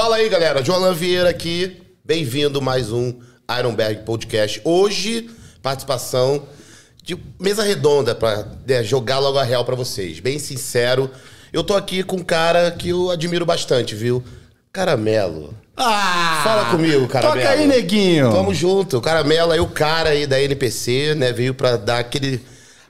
Fala aí, galera. João Vieira aqui. Bem-vindo mais um Ironberg Podcast. Hoje, participação de mesa redonda para né, jogar logo a real para vocês. Bem sincero, eu tô aqui com um cara que eu admiro bastante, viu? Caramelo. Ah! Fala comigo, Caramelo. Toca aí, neguinho. Tamo junto. O Caramelo é o cara aí da NPC, né? Veio pra dar aquele,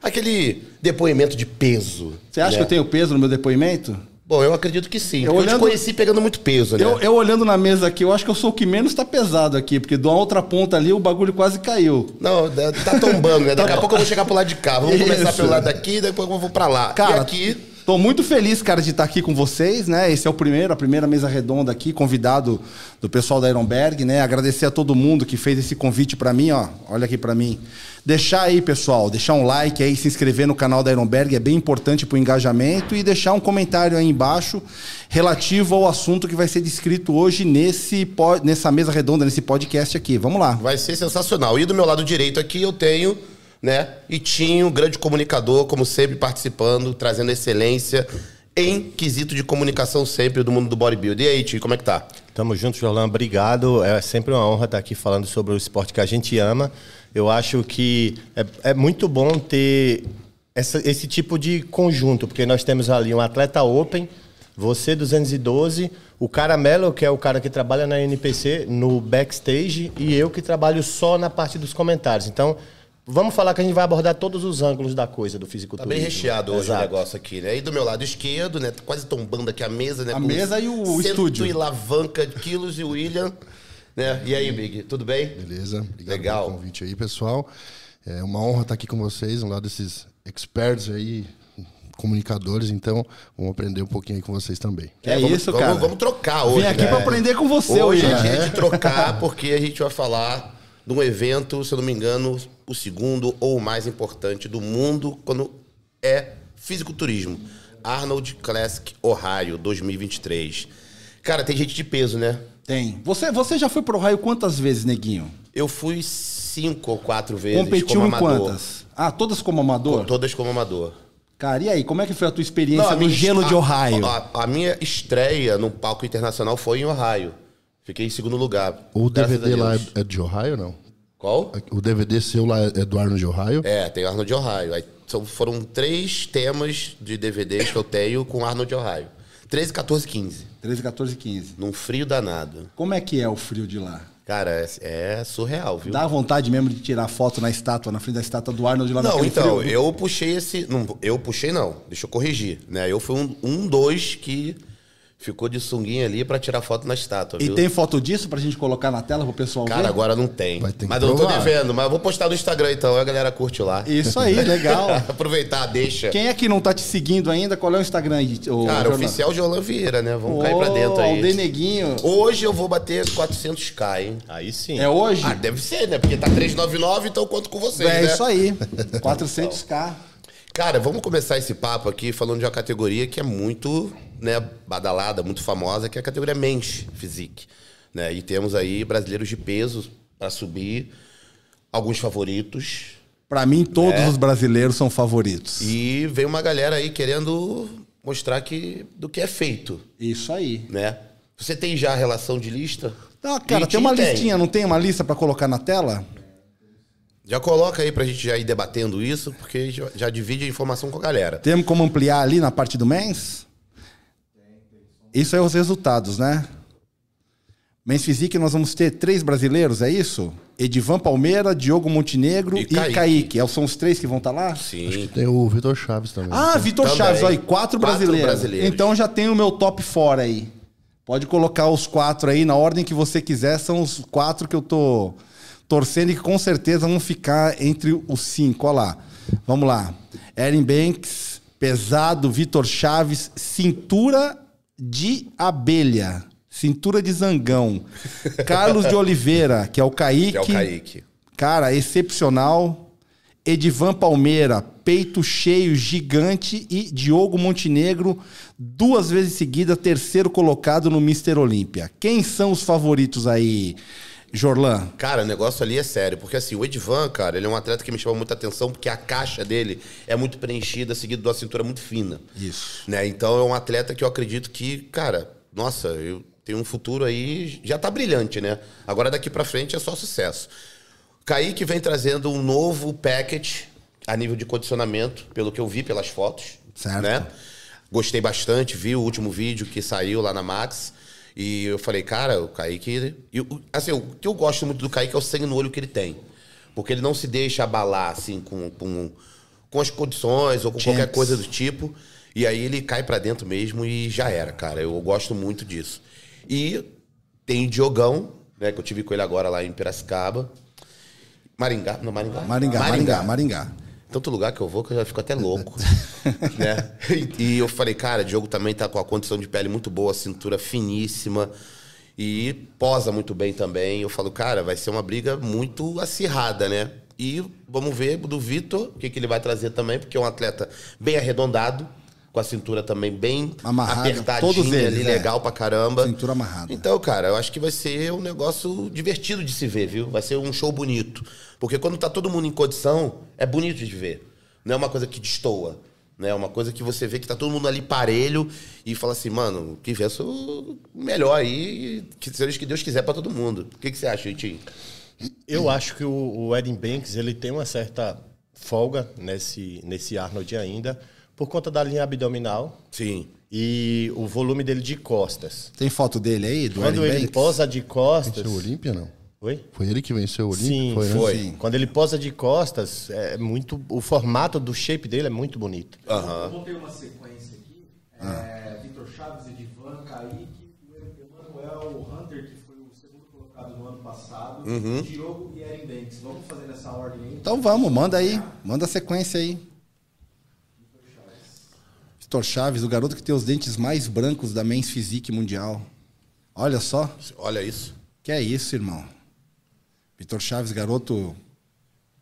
aquele depoimento de peso. Você acha né? que eu tenho peso no meu depoimento? Bom, eu acredito que sim. Eu Eu, olhando- te conheci pegando muito peso, né? Eu, eu olhando na mesa aqui, eu acho que eu sou o que menos tá pesado aqui, porque de uma outra ponta ali o bagulho quase caiu. Não, tá tombando, né? Daqui a pouco eu vou chegar pro lado de cá. Vamos começar Isso. pelo lado daqui, depois eu vou pra lá. Cara, e aqui, Tô muito feliz, cara, de estar aqui com vocês, né? Esse é o primeiro, a primeira mesa redonda aqui, convidado do pessoal da Ironberg, né? Agradecer a todo mundo que fez esse convite pra mim, ó. Olha aqui pra mim. Deixar aí, pessoal, deixar um like aí, se inscrever no canal da Ironberg, é bem importante pro engajamento e deixar um comentário aí embaixo relativo ao assunto que vai ser descrito hoje nesse nessa mesa redonda, nesse podcast aqui. Vamos lá. vai ser sensacional. E do meu lado direito aqui eu tenho, né? Itinho, grande comunicador, como sempre, participando, trazendo excelência em quesito de comunicação sempre do mundo do bodybuilding. E aí, Itinho, como é que tá? Tamo junto, Jorlan. Obrigado. É sempre uma honra estar aqui falando sobre o esporte que a gente ama. Eu acho que é, é muito bom ter essa- esse tipo de conjunto, porque nós temos ali um atleta open, você 212, o Caramelo, que é o cara que trabalha na NPC, no backstage, e eu que trabalho só na parte dos comentários. Então, vamos falar que a gente vai abordar todos os ângulos da coisa do Tá fisiculturismo. bem recheado hoje Exato. o negócio aqui, né? E do meu lado esquerdo, né? Quase tombando aqui a mesa, né? A com mesa e o cento estúdio. e alavanca de quilos e o William. Né? E aí, Big, tudo bem? Beleza, obrigado Legal. pelo convite aí, pessoal. É uma honra estar aqui com vocês, um lado desses experts aí, comunicadores, então vamos aprender um pouquinho aí com vocês também. É vamos, isso, vamos- cara. Vamos trocar hoje. Vim aqui né? pra aprender com você Hoje hoje. é dia de trocar, porque a gente vai falar de um evento, se eu não me engano, o segundo ou o mais importante do mundo quando é fisiculturismo. Arnold Classic Ohio 2023. Cara, tem gente de peso, né? Tem. Você, você já foi pro raio quantas vezes, neguinho? Eu fui cinco ou quatro vezes Competiu como em amador. quantas? Ah, todas como amador? Todas como amador. Cara, e aí, como é que foi a tua experiência a no minha- gelo de Ohio? A, a minha estreia no palco internacional foi em Ohio. Fiquei em segundo lugar. O DVD a lá é de Ohio, não? Qual? O DVD seu lá é do Arnold de Ohio? É, tem Arnold de Ohio. Aí são- foram três temas de DVDs que eu tenho com Arnold de Ohio. 13, 14, 15. 13, 14, 15. Num frio danado. Como é que é o frio de lá? Cara, é, é surreal, viu? Dá vontade mesmo de tirar foto na estátua, na frente da estátua do Arnold lá Não, então, frio? eu puxei esse. Não, eu puxei não, deixa eu corrigir. Né? Eu fui um, um dois que ficou de sunguinha ali pra tirar foto na estátua, E viu? tem foto disso pra gente colocar na tela pro pessoal Cara, ver? agora não tem. Vai ter que mas eu não tô devendo, mas eu vou postar no Instagram então, aí a galera curte lá. Isso aí, legal. Aproveitar, deixa. Quem é que não tá te seguindo ainda? Qual é o Instagram aí? ô, Cara, Jornal? oficial Jolan Vieira, né? Vamos cair pra dentro aí. O Deneguinho. Hoje eu vou bater 400k, hein? Aí sim. É hoje? Ah, deve ser, né? Porque tá 399, então eu conto com vocês, é né? isso aí. 400k. Cara, vamos começar esse papo aqui falando de uma categoria que é muito, né, badalada, muito famosa, que é a categoria Men's Physique, né? E temos aí brasileiros de peso para subir, alguns favoritos, Pra mim, todos os brasileiros são favoritos. E vem uma galera aí querendo mostrar que do que é feito, Isso aí. né? Você tem já a relação de lista? Tá, cara, tem uma tem. listinha, não tem uma lista pra colocar na tela? Já coloca aí pra gente já ir debatendo isso, porque já, já divide a informação com a galera. Temos como ampliar ali na parte do MENS? Isso é os resultados, né? Men's Physique nós vamos ter três brasileiros, é isso? Edivan Palmeira, Diogo Montenegro E e, Kaique. Kaique. É, São os três que vão estar lá? Sim. Tem o Vitor Chaves também. Ah, Vitor Também. Chaves, olha, aí, quatro, Quatro brasileiros. brasileiros. Então já tem o meu top fora aí. Pode colocar os quatro aí na ordem que você quiser. São os quatro que eu tô torcendo e que com certeza vão ficar entre os cinco. Olha lá. Vamos lá. Erin Banks, pesado, Vitor Chaves, cintura de abelha. Cintura de zangão. Carlos de Oliveira, que é o Kaique. Que é o Kaique. Cara, excepcional. Edivan Palmeira, peito cheio, gigante. E Diogo Montenegro, duas vezes seguida, terceiro colocado no Mr. Olímpia. Quem são os favoritos aí, Jorlan? Cara, o negócio ali é sério, porque assim, o Edvan, cara, ele é um atleta que me chama muita atenção, porque a caixa dele é muito preenchida, seguido de uma cintura muito fina. Isso. Né? Então é um atleta que eu acredito que, cara, nossa, eu tem um futuro aí, já tá brilhante, né? Agora daqui pra frente é só sucesso. Kaique vem trazendo um novo package a nível de condicionamento, pelo que eu vi pelas fotos. Certo. Né? Gostei bastante, vi o último vídeo que saiu lá na Max. E eu falei, cara, o Kaique. e o- assim, o que eu gosto muito do Kaique é o sangue no olho que ele tem. Porque ele não se deixa abalar, assim, com, com, com as condições ou com qualquer coisa do tipo. E aí ele cai pra dentro mesmo e já era, cara. Eu gosto muito disso. E tem o Diogão, né? Que eu tive com ele agora lá em Piracicaba. Maringá? Não, Maringá. Maringá, Maringá, Maringá. Tanto lugar que eu vou que eu já fico até louco. né? E, e eu falei, cara, o Diogo também tá com a condição de pele muito boa, cintura finíssima. E posa muito bem também. Eu falo, cara, vai ser uma briga muito acirrada, né? E vamos ver do Vitor, o que, que ele vai trazer também, porque é um atleta bem arredondado, com a cintura também bem Amarrada, apertadinha todos eles, ali, é. legal pra caramba. Cintura amarrada. Então, cara, eu acho que vai ser um negócio divertido de se ver, viu? Vai ser um show bonito. Porque quando tá todo mundo em condição, é bonito de ver. Não é uma coisa que destoa. Né? É uma coisa que você vê que tá todo mundo ali parelho e fala assim, mano, que verso melhor aí, que seja o que Deus quiser pra todo mundo. O que, que você acha, Itinho? Eu acho que o, o Eden Banks ele tem uma certa folga nesse, nesse Arnold ainda, por conta da linha abdominal Sim. e o volume dele de costas. Tem foto dele aí, do Quando Aaron ele Banks? posa de costas. Venceu o Olímpia, não? Oi? Foi ele que venceu o Olímpia? Sim, né? foi. Sim. Quando ele posa de costas, é muito. O formato do shape dele é muito bonito. Eu montei uma sequência aqui. É, Vitor Chaves, Edivan, Kaique, o Emanuel Hunter, que foi o segundo colocado no ano passado, Diogo e Erin Banks. Vamos fazer nessa ordem aí? Então vamos, manda aí. Manda a sequência aí. Vitor Chaves, o garoto que tem os dentes mais brancos da Men's Physique Mundial. Olha só. Olha isso. Que é isso, irmão. Vitor Chaves, garoto.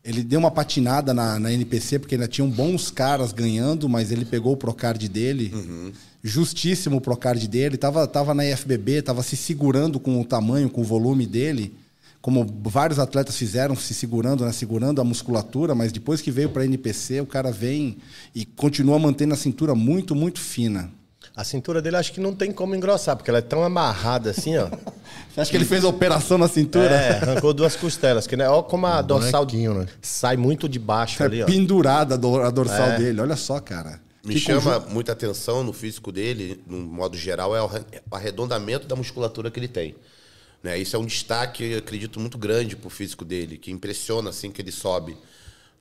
Ele deu uma patinada na, na NPC, porque ainda tinham bons caras ganhando, mas ele pegou o Procard dele. Justíssimo o Procard dele. Tava, tava na IFBB, tava se segurando com o tamanho, com o volume dele. Como vários atletas fizeram, se segurando, né? segurando a musculatura, mas depois que veio para a NPC, o cara vem e continua mantendo a cintura muito, muito fina. A cintura dele acho que não tem como engrossar, porque ela é tão amarrada assim, ó. Você acha que ele fez a operação na cintura? É, arrancou duas costelas. Que, né? Olha como a dorsal bonequinho, né? sai muito de baixo É ali, ó. pendurada a dor- a dorsal É. dele. Olha só, cara. Me Que chama conjunto- muita atenção no físico dele, no modo geral, é o o arredondamento da musculatura que ele tem. Né? Isso é um destaque, eu acredito, muito grande pro físico dele, que impressiona assim que ele sobe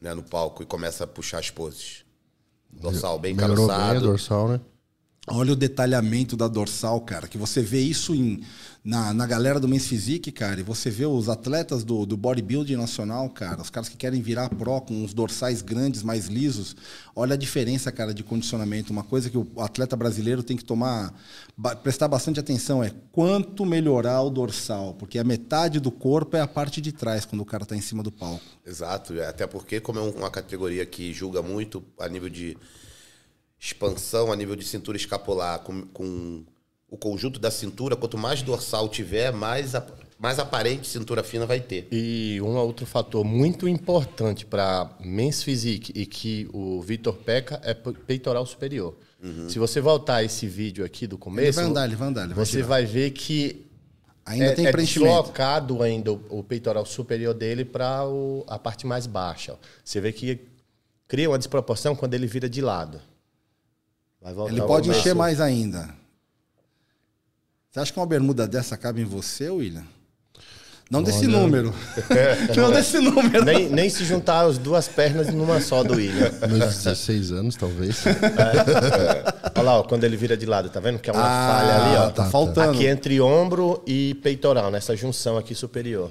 né, no palco e começa a puxar as poses. Dorsal bem Melhorou bem a cansado. dorsal, né? Olha o detalhamento da dorsal, cara. Que você vê isso em, na, na galera do Men's Physique, cara. E você vê os atletas do, do bodybuilding nacional, cara. Os caras que querem virar pro com os dorsais grandes, mais lisos. Olha a diferença, cara, de condicionamento. Uma coisa que o atleta brasileiro tem que tomar, prestar bastante atenção é quanto melhorar o dorsal. Porque a metade do corpo é a parte de trás quando o cara tá em cima do palco. Exato, é, até porque, como é um- uma categoria que julga muito a nível de expansão, a nível de cintura escapular, com, com o conjunto da cintura, quanto mais dorsal tiver, mais, ap- mais aparente cintura fina vai ter. E um outro fator muito importante para men's physique e que o Vitor peca é pe- peitoral superior. Se você voltar a esse vídeo aqui do começo, Ele vai andar, ele vai andar, ele vai você girar. vai ver que Ainda é, tem é deslocado ainda o, o peitoral superior dele para a parte mais baixa. Você vê que cria uma desproporção quando ele vira de lado. Ele pode encher mais ainda. Você acha que uma bermuda dessa cabe em você, William? Não desse número. Não desse número. Nem, nem se juntar as duas pernas numa só do William. Meus 16 anos, talvez. Olha lá, ó, quando ele vira de lado, tá vendo que é uma Ah, falha ali, ó. tá faltando. Aqui entre ombro e peitoral, nessa junção aqui superior.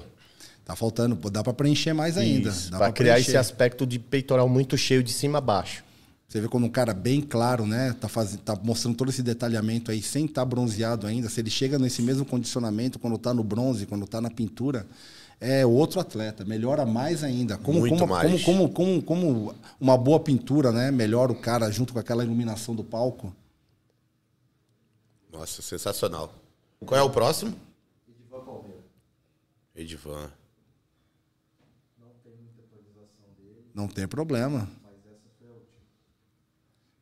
Tá faltando, dá pra preencher mais ainda. Isso, Dá pra criar preencher. esse aspecto de peitoral muito cheio de cima a baixo. Você vê quando um cara bem claro, né? Tá, faz... tá mostrando todo esse detalhamento aí, sem estar bronzeado ainda. Se ele chega nesse mesmo condicionamento quando tá no bronze, quando tá na pintura, é outro atleta. Melhora mais ainda. Como, Muito como, mais. Como, como, como, como uma boa pintura, né? Melhora o cara junto com aquela iluminação do palco. Nossa, sensacional. Qual é o próximo? Edivan Palmeira. Edivan. Não tem problema.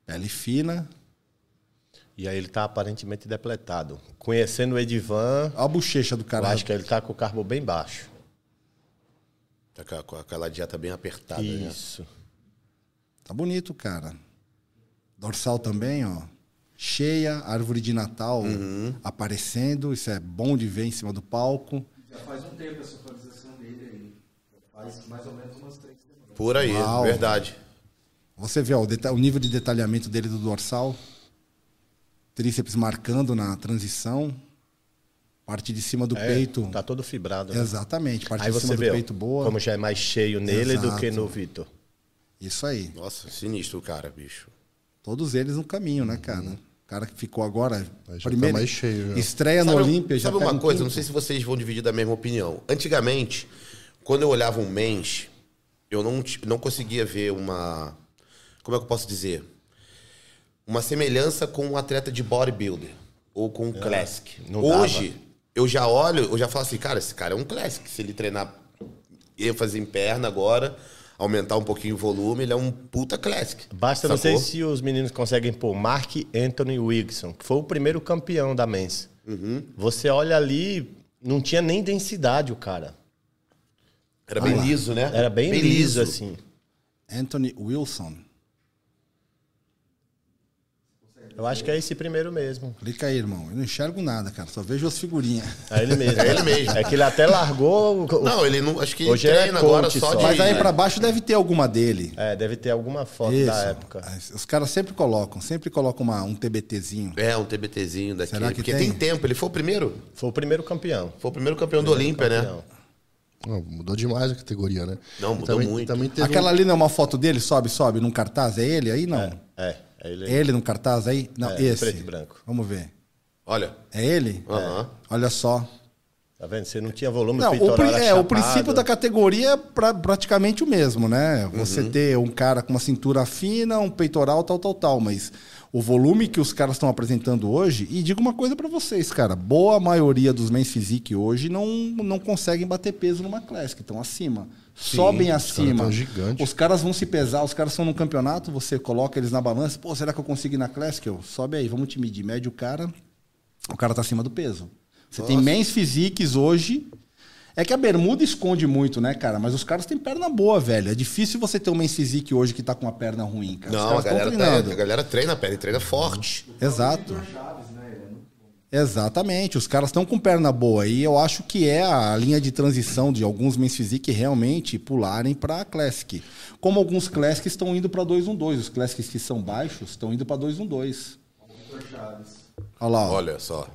Pele fina. E aí ele tá aparentemente depletado. Conhecendo o Edivan, Olha a bochecha do eu cara. acho que ele tá com o carbo bem baixo. Tá com aquela dieta bem apertada, né? Isso. Tá bonito, cara. Dorsal também, ó. Cheia, árvore de Natal Uhum. aparecendo. Isso é bom de ver em cima do palco. Já faz um tempo essa atualização dele aí. Faz mais ou menos umas três semanas. Por aí, Uau. verdade. Você vê ó, o, o nível de detalhamento dele do dorsal. Tríceps marcando na transição. Parte de cima do É, peito. Tá todo fibrado. né? Exatamente. Parte Aí de cima você do vê ó, peito boa. como já é mais cheio nele do que Exato. no Vitor. Isso aí. Nossa, sinistro o cara, bicho. Todos eles no caminho, né, cara? O cara que ficou agora. Já primeiro, tá mais cheio, já. Estreia no Sabe- Olímpia, já Sabe uma um coisa? quinto. Não sei se vocês vão dividir da mesma opinião. Antigamente, quando eu olhava um mens, eu não, não conseguia ver uma. Como é que eu posso dizer? Uma semelhança com um atleta de bodybuilder ou com um classic. não Hoje, eu já olho, eu já falo assim, cara, esse cara é um classic. Se ele treinar ênfase em perna agora, aumentar um pouquinho o volume, ele é um puta classic. Basta, não sei se os meninos conseguem pôr Mark Anthony Wigson, que foi o primeiro campeão da Men's. Uhum. Você olha ali, não tinha nem densidade o cara. Era bem liso, né? Era bem, liso, assim. Anthony Wilson. Eu acho que é esse primeiro mesmo. Clica aí, irmão. Eu não enxergo nada, cara. Só vejo as figurinhas. É ele mesmo. É ele mesmo. É que ele até largou. o- Não, ele não. Acho que Hoje ele é treina coach agora só, só. de. Mas aí pra baixo deve ter alguma dele. É, deve ter alguma foto Isso. da época. Os caras sempre colocam, sempre colocam uma, um TBTzinho. É, um TBTzinho daqui. Será que Porque tem? tem? tempo. Ele foi o primeiro. Foi o primeiro campeão. Foi o primeiro campeão do Olímpia, né? Não, mudou demais a categoria, né? Não, mudou também, muito. Também Aquela um- ali não é uma foto dele? Sobe, sobe num cartaz? É ele aí? Não. É, é ele. Ele num cartaz aí? Não, É, esse. preto e branco. Vamos ver. Olha. É ele? Aham. Olha só. Tá vendo? Você não tinha volume Não, peitoral é, o princípio da categoria é pra- praticamente o mesmo, né? Você Uhum. ter um cara com uma cintura fina, um peitoral, tal, tal, tal. Mas o volume que os caras estão apresentando hoje, e digo uma coisa pra vocês, cara, boa maioria dos men's physique hoje não, não conseguem bater peso numa classic, estão acima. Sobem acima. Os caras vão se pesar, os caras estão no campeonato, você coloca eles na balança, pô, será que eu consigo ir na classic? Eu, sobe aí, vamos te medir. Mede o cara, o cara tá acima do peso. Você tem men's physiques hoje. É que a bermuda esconde muito, né, cara? Mas os caras têm perna boa, velho. É difícil você ter um men's physique hoje que tá com uma perna ruim, cara. os Não, a caras estão galera, treinando. tá, a galera treina a perna, treina forte. Exato. Exatamente, os caras estão com perna boa e eu acho que é a linha de transição de alguns men's physique realmente pularem para classic. Como alguns classics estão indo para 212, os classics que são baixos estão indo para 212. Vitor Chaves. Olha lá, ó. Olha só.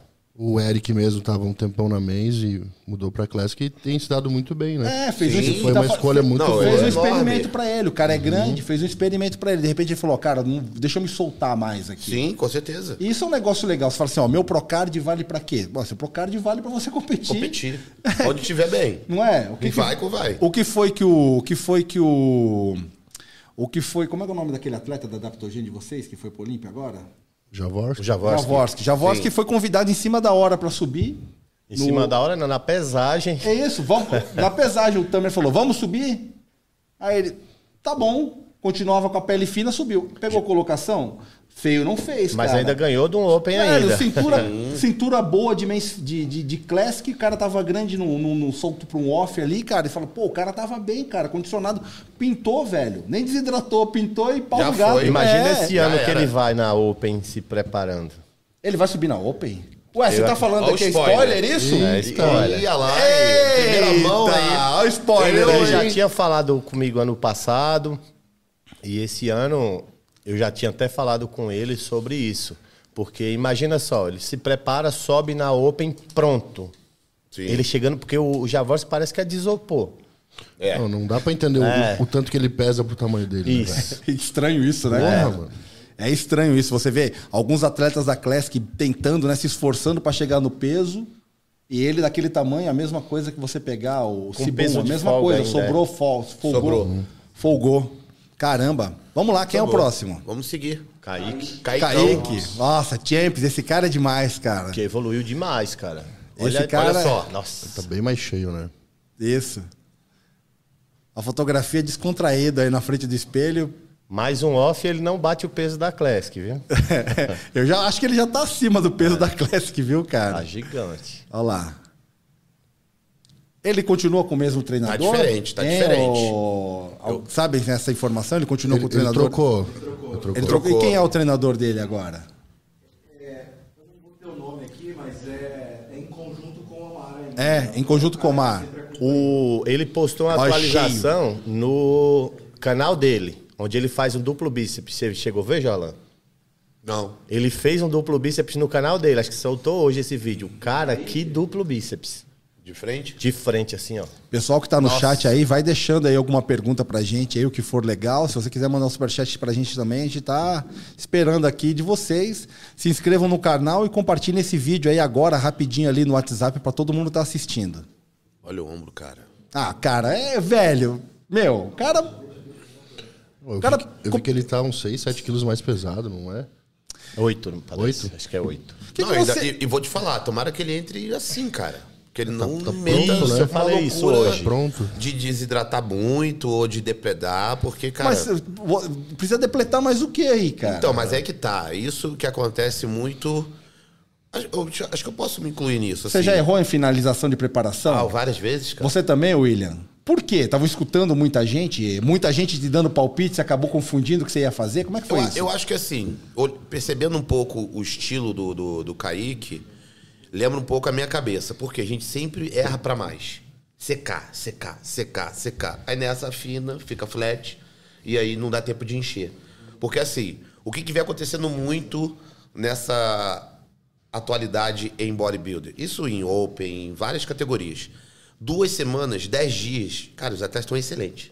O Eric mesmo tava um tempão na Men's e mudou pra Classic e tem se dado muito bem, né? É, fez Sim, um Foi tá uma escolha muito Não, boa. fez um é experimento para ele. O cara é grande, fez um experimento para ele. De repente ele falou: "Cara, não, deixa eu me soltar mais aqui". Sim, com certeza. E Isso é um negócio legal. Você fala assim, ó, meu Procard vale pra quê? Bom, seu Procard vale pra você competir. Competir. Onde tiver bem. Não é? O que, que- vai, com vai. O que foi que o. O que foi que o. O que foi. Como é que é o nome daquele atleta da Adaptogen de vocês, que foi pro Olímpia agora? Javorski. O Javorski. Javorski. Javorski foi convidado em cima da hora pra subir. Em no- cima da hora, não, na pesagem. É isso, vamos. Na pesagem, o Tamer falou: vamos subir? Aí ele, tá bom. Continuava com a pele fina, subiu. Pegou colocação? Feio não fez. Mas cara. ainda ganhou de um Open ainda. cintura, cintura boa de, mens- de, de, de classic, o cara tava grande no, no, no solto pra um off ali, cara, e fala, pô, o cara tava bem, cara, condicionado. Pintou, velho. Nem desidratou, pintou e pau Já no gato. foi. Imagina É. esse ano já que era. ele vai na Open se preparando. Ele vai subir na Open? Ué, você tá falando Olha que é spoiler. spoiler, isso? É, spoiler. Ia lá, primeira mão aí. Olha o spoiler Ele já tinha falado comigo ano passado e esse ano eu já tinha até falado com ele sobre isso. Porque imagina só, ele se prepara, sobe na Open, pronto. Sim. Ele chegando, porque o, o Javors parece que é de isopor. É. Não, não dá pra entender o- É. o, tanto que ele pesa pro tamanho dele. né? Isso. Estranho isso, né? Mano. É estranho isso. Você vê alguns atletas da Classic tentando, né, se esforçando para chegar no peso. E ele daquele tamanho, a mesma coisa que você pegar o Cibum, a mesma folga coisa. ainda, é. sobrou, fol, folgou. Sobrou. Folgou. Caramba. Vamos lá, quem é o próximo? Vamos seguir. Kaique, Caicão. Kaique. Nossa, Champs, esse cara é demais, cara. que evoluiu demais, cara. Esse cara- Olha só. Nossa. Tá bem mais cheio, né? Isso. A fotografia descontraída aí na frente do espelho. Mais um off, ele não bate o peso da Classic, viu? Eu já acho que ele já tá acima do peso da Classic, viu, cara? Tá gigante. Olha lá. Ele continua com o mesmo treinador? Tá diferente, tá Tem diferente. o- Sabe essa informação? Ele continua Ele, com o ele treinador? trocou. Ele trocou. Ele trocou. E quem é o treinador dele agora? É, eu não vou ter o nome aqui, mas é, é em conjunto com o ainda. É, em conjunto com o Mar. O, ele postou uma atualização no canal dele, onde ele faz um duplo bíceps. Você chegou a ver, Jolan? Não. Ele fez um duplo bíceps no canal dele, acho que soltou hoje esse vídeo. Cara, que duplo bíceps. De frente? De frente, assim, ó. Pessoal que tá no chat aí, vai deixando aí alguma pergunta pra gente aí, o que for legal. Se você quiser mandar um superchat pra gente também, a gente tá esperando aqui de vocês. Se inscrevam no canal e compartilhem esse vídeo aí agora, rapidinho ali no WhatsApp, pra todo mundo tá assistindo. Olha o ombro, cara. Ah, cara, é velho. Meu, o cara. Eu, Cara, vi, que- eu vi que ele tá uns 6, 7 quilos mais pesado, não é? Oito, não parece? Oito? Acho que é oito. Que não, que ainda- você- e, e vou te falar, tomara que ele entre assim, cara. Que ele não tá meta pronto, né? Eu falei isso loucura hoje. Pronto. De desidratar muito ou de depredar, porque, cara. Mas vo- precisa depletar mais o que aí, cara? Então, mas é que tá. Isso que acontece muito. Acho, eu- acho que eu posso me incluir nisso. Você assim. já errou em finalização de preparação? Ah, várias vezes, cara. Você também, William? Por quê? Tava escutando muita gente, muita gente te dando palpite, você acabou confundindo o que você ia fazer? Como é que foi Eu, isso? eu acho que assim, percebendo um pouco o estilo do, do, do Kaique, lembra um pouco a minha cabeça, porque a gente sempre erra pra mais. Secar, secar, secar, secar. Aí nessa afina, fica flat, e aí não dá tempo de encher. Porque assim, o que, que vem acontecendo muito nessa atualidade em bodybuilder? Isso em open, em várias categorias. Duas semanas, dez dias, cara, os atletas estão excelentes.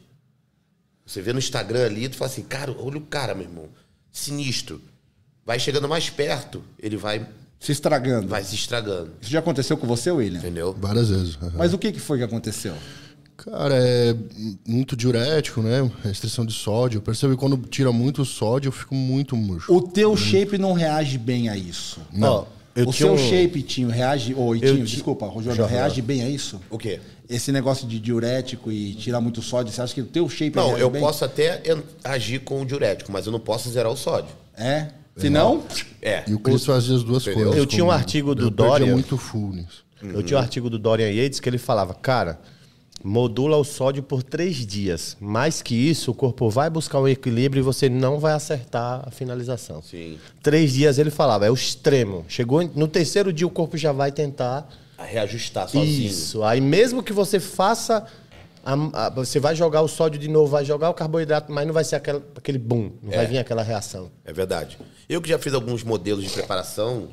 Você vê no Instagram ali, tu fala assim, cara, olha o cara, meu irmão. Sinistro. Vai chegando mais perto, ele vai, Se estragando. vai se estragando. Isso já aconteceu com você, William? Entendeu? Várias vezes. aham. Mas o que, que foi que aconteceu? Cara, é muito diurético, né? Restrição de sódio. Eu percebo que quando tira muito sódio, eu fico muito murcho. O teu shape não reage bem a isso. Eu o tinha seu um- shape, Tinho, reage. Tinho, ti- desculpa, Rogério, reage bem a isso? O quê? Esse negócio de diurético e tirar muito sódio, você acha que o teu shape Não, reage eu bem? posso até agir com o diurético, mas eu não posso zerar o sódio. É? Se não, É. E o Cris fazia as duas Entendeu? coisas. Eu tinha um artigo do eu Dória. muito full nisso. Eu tinha um artigo do Dorian Yates que ele falava, cara, modula o sódio por três dias. Mais que isso, o corpo vai buscar o equilíbrio e você não vai acertar a finalização. Sim. Três dias ele falava, é o extremo. Chegou no terceiro dia o corpo já vai tentar A reajustar sozinho. isso. Aí mesmo que você faça, a- a- você vai jogar o sódio de novo, vai jogar o carboidrato, mas não vai ser aquela- aquele boom, não vai vir aquela reação. É verdade. Eu que já fiz alguns modelos de preparação,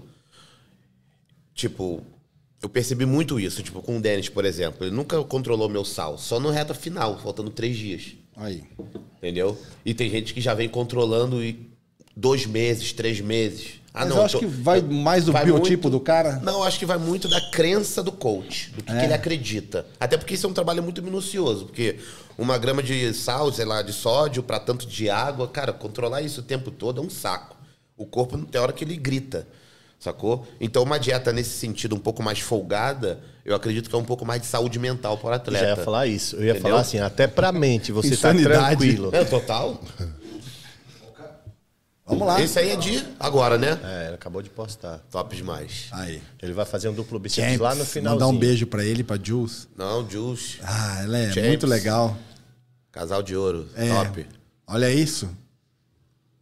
tipo, eu percebi muito isso. Tipo, com o Dennis, por exemplo. Ele nunca controlou meu sal, só no reta final, faltando três dias. aí. Entendeu? E tem gente que já vem controlando e dois meses, três meses. Ah, Mas não, eu acho tô- que vai mais do vai biotipo muito- do cara. Não, eu acho que vai muito da crença do coach, do que, que ele acredita. Até porque isso é um trabalho muito minucioso, porque uma grama de sal, sei lá, de sódio para tanto de água, cara, controlar isso o tempo todo é um saco. O corpo tem hora que ele grita, sacou? Então uma dieta nesse sentido um pouco mais folgada, eu acredito que é um pouco mais de saúde mental para o Eu atleta. já ia falar isso. Eu ia Entendeu? falar assim, até pra mente, você Insanidade. tá tranquilo. É, total. Vamos lá. Esse aí é de agora, né? É, ele acabou de postar. Top demais. Aí. Ele vai fazer um duplo bíceps Champs, lá no final. mandar um beijo pra ele, pra Jules. Não, Juice, Ah, ela é Champs. muito legal. casal de ouro, É. top. Olha isso.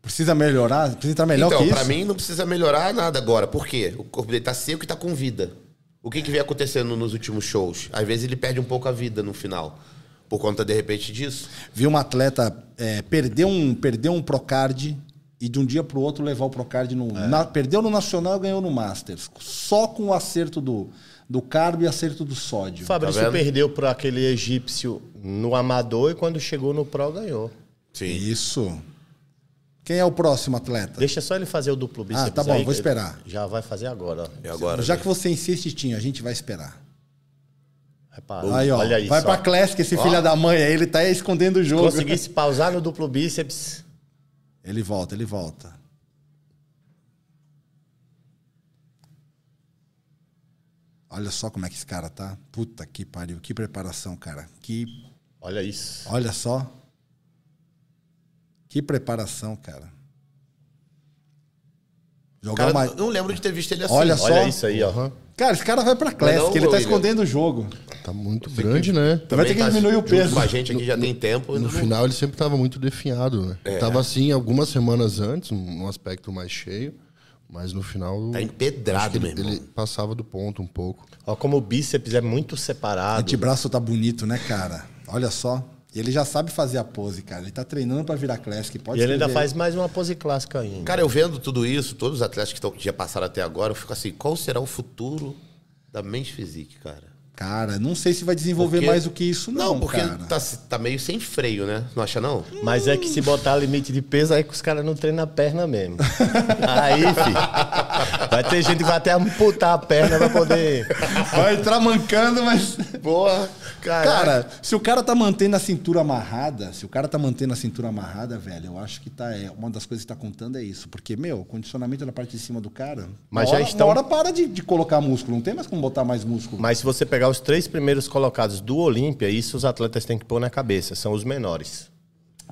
Precisa melhorar? Precisa estar melhor então, que isso? pra mim não precisa melhorar nada agora. Por quê? O corpo dele tá seco e tá com vida. O que que vem acontecendo nos últimos shows? Às vezes ele perde um pouco a vida no final. Por conta, de repente, disso. Vi um atleta é, perder, um, perder um Procard e de um dia pro outro levar o Procard no. É. na- perdeu no Nacional e ganhou no Masters. Só com o acerto do, do carbo e acerto do sódio. Fabrício Tá perdeu para aquele egípcio no amador e quando chegou no pro ganhou. Sim. Isso. Quem é o próximo atleta? Deixa só ele fazer o duplo bíceps. Ah, tá bom, aí, vou esperar. Já vai fazer agora. ó. E agora? Já né? que você insiste, Tinho, a gente vai esperar. Repara. Aí, ó. Olha isso. vai pra ó. Classic, esse filho da mãe aí, ele tá escondendo o jogo. Conseguisse pausar no duplo bíceps. Ele volta, ele volta. Olha só como é que esse cara tá. Puta que pariu. Que preparação, cara. Que. Olha isso. Olha só. Que preparação, cara. Jogar Cara, uma... eu não lembro de ter visto ele assim. Olha só. Olha isso aí, ó. Cara, esse cara vai pra Classic, Não, ele tá escondendo o jogo. Tá muito grande, né? Vai ter que tá diminuir o peso. Com a gente aqui já tem tempo. No não- final ele sempre tava muito definhado, né? É. Tava assim algumas semanas antes, num aspecto mais cheio, mas no final Tá empedrado, meu ele, passava do ponto um pouco. Ó, como o bíceps é muito O separado. antebraço tá bonito, né, cara? Olha só. E ele já sabe fazer a pose, cara. Ele tá treinando pra virar Classic. Pode E ele ainda faz mais uma pose clássica ainda. Cara, eu vendo tudo isso, todos os atletas que, tão, que já passaram até agora, eu fico assim, qual será o futuro da Men's Physique, cara? Cara, não sei se vai desenvolver Porque- mais do que isso, não, Não, porque cara. tá, tá meio sem freio, né? Não acha, não? Mas é que se botar limite de peso, aí que os caras não treinam a perna mesmo. Aí, fi. Vai ter gente que vai até amputar a perna pra poder. Vai entrar mancando, mas. Boa, cara. Cara, se o cara tá mantendo a cintura amarrada, se o cara tá mantendo a cintura amarrada, velho, eu acho que tá. É, uma das coisas que tá contando é isso. Porque, meu, o condicionamento na parte de cima do cara. Mas uma já hora, estão- Uma hora para de, de colocar músculo. Não tem mais como botar mais músculo. Mas se você pegar os três primeiros colocados do Olímpia, isso os atletas têm que pôr na cabeça, são os menores.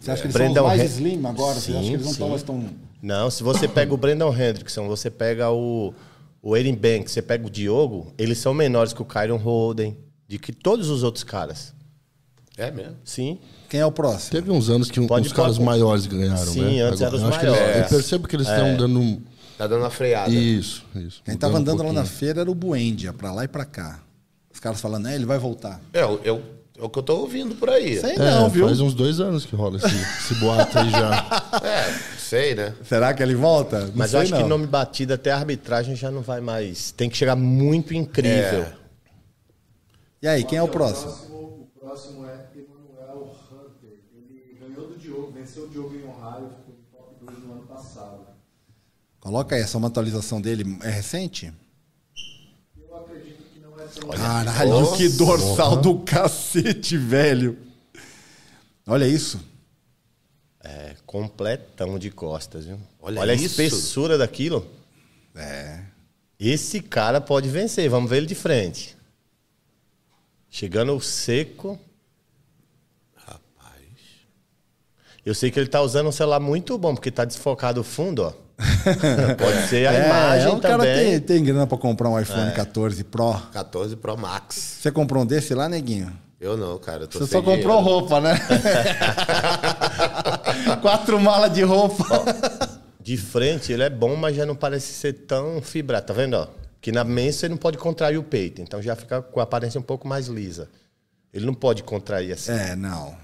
Você acha que eles Brandon são os mais Hen- slim agora? Você acha Sim, que eles não estão sim. mais tão. Não, se você pega o Brandon Hendrickson, você pega o, o Aiden Banks, você pega o Diogo, eles são menores que o Kyron Holden, de que todos os outros caras. É mesmo. Sim. Quem é o próximo? Teve uns anos que um- Pode uns caras maiores ganharam, Sim, né? antes eram os que eles- maiores. eu percebo que eles estão dando um... Tá dando uma freada. Isso, isso. Quem mudando tava um andando lá na feira era o Buendia, pra lá e pra cá. Os caras falando, é, ele vai voltar. É, eu, eu- é o que eu tô ouvindo por aí. Sei É, não, viu? faz uns dois anos que rola esse, esse boato aí já. É, sei, né? Será que ele volta? Não Mas sei, eu acho que não. nome batido até a arbitragem já não vai mais. Tem que chegar muito incrível. É. E aí, quem é o próximo? O próximo é Emanuel Hunter. Ele ganhou do Diogo, venceu o Diogo em Ohio, ficou no top 2 no ano passado. Coloca aí, essa é uma atualização dele. É recente? Tão Caralho, Nossa. que dorsal do cacete, velho. Olha isso. É, completão de costas, viu? Olha a isso. espessura daquilo. É. Esse cara pode vencer, vamos ver ele de frente. Chegando seco. Rapaz. Eu sei que ele tá usando um celular muito bom, porque tá desfocado o fundo, ó. Pode ser a é, imagem o cara também. tem, tem grana pra comprar um iPhone 14 Pro. 14 Pro Max. Você comprou um desse lá, neguinho? Eu não, cara. Eu Você só comprou dinheiro. roupa, né? Quatro malas de roupa. De frente ele é bom, mas já não parece ser tão fibrado. Tá vendo, ó? Que na mesa você não pode contrair o peito, então já fica com a aparência um pouco mais lisa. Ele não pode contrair assim. É, não.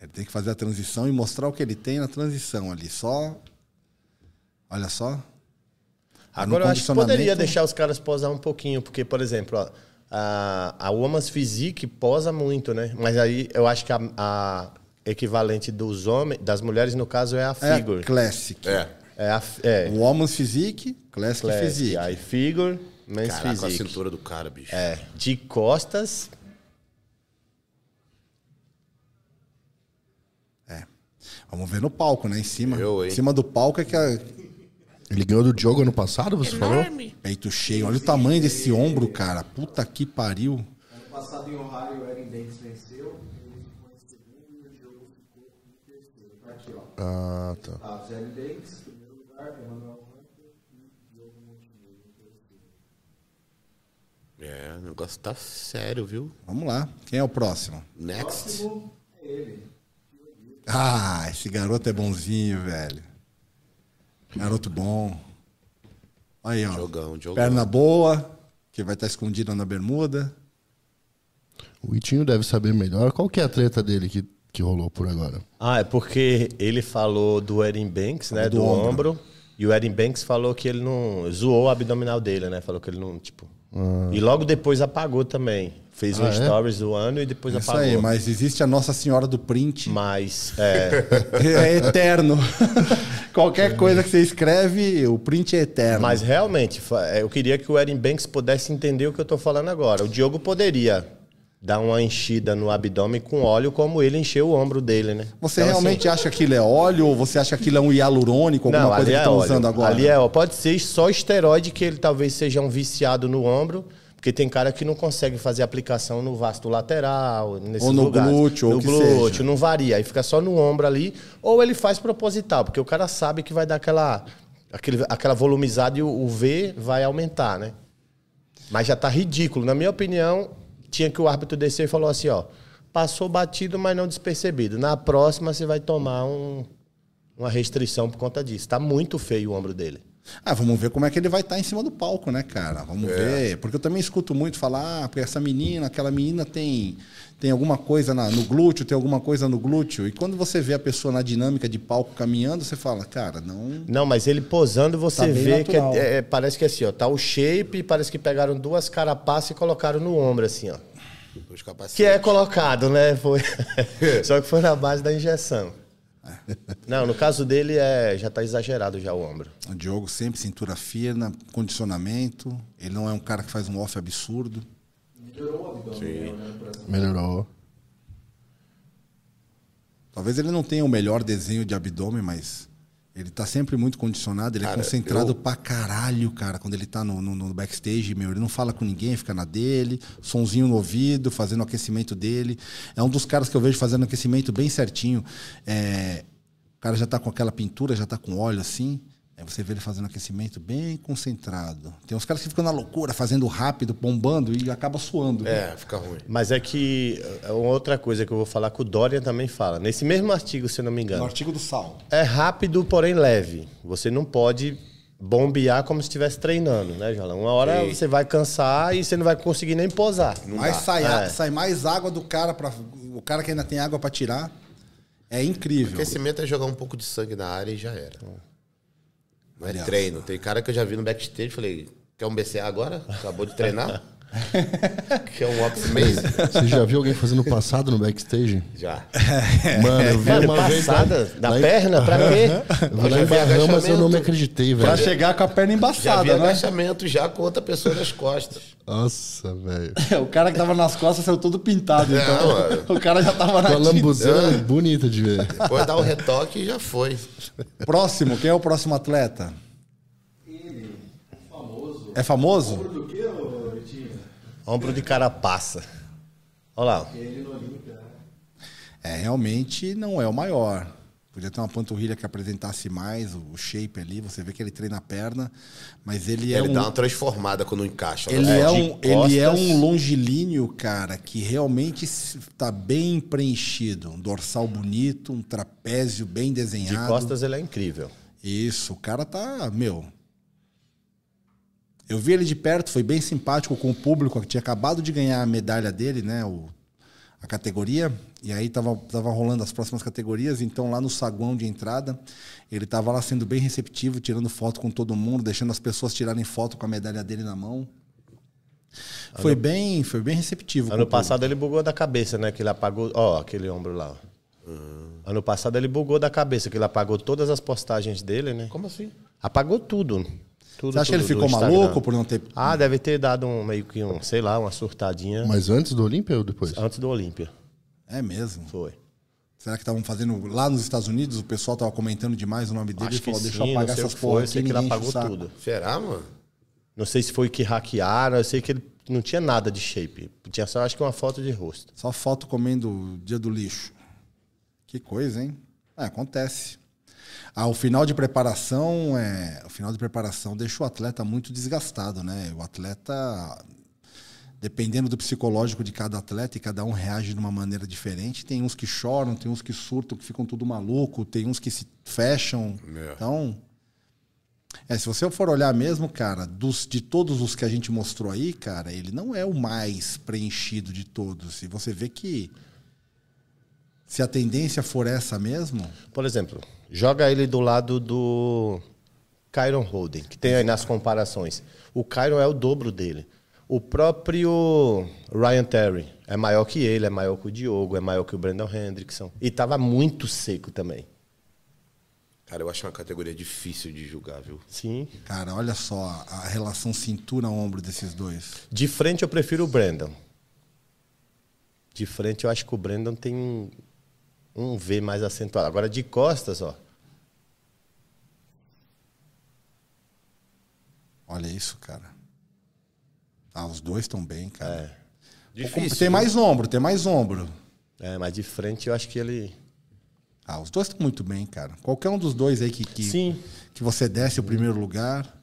Ele tem que fazer a transição e mostrar o que ele tem na transição ali. Só. Olha só. Agora eu acho que poderia deixar os caras posar um pouquinho, porque, por exemplo, ó, a, a Woman's Physique posa muito, né? Mas aí eu acho que a, a equivalente dos homens, das mulheres, no caso, é a É Figure. a Classic. É. É a é, O Woman's Physique, Classic, Classic. Physique. Aí Figure, Men's Caraca, a Physique. cintura do cara, bicho. É, de costas, Vamos ver no palco, né? Em cima. Eu, em cima do palco é que é Ele ganhou do Diogo ano passado, você falou? peito cheio. Olha o tamanho desse ombro, cara. Puta que pariu. Ano passado em Ohio, o Erin Banks venceu, ele ficou em segundo e o Diogo ficou em terceiro. Tá aqui, ó. Ah, tá. Ah, Erin Banks, primeiro lugar, Emanuel Hunter e Diogo Montenegro terceiro. É, o negócio tá sério, viu? Vamos lá. Quem é o próximo? Next. Próximo é ele. Ah, esse garoto é bonzinho, velho. Garoto bom. Aí, ó. Jogão, jogão. Perna boa, que vai estar escondida na bermuda. O Itinho deve saber melhor. Qual que é a treta dele que, que rolou por agora? Ah, é porque ele falou do Erin Banks, né? do Do, ombro. ombro. E o Erin Banks falou que ele não. zoou o abdominal dele, né? Falou que ele não, tipo. E logo depois apagou também. Fez um Ah, é? stories do ano e depois Isso apagou. aí, mas existe a Nossa Senhora do Print. Mas, é, É eterno. Qualquer coisa que você escreve, o print é eterno. mas realmente, é, eu queria que o Erin Banks pudesse entender o que eu tô falando agora. O Diogo poderia dar uma enchida no abdômen com óleo, como ele encheu o ombro dele, né? Você Então, realmente assim, acha que aquilo é óleo ou você acha que aquilo é um hialurônico, alguma Não, coisa que é estão óleo. usando agora? Ali é, ó, pode ser só esteroide que ele talvez seja um viciado no ombro, Porque tem cara que não consegue fazer aplicação no vasto lateral, nesses Ou no lugares. glúteo, ou no o que glúteo, seja. não varia. Aí fica só no ombro ali. Ou ele faz proposital, porque o cara sabe que vai dar aquela, aquele, aquela volumizada e o, o V vai aumentar, né? Mas já tá ridículo. Na minha opinião, tinha que o árbitro descer e falou assim, ó. Passou batido, mas não despercebido. Na próxima você vai tomar um- uma restrição por conta disso. Tá muito feio o ombro dele. Ah, vamos ver como é que ele vai estar em cima do palco, né, cara? Vamos É. ver. Porque eu também escuto muito falar, ah, porque essa menina, aquela menina tem, tem alguma coisa na- no glúteo, tem alguma coisa no glúteo. E quando você vê a pessoa na dinâmica de palco caminhando, você fala, cara, não. Não, mas ele posando, você Tá vê que é- é- parece que é assim, ó, tá o shape, parece que pegaram duas carapaças e colocaram no ombro, assim, ó. Que é colocado, né? Foi... Só que foi na base da injeção. Não, no caso dele é já tá exagerado já o ombro. O Diogo sempre cintura fina, condicionamento. Ele não é um cara que faz um off absurdo. Melhorou o abdômen, né, por essa Melhorou. Talvez ele não tenha o melhor desenho de abdômen, mas ele tá sempre muito condicionado, ele Cara, é concentrado eu- pra caralho, cara, quando ele tá no, no- no backstage, meu, ele não fala com ninguém, fica na dele, sonzinho no ouvido, fazendo o aquecimento dele. É um dos caras que eu vejo fazendo aquecimento bem certinho. É, o cara já tá com aquela pintura, já tá com óleo assim. Aí você vê ele fazendo aquecimento bem concentrado. Tem uns caras que ficam na loucura, fazendo rápido, bombando e acaba suando. É, fica ruim. Mas é que é uma outra coisa que eu vou falar que o Dorian também fala. Nesse mesmo artigo, se eu não me No engano. artigo do sal. É rápido, porém leve. Você não pode bombear como se estivesse treinando, né, João? Uma hora Sim. você vai cansar e você não vai conseguir nem posar. Mas sai, É. sai mais água do cara para o cara que ainda tem água para tirar. É incrível. Aquecimento é jogar um pouco de sangue na área e já era. Não é treino. Tem cara que eu já vi no backstage falei, quer um BCA agora? Acabou de treinar? quer um oximase? Você já viu alguém fazendo passado no backstage? Já. Mano, eu vi Mano, uma vez. passada lá- da em- perna, pra quê? Eu lá Já em vi Bahamas, eu não agachamento. me acreditei, Pra velho. chegar com a perna Já vi embaçada, né? agachamento já com outra pessoa nas costas. Nossa, velho. o cara que tava nas costas saiu todo pintado. Não, então, mano. o cara já tava na tinta. lambuzana bonita de ver. Depois dá o retoque e já foi. Próximo, quem é o próximo atleta? Ele, famoso. É famoso? Do que, ô, Vitinho? Ombro de carapaça. Olha lá. Né? É, realmente não é o maior. Podia ter uma panturrilha que apresentasse mais o shape ali. Você vê que ele treina a perna, mas ele é Ele um. dá uma transformada quando encaixa. Ele né? é, de um, ele é um longilíneo, cara, que realmente está bem preenchido. Um dorsal bonito, um trapézio bem De desenhado. costas ele é incrível. Isso, o cara tá, meu. Eu vi ele de perto, foi bem simpático com o público, que tinha acabado de ganhar a medalha dele, né? O, a categoria. E aí tava, tava rolando as próximas categorias, então lá no saguão de entrada, ele tava lá sendo bem receptivo, tirando foto com todo mundo, deixando as pessoas tirarem foto com a medalha dele na mão. Foi bem, foi bem receptivo. Ano público. passado ele bugou da cabeça, né? Que ele apagou. Ó, aquele ombro lá. ó. Ano passado ele bugou da cabeça, que ele apagou todas as postagens dele, né? Como assim? Apagou tudo. Tudo Você acha que ele tudo ficou Instagram. maluco por não ter. Ah, deve ter dado um meio que um, sei lá, uma surtadinha Mas antes do Olímpia ou depois? antes do Olímpia. É mesmo. Foi. Será que estavam fazendo lá nos Estados Unidos? O pessoal tava comentando demais o nome dele Acho e que falou: sim, deixa eu apagar essas que foi, porra eu sei que ele apagou enche o saco." tudo. Será, mano? Não sei se foi que hackearam, eu sei que ele não tinha nada de shape. Tinha só, acho que uma foto de rosto. Só foto comendo o dia do lixo. Que coisa, hein? É, acontece. Ah, o final de preparação é, o final de preparação deixa o atleta muito desgastado, né? O atleta dependendo do psicológico de cada atleta e cada um reage de uma maneira diferente. Tem uns que choram, tem uns que surtam, que ficam tudo maluco, tem uns que se fecham. É. Então, é, se você for olhar mesmo, cara, dos, de todos os que a gente mostrou aí, cara, ele não é o mais preenchido de todos. E você vê que se a tendência for essa mesmo, Por exemplo, joga ele do lado do Kyron Holden, que tem aí nas comparações. O Kyron é o dobro dele. O próprio Ryan Terry é maior que ele, é maior que o Diogo, é maior que o Brandon Hendrickson. E tava muito seco também. Cara, eu acho uma categoria difícil de julgar, viu? Sim. cara, olha só a relação cintura-ombro desses dois. De frente eu prefiro o Brandon. De frente eu acho que o Brandon tem um, um V mais acentuado. Agora de costas, ó. Olha isso, cara. Ah, os dois estão bem, cara. Difícil. tem viu? mais ombro, tem mais ombro. É, mas de frente eu acho que ele. Ah, os dois estão muito bem, cara. Qualquer um dos dois aí que, que, Sim. que você desce o primeiro lugar.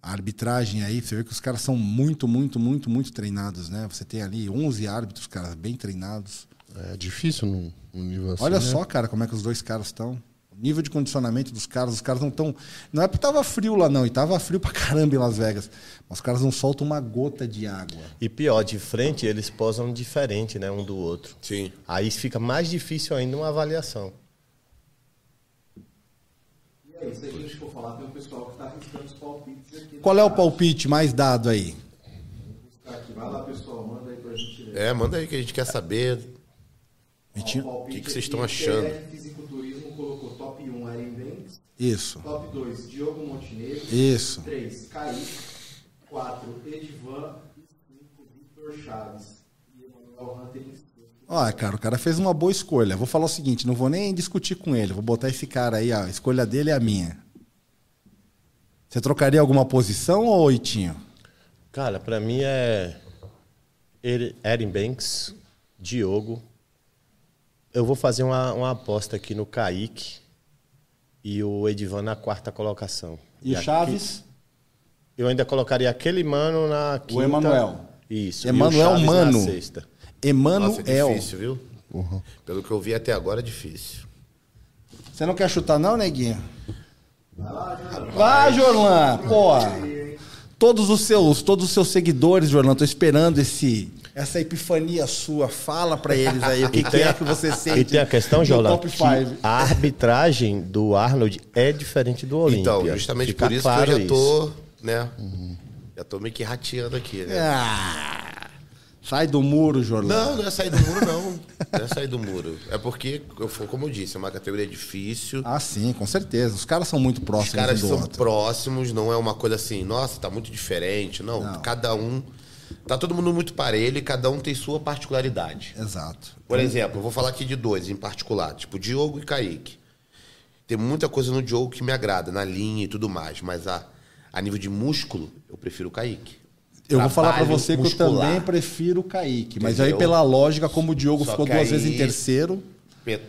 A arbitragem aí, você vê que os caras são muito, muito, muito, muito treinados, né? Você tem ali 11 árbitros, caras bem treinados. É difícil num nível assim. Olha né? só, cara, como é que os dois caras estão. O nível de condicionamento dos caras, os caras não estão. Não é porque tava frio lá, não, e tava frio pra caramba em Las Vegas. Mas os caras não soltam uma gota de água. E pior, de frente eles posam diferente, né? Um do outro. Sim. Aí fica mais difícil ainda uma avaliação. E aí, se a gente for falar, tem um pessoal que está arriscando os palpites aqui. Qual é o palpite mais dado aí? Tá. Vai lá, pessoal, manda aí pra gente. É, manda aí que a gente quer saber. Palpite que que vocês estão achando? TF Fisiculturismo colocou top 1 Aaron Banks, Isso. top 2 Diogo Montenegro, Isso. 3 Kaique, 4 Edivan e 5 Victor Chaves. E Emanuel Hunter. Olha, cara, o cara fez uma boa escolha. Vou falar o seguinte, não vou nem discutir com ele. Vou botar esse cara aí, ó. A escolha dele é a minha. Você trocaria alguma posição ou Itinho? Cara, pra mim é. Eri- Erin Banks, Diogo. Eu vou fazer uma, uma aposta aqui no Kaique e o Edivan na quarta colocação. E o aqui- Chaves? Eu ainda colocaria aquele mano na quinta. Emanuel. Isso. e o Emanuel Chaves na Mano. sexta. Nossa, Emanuel. é difícil, viu? Pelo que eu vi até agora, é difícil. Você não quer chutar, não, neguinho? Vai, Jorlan! Pô! Todos os seus, todos os seus seguidores, Jorlan, tô esperando esse essa epifania sua. Fala pra eles aí o que, que é que você sente. E tem a questão, Top que 5. a arbitragem do Arnold é diferente do Olímpia. Então, justamente Fica por isso claro que eu já tô, né? Já tô meio que rateando aqui, né? Ah, sai do muro, Jorlan. Não, não é sair do muro, não. Não é sair do muro. É porque, eu- como eu disse, é uma categoria difícil. Ah, sim, com certeza. Os caras são muito Os próximos caras um do são outro. próximos, não é uma coisa assim, nossa, tá muito diferente. Não, Não. cada um. Tá todo mundo muito parelho e cada um tem sua particularidade. Exato. Por exemplo, eu vou falar aqui de dois em particular, tipo Diogo e Kaique. Tem muita coisa no Diogo que me agrada, na linha e tudo mais, mas a, a nível de músculo, eu prefiro o Kaique. Eu vou falar Trabalho você que eu também prefiro o Kaique. Mas Entendeu? aí, pela lógica, como o Diogo Só ficou duas aí- vezes em terceiro,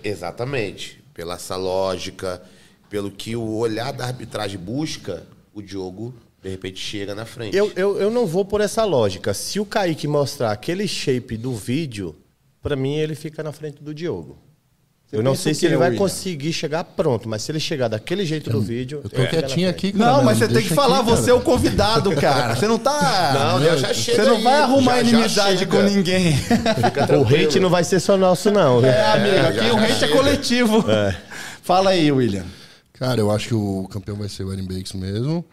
Exatamente. Pela essa lógica, pelo que o olhar da arbitragem busca, o Diogo, de repente, chega na frente. Eu, eu, eu não vou por essa lógica. Se o Kaique mostrar aquele shape do vídeo, pra mim ele fica na frente do Diogo. Você eu não sei se ele vai William? conseguir chegar pronto, mas se ele chegar daquele jeito do vídeo. Eu tô na quietinho aqui, cara. Não, mas você tem que falar, aqui, você é o convidado, cara. Você não tá. Não, eu já chego Você não vai arrumar já- já inimizade chega. com ninguém. Fica O hate não vai ser só nosso, não. É, amigo, aqui já o hate é chega. coletivo. Fala aí, William. Cara, eu acho que o campeão vai ser o Erin Bakes mesmo.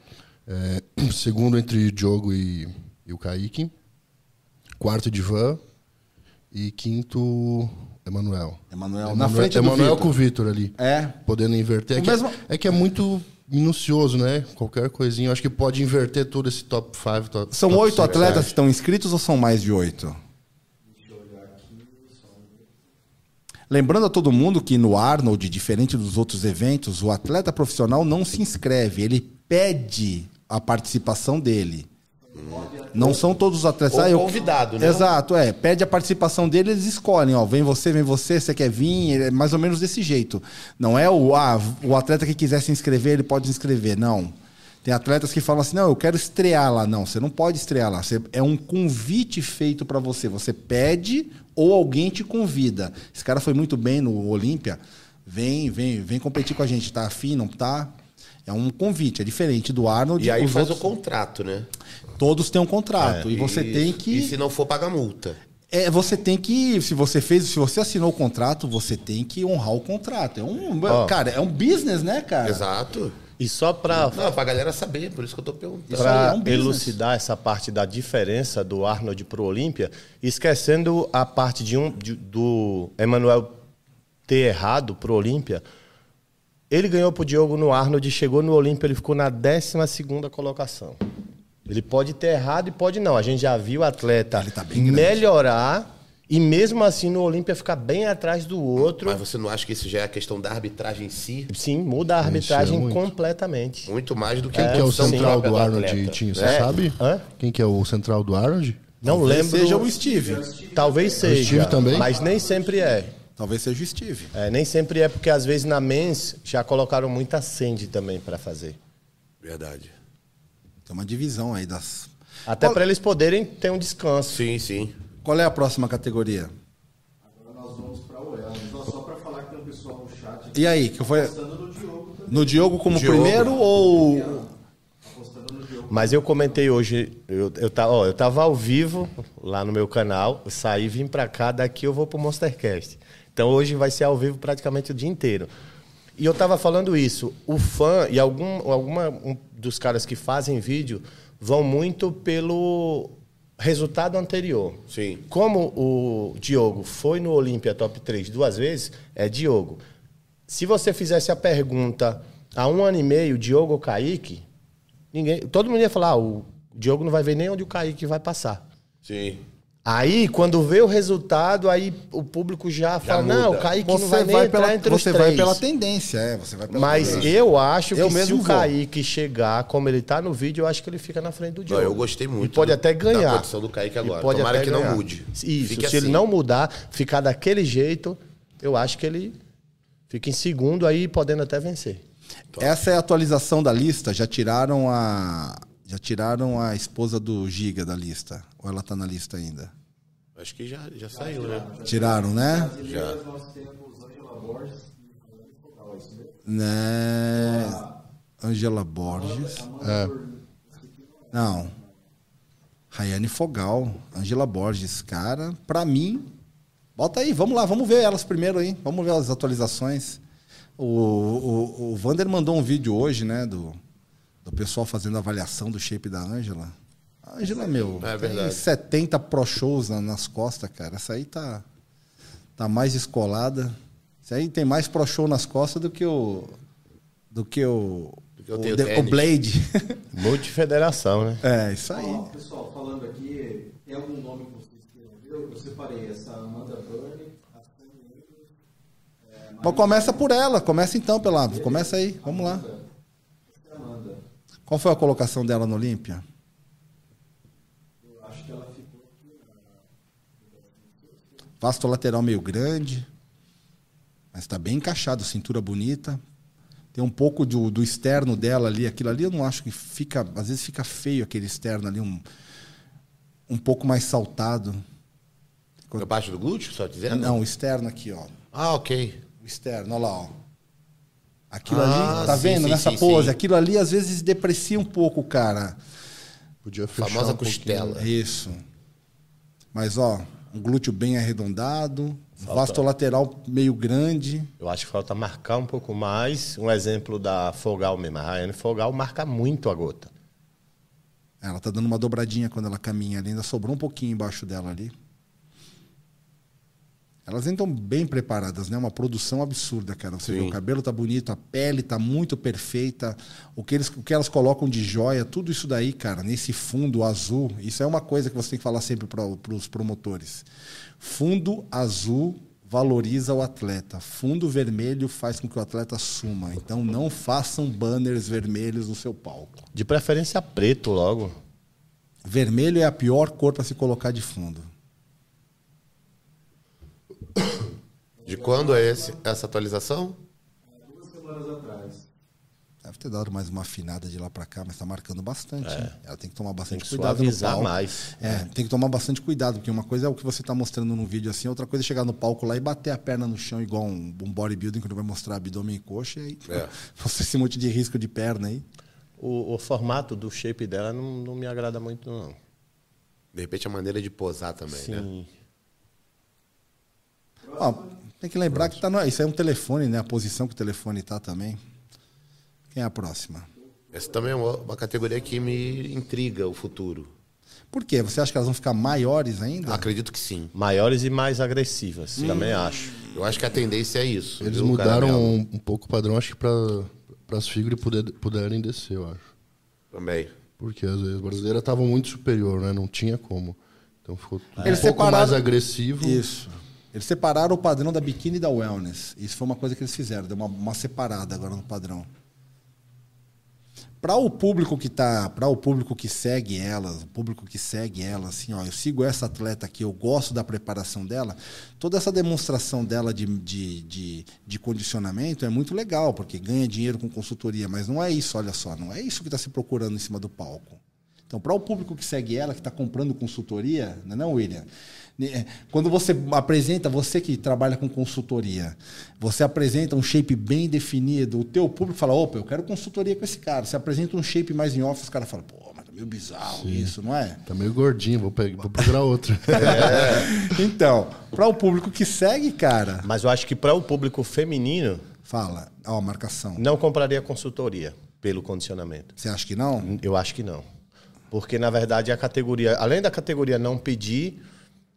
É, segundo entre Diogo e, e o Kaique. Quarto, Divan. E quinto, Emanuel. Emanuel, na frente do Emanuel com o Vitor ali. É. Podendo inverter. É que, mesmo- é que é muito minucioso, né? Qualquer coisinha. Eu acho que pode inverter todo esse top 5. Top, São oito atletas que estão inscritos ou são mais de oito? Lembrando a todo mundo que no Arnold, diferente dos outros eventos, o atleta profissional não se inscreve, ele pede a participação dele. Não são todos os atletas. Ou Ah, eu- convidado, né? Exato, é. Pede a participação dele, eles escolhem, ó. Vem você, vem você, você quer vir, é mais ou menos desse jeito. Não é o, ah, o atleta que quiser se inscrever, ele pode se inscrever. Não. Tem atletas que falam assim: não, eu quero estrear lá. Não, você não pode estrear lá. Você- é um convite feito para você. Você pede ou alguém te convida. Esse cara foi muito bem no Olímpia. Vem, vem, vem competir com a gente. Tá afim, não tá? É um convite, é diferente do Arnold. E aí faz outros- o contrato, né? Todos têm um contrato. e você Isso. tem que. E se não for, paga multa. É, você tem que, se você fez, se você assinou o contrato, você tem que honrar o contrato. É um, Ó. cara, é um business, né, cara? Exato. E só pra, Não, pra galera saber, por isso que eu tô perguntando. Para é um business. elucidar essa parte da diferença do Arnold pro Olímpia, esquecendo a parte de um de- do Emanuel ter errado pro Olímpia, ele ganhou pro Diogo no Arnold, chegou no Olímpia, ele ficou na 12 segunda colocação. Ele pode ter errado e pode não. A gente já viu o atleta Ele tá melhorar E mesmo assim no Olímpia ficar bem atrás do outro. Mas você não acha que isso já é a questão da arbitragem em si? Sim, muda a arbitragem muito. completamente. Muito mais do que Quem a que é o central do Arnold, Tinho? Você né? sabe? Hã? Quem que é o central do Arnold? Não Talvez lembro. seja o Steve. Talvez seja. Steve também? Mas nem sempre é. Talvez seja o Steve. É, Nem sempre é, porque às vezes na mens já colocaram muita Sandy também para fazer. Verdade. Tem uma divisão aí das. Até Qual- para eles poderem ter um descanso. Sim, sim. Qual é a próxima categoria? Agora nós vamos para o Elvis. Só, só para falar que tem um pessoal no chat E aí, que foi apostando no Diogo também. no Diogo como Diogo. primeiro ou Apostando no Diogo. Mas eu comentei hoje, eu, eu, tava, ó, eu tava ao vivo lá no meu canal, eu saí, vim pra cá, daqui eu vou pro Monstercast. Então hoje vai ser ao vivo praticamente o dia inteiro. E eu tava falando isso, o fã e algum alguma um dos caras que fazem vídeo vão muito pelo resultado anterior. Sim. Como o Diogo foi no Olímpia Top 3 duas vezes, é Diogo. Se você fizesse a pergunta há um ano e meio, Diogo ou Kaique, ninguém, todo mundo ia falar, ah, o Diogo não vai ver nem onde o Kaique vai passar. Sim. Aí, quando vê o resultado, aí o público já, fala, não, muda. o Kaique você não vai nem vai entrar pela entre você os vai três. pela tendência, é, você vai pela Mas tendência. eu acho que Eu se mesmo o vou. Kaique chegar como ele tá no vídeo, eu acho que ele fica na frente do Não, Diogo. eu gostei muito E pode do- até da ganhar. condição do Kaique E agora. pode Tomara até que não ganhar. mude. Isso, Fique se ele assim. não mudar, ficar daquele jeito, eu acho que ele fica em segundo aí, podendo até vencer. Essa é a atualização da lista, já tiraram a já tiraram a esposa do Giga da lista, ou ela tá na lista ainda? Acho que já, já saiu, né? Tiraram, né? E é mesmo? Né? Angela Borges. É. Não. Rayane Fogal, Angela Borges, cara, pra mim, bota aí, vamos lá, vamos ver elas primeiro aí, vamos ver as atualizações. O, o, o Vander mandou um vídeo hoje, né, do, do pessoal fazendo a avaliação do shape da Angela. A Angela, meu, É tem verdade. 70 pro shows na- nas costas, cara. Essa aí tá, tá mais descolada. Isso aí tem mais pro show nas costas do que o. Do que o. Do que eu o, tenho de- o Blade. Multifederação, né? é, isso aí. Ó, pessoal, falando aqui, tem algum nome que vocês queiram ver? Eu separei essa Amanda Sandy Andrews, Bom, começa por ela, começa então pela. Começa aí, vamos lá. Qual foi a colocação dela no Olímpia? Eu acho que ela ficou aqui na. Vasto lateral meio grande, mas tá bem encaixado, cintura bonita. Tem um pouco do, do externo dela ali, aquilo ali eu não acho que fica, às vezes fica feio aquele externo ali, um, um pouco mais saltado. Abaixo do glúteo, só dizendo? Não, o externo aqui, ó. Ah, ok. O externo, olha lá, ó. Aquilo Ah, ali, tá sim, vendo? sim, Nessa sim, pose, aquilo ali às vezes deprecia um pouco, cara. Podia fechar Famosa um pouquinho. costela. Isso. Mas, ó, um glúteo bem arredondado, um vasto lateral meio grande. Eu acho que falta marcar um pouco mais. Um exemplo da Fogal mesmo. A Rayane Fogal marca muito a gota. Ela tá dando uma dobradinha quando ela caminha ali, ainda sobrou um pouquinho embaixo dela ali. Elas ainda estão bem preparadas, né? Uma produção absurda, cara. Você vê, Sim. o cabelo tá bonito, a pele tá muito perfeita. O que, eles, o que elas colocam de joia, tudo isso daí, cara, nesse fundo azul, isso é uma coisa que você tem que falar sempre para os promotores. Fundo azul valoriza o atleta. Fundo vermelho faz com que o atleta suma. Então não façam banners vermelhos no seu palco. De preferência preto logo. Vermelho é a pior cor para se colocar de fundo. De quando é esse, essa atualização? Duas semanas atrás. Deve ter dado mais uma afinada de lá para cá, mas está marcando bastante. hein? Ela tem que tomar Tem bastante que cuidado no suavizar palco. mais. É, tem que tomar bastante cuidado, porque uma coisa é o que você está mostrando no vídeo assim, outra coisa é chegar no palco lá e bater a perna no chão igual um, um bodybuilding quando vai mostrar abdômen e coxa, e aí É. você esse monte de risco de perna aí. O, o formato do shape dela não, não me agrada muito, não. De repente a maneira de posar também, né? Ó, tem que lembrar que tá no, isso é um telefone, né? A posição que o telefone tá também. Quem é a próxima? Essa também é uma, uma categoria que me intriga o futuro. Por quê? Você acha que elas vão ficar maiores ainda? Acredito que sim. Maiores e mais agressivas, também acho. Eu acho que a tendência é isso. Eles viu, mudaram um, um pouco o padrão, acho que para as figuras poder, puderem descer, eu acho. Também. Porque às vezes a brasileira estava muito superior, né? Não tinha como. Então ficou um Eles pouco separaram- mais agressivo. Isso. Eles separaram o padrão da biquíni e da wellness. Isso foi uma coisa que eles fizeram, deu uma, uma separada agora no padrão. Para o público que tá, para o público que segue elas, o público que segue ela, assim, ó, eu sigo essa atleta aqui, eu gosto da preparação dela, toda essa demonstração dela de, de, de, de condicionamento é muito legal, porque ganha dinheiro com consultoria, mas não é isso, olha só, não é isso que está se procurando em cima do palco. Então, para o público que segue ela, que está comprando consultoria, não é não, William? Ne- Quando você apresenta, você que trabalha com consultoria, você apresenta um shape bem definido, o teu público fala, opa, eu quero consultoria com esse cara. Você apresenta um shape mais em off, os caras falam, pô, mas tá meio bizarro isso, não é? Tá meio gordinho, vou, pegar, vou procurar outro. Então, para o público que segue, cara, Mas eu acho que para o público feminino, fala, ó, a marcação. não compraria consultoria pelo condicionamento. Você acha que não? Eu acho que não. Porque, na verdade, a categoria, além da categoria não pedir,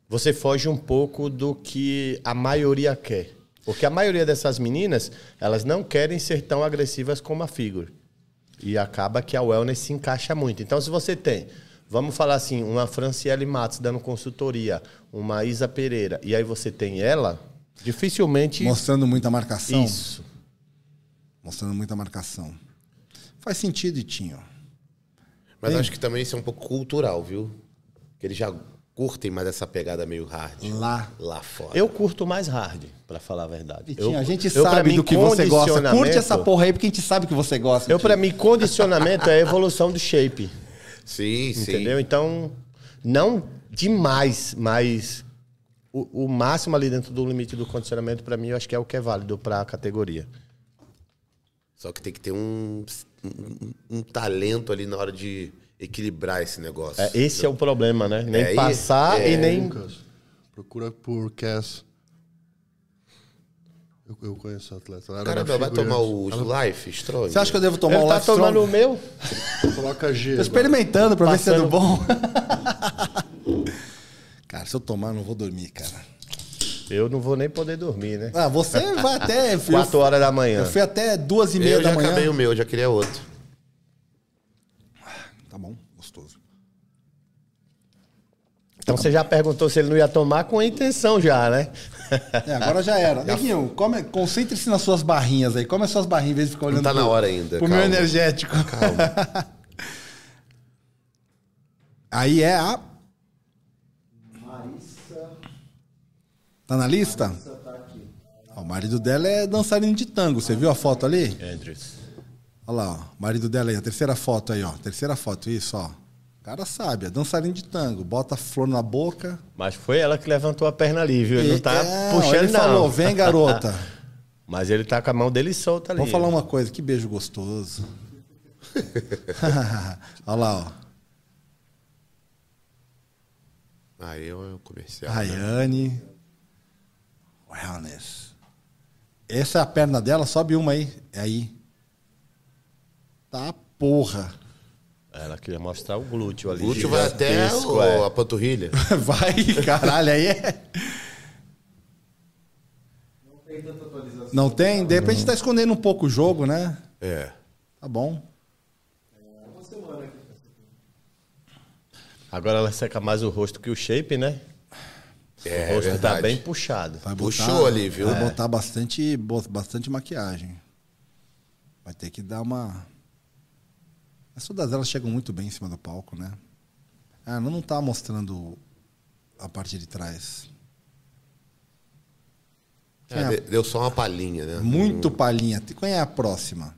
você foge um pouco do que a maioria quer. Porque a maioria dessas meninas, elas não querem ser tão agressivas como a figure. E acaba que a wellness se encaixa muito. Então, se você tem, vamos falar assim, uma Franciele Matos dando consultoria, uma Isa Pereira, e aí você tem ela, dificilmente... Mostrando muita marcação. Isso. Mostrando muita marcação. Faz sentido, Itinho. Mas Tem. acho que também isso é um pouco cultural, viu? Que eles já curtem mais essa pegada meio hard. Lá. Lá fora. Eu curto mais hard, para falar a verdade. Eu- a gente eu, sabe mim, do que você gosta. Curte essa porra aí porque a gente sabe que você gosta. Eu, pra mim, condicionamento é a evolução do shape. Sim, sim. Entendeu? Então, não demais, mas o, o máximo ali dentro do limite do condicionamento, pra mim, eu acho que é o que é válido pra categoria. Só que tem que ter um, um, um talento ali na hora de equilibrar esse negócio. É, esse é o problema, né? Nem É, passar é, e nem. Lucas, procura por Cass. Eu, eu conheço a atleta. Era Caramba, vai tomar o Life Strong? Você acha que eu devo tomar Ele um tá Life tomando o Strong? meu? Coloca G. Tô experimentando pra ver se é do Passando. bom. cara, se eu tomar, eu não vou dormir, cara. Eu não vou nem poder dormir, né? Ah, você vai até. Quatro horas da manhã. Eu fui até duas e meia Eu da já manhã. acabei o meu, já queria outro. Tá bom, gostoso. Então você já perguntou se ele não ia tomar com a intenção já, né? É, agora já era. Neguinho, come- concentre-se nas suas barrinhas aí. Come as suas barrinhas em vez de ficar olhando tá pro- na hora ainda, pro meu calma. energético. aí é a. Marissa, Tá na lista? Marissa tá aqui. Ó, o marido dela é dançarino de tango. Você viu a foto ali? Andrews. Olha lá, ó. O marido dela aí, a terceira foto aí, ó. Terceira foto, isso, ó. O cara sabe, é dançarino de tango. Bota flor na boca. Mas foi ela que levantou a perna ali, viu? Ele não tá É, puxando, ele não. falou, vem garota. Mas ele tá com a mão dele solta ali. Vamos falar uma coisa, que beijo gostoso. Olha lá, ó. Aí é o comercial. Rayane. Wellness. Essa é a perna dela, sobe uma aí. É aí. Tá porra. Ela queria mostrar o glúteo ali. O glúteo vai até o- é. a panturrilha. Vai, caralho, aí é. Não tem tanta atualização. Não tem? De repente tá escondendo um pouco o jogo, né? É. Tá bom. É uma semana aqui. Agora ela seca mais o rosto que o shape, né? É, o rosto tá bem puxado. Vai Puxou ali, viu? Vai É. botar bastante, bastante maquiagem. Vai ter que dar uma. Mas todas elas chegam muito bem em cima do palco, né? Ah, não, não tá mostrando a parte de trás. É, de- deu só uma palhinha, né? Muito palhinha. Qual é a próxima?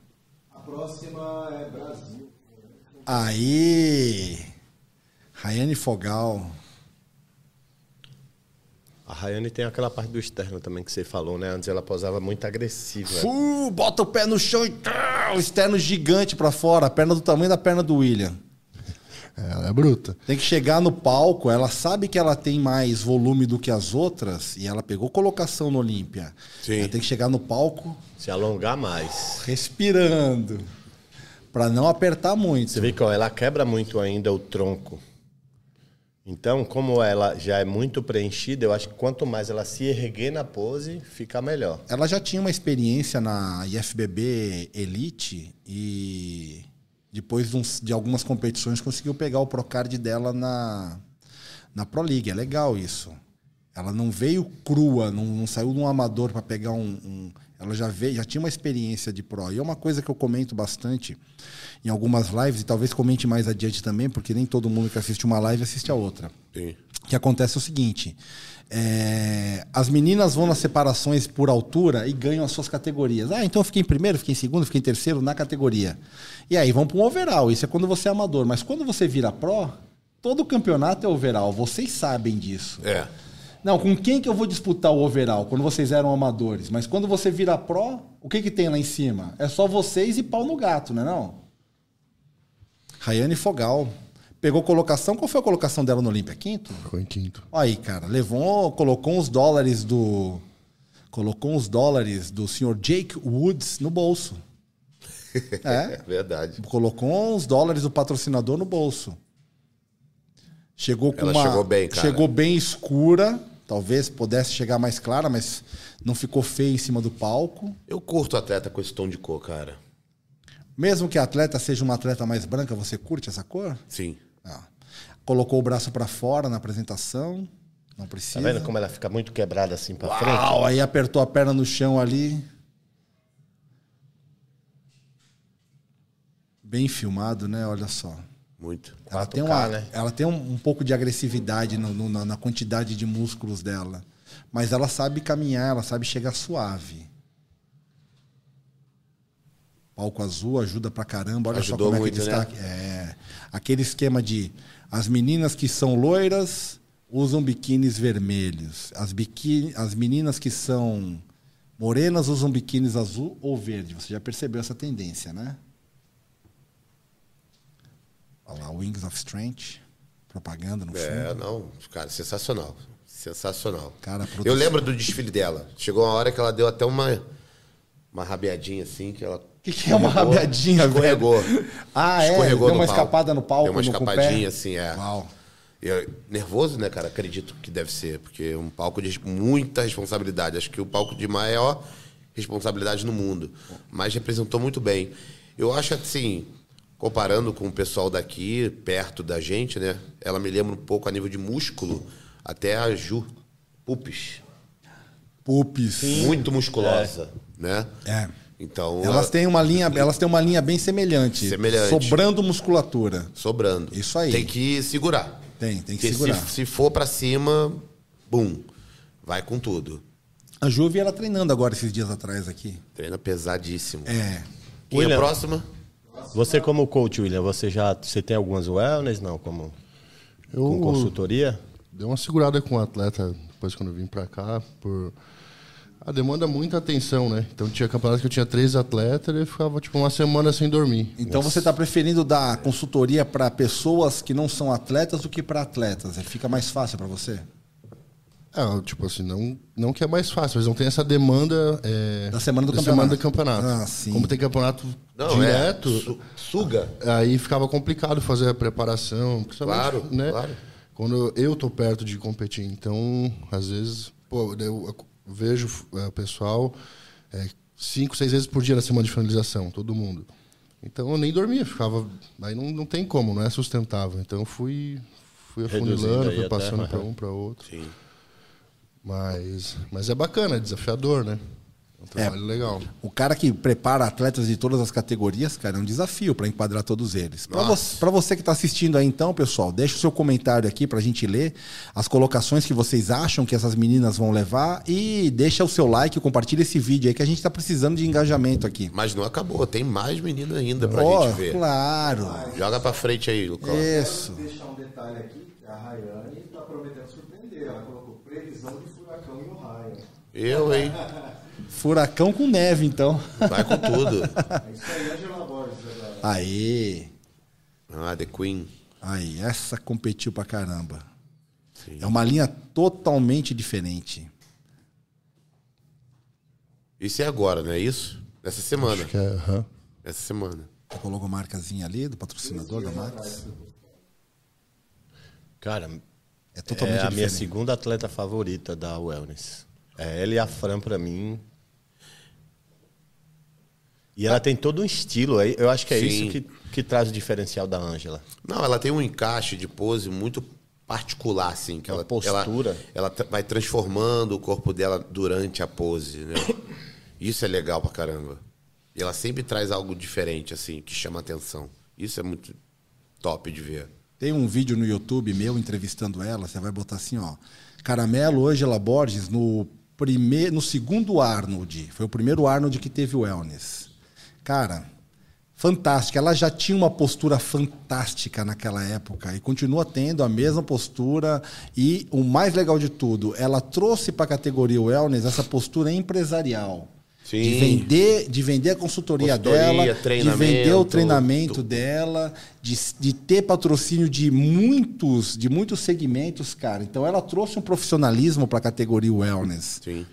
A próxima é Brasil. Aí! Rayane Fogal. A Rayane tem aquela parte do externo também que você falou, né? Antes ela posava muito agressiva. Fu, bota o pé no chão e o externo gigante pra fora, a perna do tamanho da perna do William. É, ela é bruta. Tem que chegar no palco, ela sabe que ela tem mais volume do que as outras e ela pegou colocação no Olímpia. Sim. Ela tem que chegar no palco Se alongar mais. respirando Pra não apertar muito. Você vê que ó, ela quebra muito ainda o tronco. Então, como ela já é muito preenchida, eu acho que quanto mais ela se erguer na pose, fica melhor. Ela já tinha uma experiência na IFBB Elite e depois de, uns- de algumas competições conseguiu pegar o Procard dela na, na Pro League. É legal isso. Ela não veio crua, não, não saiu de um amador para pegar um, um- Ela já veio, já tinha uma experiência de pro. E é uma coisa que eu comento bastante em algumas lives, e talvez comente mais adiante também, porque nem todo mundo que assiste uma live assiste a outra. Sim. O que acontece é o seguinte: é, as meninas vão nas separações por altura e ganham as suas categorias. Ah, então eu fiquei em primeiro, fiquei em segundo, fiquei em terceiro na categoria. E aí vão para um overall. Isso é quando você é amador. Mas quando você vira pro, todo campeonato é overall. Vocês sabem disso. É. Não, com quem que eu vou disputar o overall quando vocês eram amadores? Mas quando você vira pro, o que que tem lá em cima? É só vocês e pau no gato, não é não? Rayane Fogal. Pegou colocação. Qual foi a colocação dela no Olímpia? Quinto? Em quinto. Aí, cara, levou, colocou uns dólares do. Colocou uns dólares do senhor Jake Woods no bolso. É. É verdade. Colocou uns dólares do patrocinador no bolso. Chegou com Ela uma. chegou bem, cara. Chegou bem escura. Talvez pudesse chegar mais clara, mas não ficou feia em cima do palco. Eu curto atleta com esse tom de cor, cara. Mesmo que a atleta seja uma atleta mais branca, você curte essa cor? Sim. Ah. Colocou o braço pra fora na apresentação. Não precisa. Tá vendo como ela fica muito quebrada assim pra frente? Uau, aí apertou a perna no chão ali. Bem filmado, né? Olha só. Muito. Ela 4K, tem, uma, né? ela tem um, um pouco de agressividade no- no- na, na quantidade de músculos dela. Mas ela sabe caminhar, ela sabe chegar suave. Palco azul ajuda pra caramba. Olha Ajudou só como muito, é que né? destaque. É, aquele esquema de as meninas que são loiras usam biquínis vermelhos. As, biquíni, as meninas que são morenas usam biquínis azul ou verde. Você já percebeu essa tendência, né? Olha lá, Wings of Strength. Propaganda no fundo. É, não, cara, sensacional. Sensacional. Cara, Eu lembro do desfile dela. Chegou uma hora que ela deu até uma, uma rabiadinha assim, que ela. O que, que é uma rabiadinha, velho? Escorregou. Ah, é? Escorregou Deu no uma palco. escapada no palco, Deu uma no- com o pé? escapadinha, assim, é. Uau. Eu- nervoso, né, cara? Acredito que deve ser, porque é um palco de muita responsabilidade. Acho que o palco de maior responsabilidade no mundo. Mas representou muito bem. Eu acho assim, comparando com o pessoal daqui, perto da gente, né? Ela me lembra um pouco a nível de músculo, até a Ju Pupis. Pupis. Muito musculosa, né? É. Então, Elas ela- têm uma linha, elas têm uma linha bem semelhante. Semelhante. Sobrando musculatura. sobrando. Isso aí. Tem que segurar. Tem, tem que Porque segurar. Se, se for pra cima, bum, vai com tudo. A Ju vi ela treinando agora esses dias atrás aqui. Treina pesadíssimo. É. Quem é a William. próxima? Você como coach, William, você já você tem algumas wellness, não? Como Eu com consultoria? dei uma segurada com o atleta depois quando eu vim pra cá, por. A demanda muita atenção, né? Então tinha campeonato que eu tinha três atletas e eu ficava tipo uma semana sem dormir. Então você está preferindo dar consultoria para pessoas que não são atletas do que para atletas? É, Fica mais fácil para você? É, tipo assim, não, não que é mais fácil, mas não tem essa demanda é, Da semana do da campeonato. semana do campeonato. Ah, sim. Como tem campeonato Não, direto, é. su- suga. aí ficava complicado fazer a preparação. Claro, né? claro. Quando eu tô perto de competir. Então, às vezes, pô, eu vejo é, o pessoal é, cinco, seis vezes por dia na semana de finalização, todo mundo. Então eu nem dormia, ficava. Aí não, não tem como, não é sustentável. Então eu fui, fui afunilando, fui passando para um, para outro. Sim. Mas, mas é bacana, é desafiador, né? É um trabalho legal. O cara que prepara atletas de todas as categorias, cara, é um desafio para enquadrar todos eles. Para Nossa. você, pra você que está assistindo aí, então, pessoal, deixa o seu comentário aqui para a gente ler as colocações que vocês acham que essas meninas vão levar e deixa o seu like, compartilha esse vídeo aí que a gente está precisando de engajamento aqui. Mas não acabou, tem mais menina ainda pra Ó, gente ver. claro. Joga pra frente aí, Lucão. Isso. Vou deixar um detalhe aqui, a Rayane está prometendo surpreender. Ela colocou previsão de furacão em Ohio. Eu, hein? Furacão com neve, então. Vai com tudo. Isso aí, Angela Borges. Aê. Ah, The Queen. Aí, essa competiu pra caramba. Sim. É uma linha totalmente diferente. Isso é agora, não é isso? Essa semana. Acho que é. Essa semana. Com a logomarcazinha ali, do patrocinador da Max. Cara, É totalmente é a minha diferente. segunda atleta favorita da Wellness. É ela e a Fran pra mim. E ela tem todo um estilo. aí. Eu acho que é Sim. isso que, que traz o diferencial da Ângela. Não, ela tem um encaixe de pose muito particular, assim, que Uma ela, postura. ela, ela vai transformando o corpo dela durante a pose, né? Isso é legal pra caramba. E ela sempre traz algo diferente, assim, que chama atenção. Isso é muito top de ver. Tem um vídeo no YouTube meu entrevistando ela, você vai botar assim, ó. Caramelo Ângela Borges no primeiro, no segundo Arnold. Foi o primeiro Arnold que teve o wellness. Cara, fantástica. Ela já tinha uma postura fantástica naquela época e continua tendo a mesma postura. E o mais legal de tudo, ela trouxe para a categoria wellness essa postura empresarial. Sim. De vender, de vender a consultoria, Consultoria, dela, de vender o treinamento tudo. dela, de, de ter patrocínio de muitos, de muitos segmentos, cara. Então ela trouxe um profissionalismo para a categoria wellness. Sim.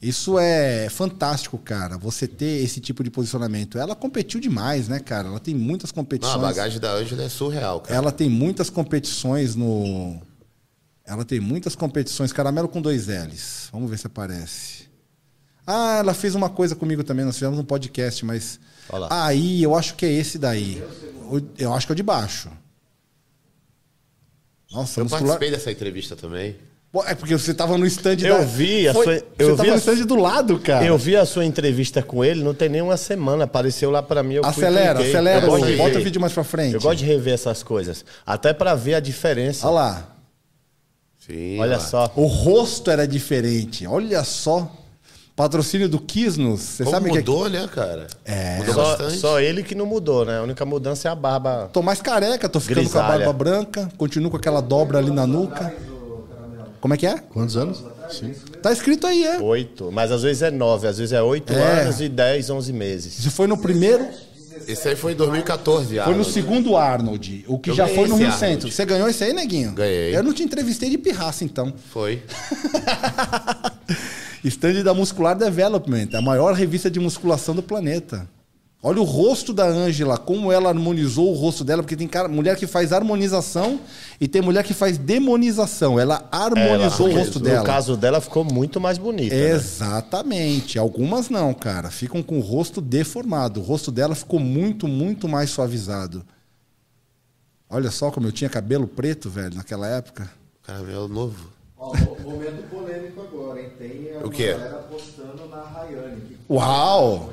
Isso é fantástico, cara. Você ter esse tipo de posicionamento. Ela competiu demais, né, cara? Ela tem muitas Não, competições. a bagagem da Ângela é surreal, cara. Ela tem muitas competições no. Ela tem muitas competições. Caramelo com dois L's. Vamos ver se aparece. Ah, ela fez uma coisa comigo também. Nós fizemos um podcast, mas. Olha lá. Aí, eu acho que é esse daí. Eu acho que é o de baixo. Nossa, Eu muscular. participei dessa entrevista também. Pô, É porque você tava no stand Eu da... vi a Foi- sua- Você eu tava vi no a- stand do lado, cara. Eu vi a sua entrevista com ele, não tem nem uma semana. Apareceu lá pra mim. Eu fui, Acelera, cliquei. acelera. Eu gosto Bota o vídeo mais pra frente. Eu gosto de rever essas coisas. Até pra ver a diferença. Olha lá. Sim. Olha lá. só. O rosto era diferente. Olha só. Patrocínio do Kisnos. Você Como sabe que mudou, né, cara? É. Mudou Só, bastante. só ele que não mudou, né? A única mudança é a barba. Tô mais careca, tô ficando com a Grisalha. barba branca, continuo com aquela dobra ali na nuca. Como é que é? Quantos anos? Sim. Tá escrito aí, é. Oito. Mas às vezes é nove, às vezes é oito É. anos e dez, onze meses. Isso foi no primeiro, Esse aí foi em 2014, foi no Arnold. segundo Arnold, o que Eu já foi no Rio Arnold. Centro. Você ganhou esse aí, neguinho? Ganhei. Eu não te entrevistei de pirraça, então. Foi. Stand da Muscular Development, a maior revista de musculação do planeta. Olha o rosto da Ângela, como ela harmonizou o rosto dela, porque tem cara, mulher que faz harmonização e tem mulher que faz demonização. Ela harmonizou o rosto no dela. caso dela ficou muito mais bonita. né? Exatamente. Algumas não, cara. Ficam com o rosto deformado. O rosto dela ficou muito, muito mais suavizado. Olha só como eu tinha cabelo preto, velho, naquela época. Caramelo novo. Ó, mo- momento polêmico agora, hein? Tem a O quê? galera postando na Rayane. Que Uau!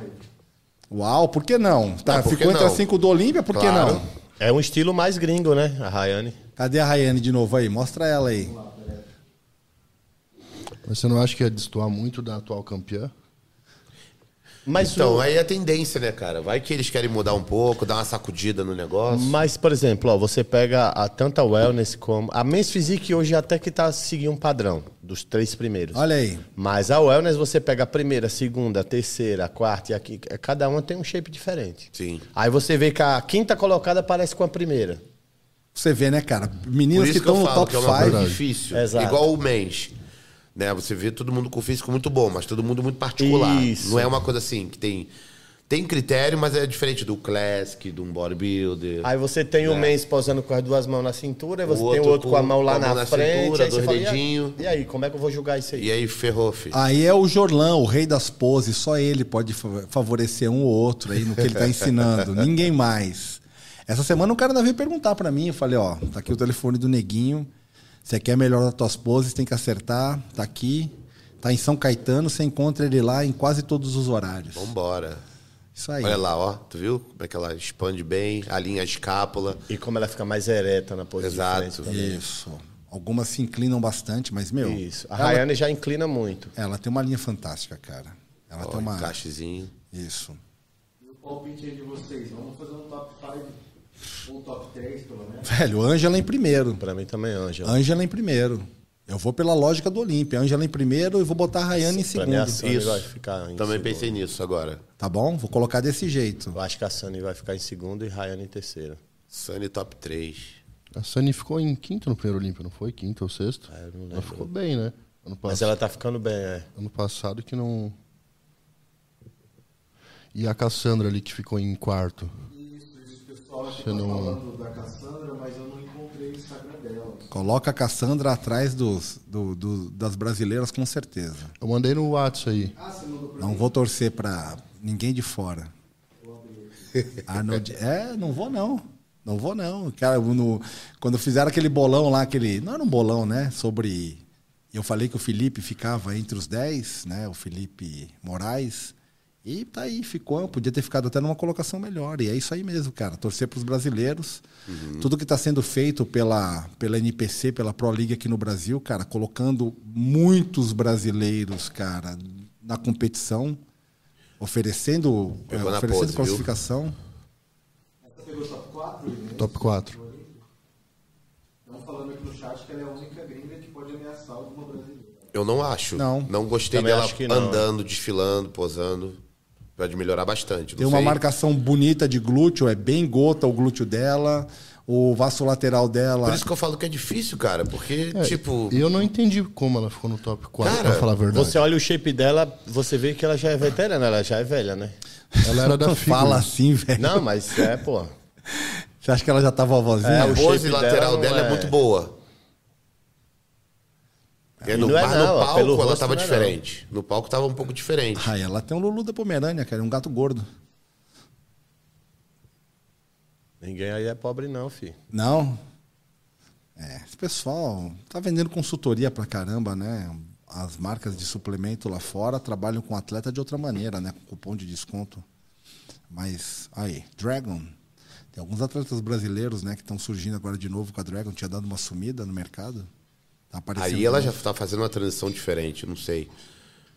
Uau, por que não? Tá, Não, que ficou entre as cinco do Olímpia, por que Claro. não? É um estilo mais gringo, né? A Rayane. Cadê a Rayane de novo aí? Mostra ela aí. Mas você não acha que ia destoar muito da atual campeã? Mas, Então, o- aí é a tendência, né, cara? Vai que eles querem mudar um pouco, dar uma sacudida no negócio. mas, por exemplo, ó, você pega a, tanto a Wellness como. A Men's Physique hoje até que tá seguindo um padrão dos três primeiros. Olha aí. Mas a Wellness você pega a primeira, a segunda, a terceira, a quarta e aqui. Cada uma tem um shape diferente. Sim. Aí você vê que a quinta colocada parece com a primeira. Você vê, né, cara? Meninas que estão no falo top que é uma coisa 5. difícil. Exato. Igual o mens. Né? Você vê todo mundo com físico muito bom, mas todo mundo muito particular. Isso. Não é uma coisa assim que tem. Tem critério, mas é diferente do classic, de um bodybuilder. Aí você tem o É. men's posando com as duas mãos na cintura, aí O você tem o outro outro com a com- mão lá com a na, mão na frente. cintura, aí você dois fala, e aí- dedinhos. E aí, como é que eu vou julgar isso aí? E aí ferrou, filho. Aí é o Jorlan, o rei das poses. Só ele pode fa- favorecer um ou outro aí no que ele tá ensinando. Ninguém mais. Essa semana o cara ainda veio perguntar pra mim. Eu falei, ó, tá aqui o telefone do Neguinho. Você quer melhorar as tuas poses, tem que acertar. Tá aqui. Tá em São Caetano, você encontra ele lá em quase todos os horários. Vambora. Isso aí. Olha lá, ó. Tu viu como é que ela expande bem, alinha a escápula. E como ela fica mais ereta na posição. Exato. Isso. Algumas se inclinam bastante, mas, meu. Isso. A ela, Rayane já inclina muito. ela tem uma linha fantástica, cara. Ela Ó, tem uma. encaixezinho. Isso. E o palpite aí de vocês? Vamos fazer um top 5 ou top 3, pelo menos. Velho, Ângela em primeiro. Pra mim também, Ângela. Ângela em primeiro. Eu vou pela lógica do Olímpia. Ângela em primeiro e vou botar a Rayane em Pra mim, a segundo. Sunny Isso. vai ficar em Também segundo. pensei nisso agora. Tá bom? Vou colocar desse jeito. Eu acho que a Sunny vai ficar em segundo e Rayane em terceiro. Sunny top 3. A Sunny ficou em quinto no primeiro Olímpio, não foi? Quinto ou sexto? Ah, eu não ela ficou bem, né? Ano, Mas ela tá ficando bem, é. ano passado que não. E a Cassandra ali que ficou em quarto. Você fica não- falando da Cassandra, mas eu não encontrei o Instagram dela. Coloca a Cassandra atrás dos, do- do- das brasileiras, com certeza. Eu mandei no WhatsApp aí. Ah, você mandou pra Não vou torcer pra ninguém de fora. Arnold. É, não vou não. Não vou, não. Cara, no, quando fizeram aquele bolão lá, aquele. Não era um bolão, né? Sobre. Eu falei que o Felipe ficava entre os 10, né? O Felipe Moraes. E tá aí, ficou. Podia ter ficado até numa colocação melhor. E é isso aí mesmo, cara. Torcer para os brasileiros. Uhum. Tudo que está sendo feito pela, pela NPC, pela Pro League aqui no Brasil, cara, colocando muitos brasileiros, cara, na competição, oferecendo, é, oferecendo pose, classificação. Viu? Essa pegou top 4? Né? Top 4. Estão falando aqui no chat que ela é a única gringa que pode ameaçar alguma brasileira. Eu não acho. Não. Não gostei Também dela não. andando, desfilando, posando. Pode melhorar bastante. Tem uma marcação bonita de glúteo, é bem gota o glúteo dela, o vaso lateral dela. Por isso que eu falo que é difícil, cara, porque, É, tipo. Eu não entendi como ela ficou no top 4, Cara, pra falar a verdade. Você olha o shape dela, você vê que ela já é veterana, ela já é velha, né? Ela era da Não Figure. fala assim, velho. Não, mas é, pô. Você acha que ela já tá vovozinha? É, a o pose lateral dela dela, é... é- muito boa. É, no, não é não, no palco pelo ela rosto tava não é diferente. No palco tava um pouco diferente. Ah, ela tem um Lulu da Pomerânia, cara, um gato gordo. Ninguém aí é pobre não, filho. Não. É, esse pessoal tá vendendo consultoria pra caramba, né? As marcas de suplemento lá fora trabalham com atleta de outra maneira, né? Com cupom de desconto. Mas, aí, Dragon. Tem alguns atletas brasileiros, né, que estão surgindo agora de novo com a Dragon. Tinha dado uma sumida no mercado. Tá aparecendo Aí ela já tá fazendo uma transição diferente, não sei.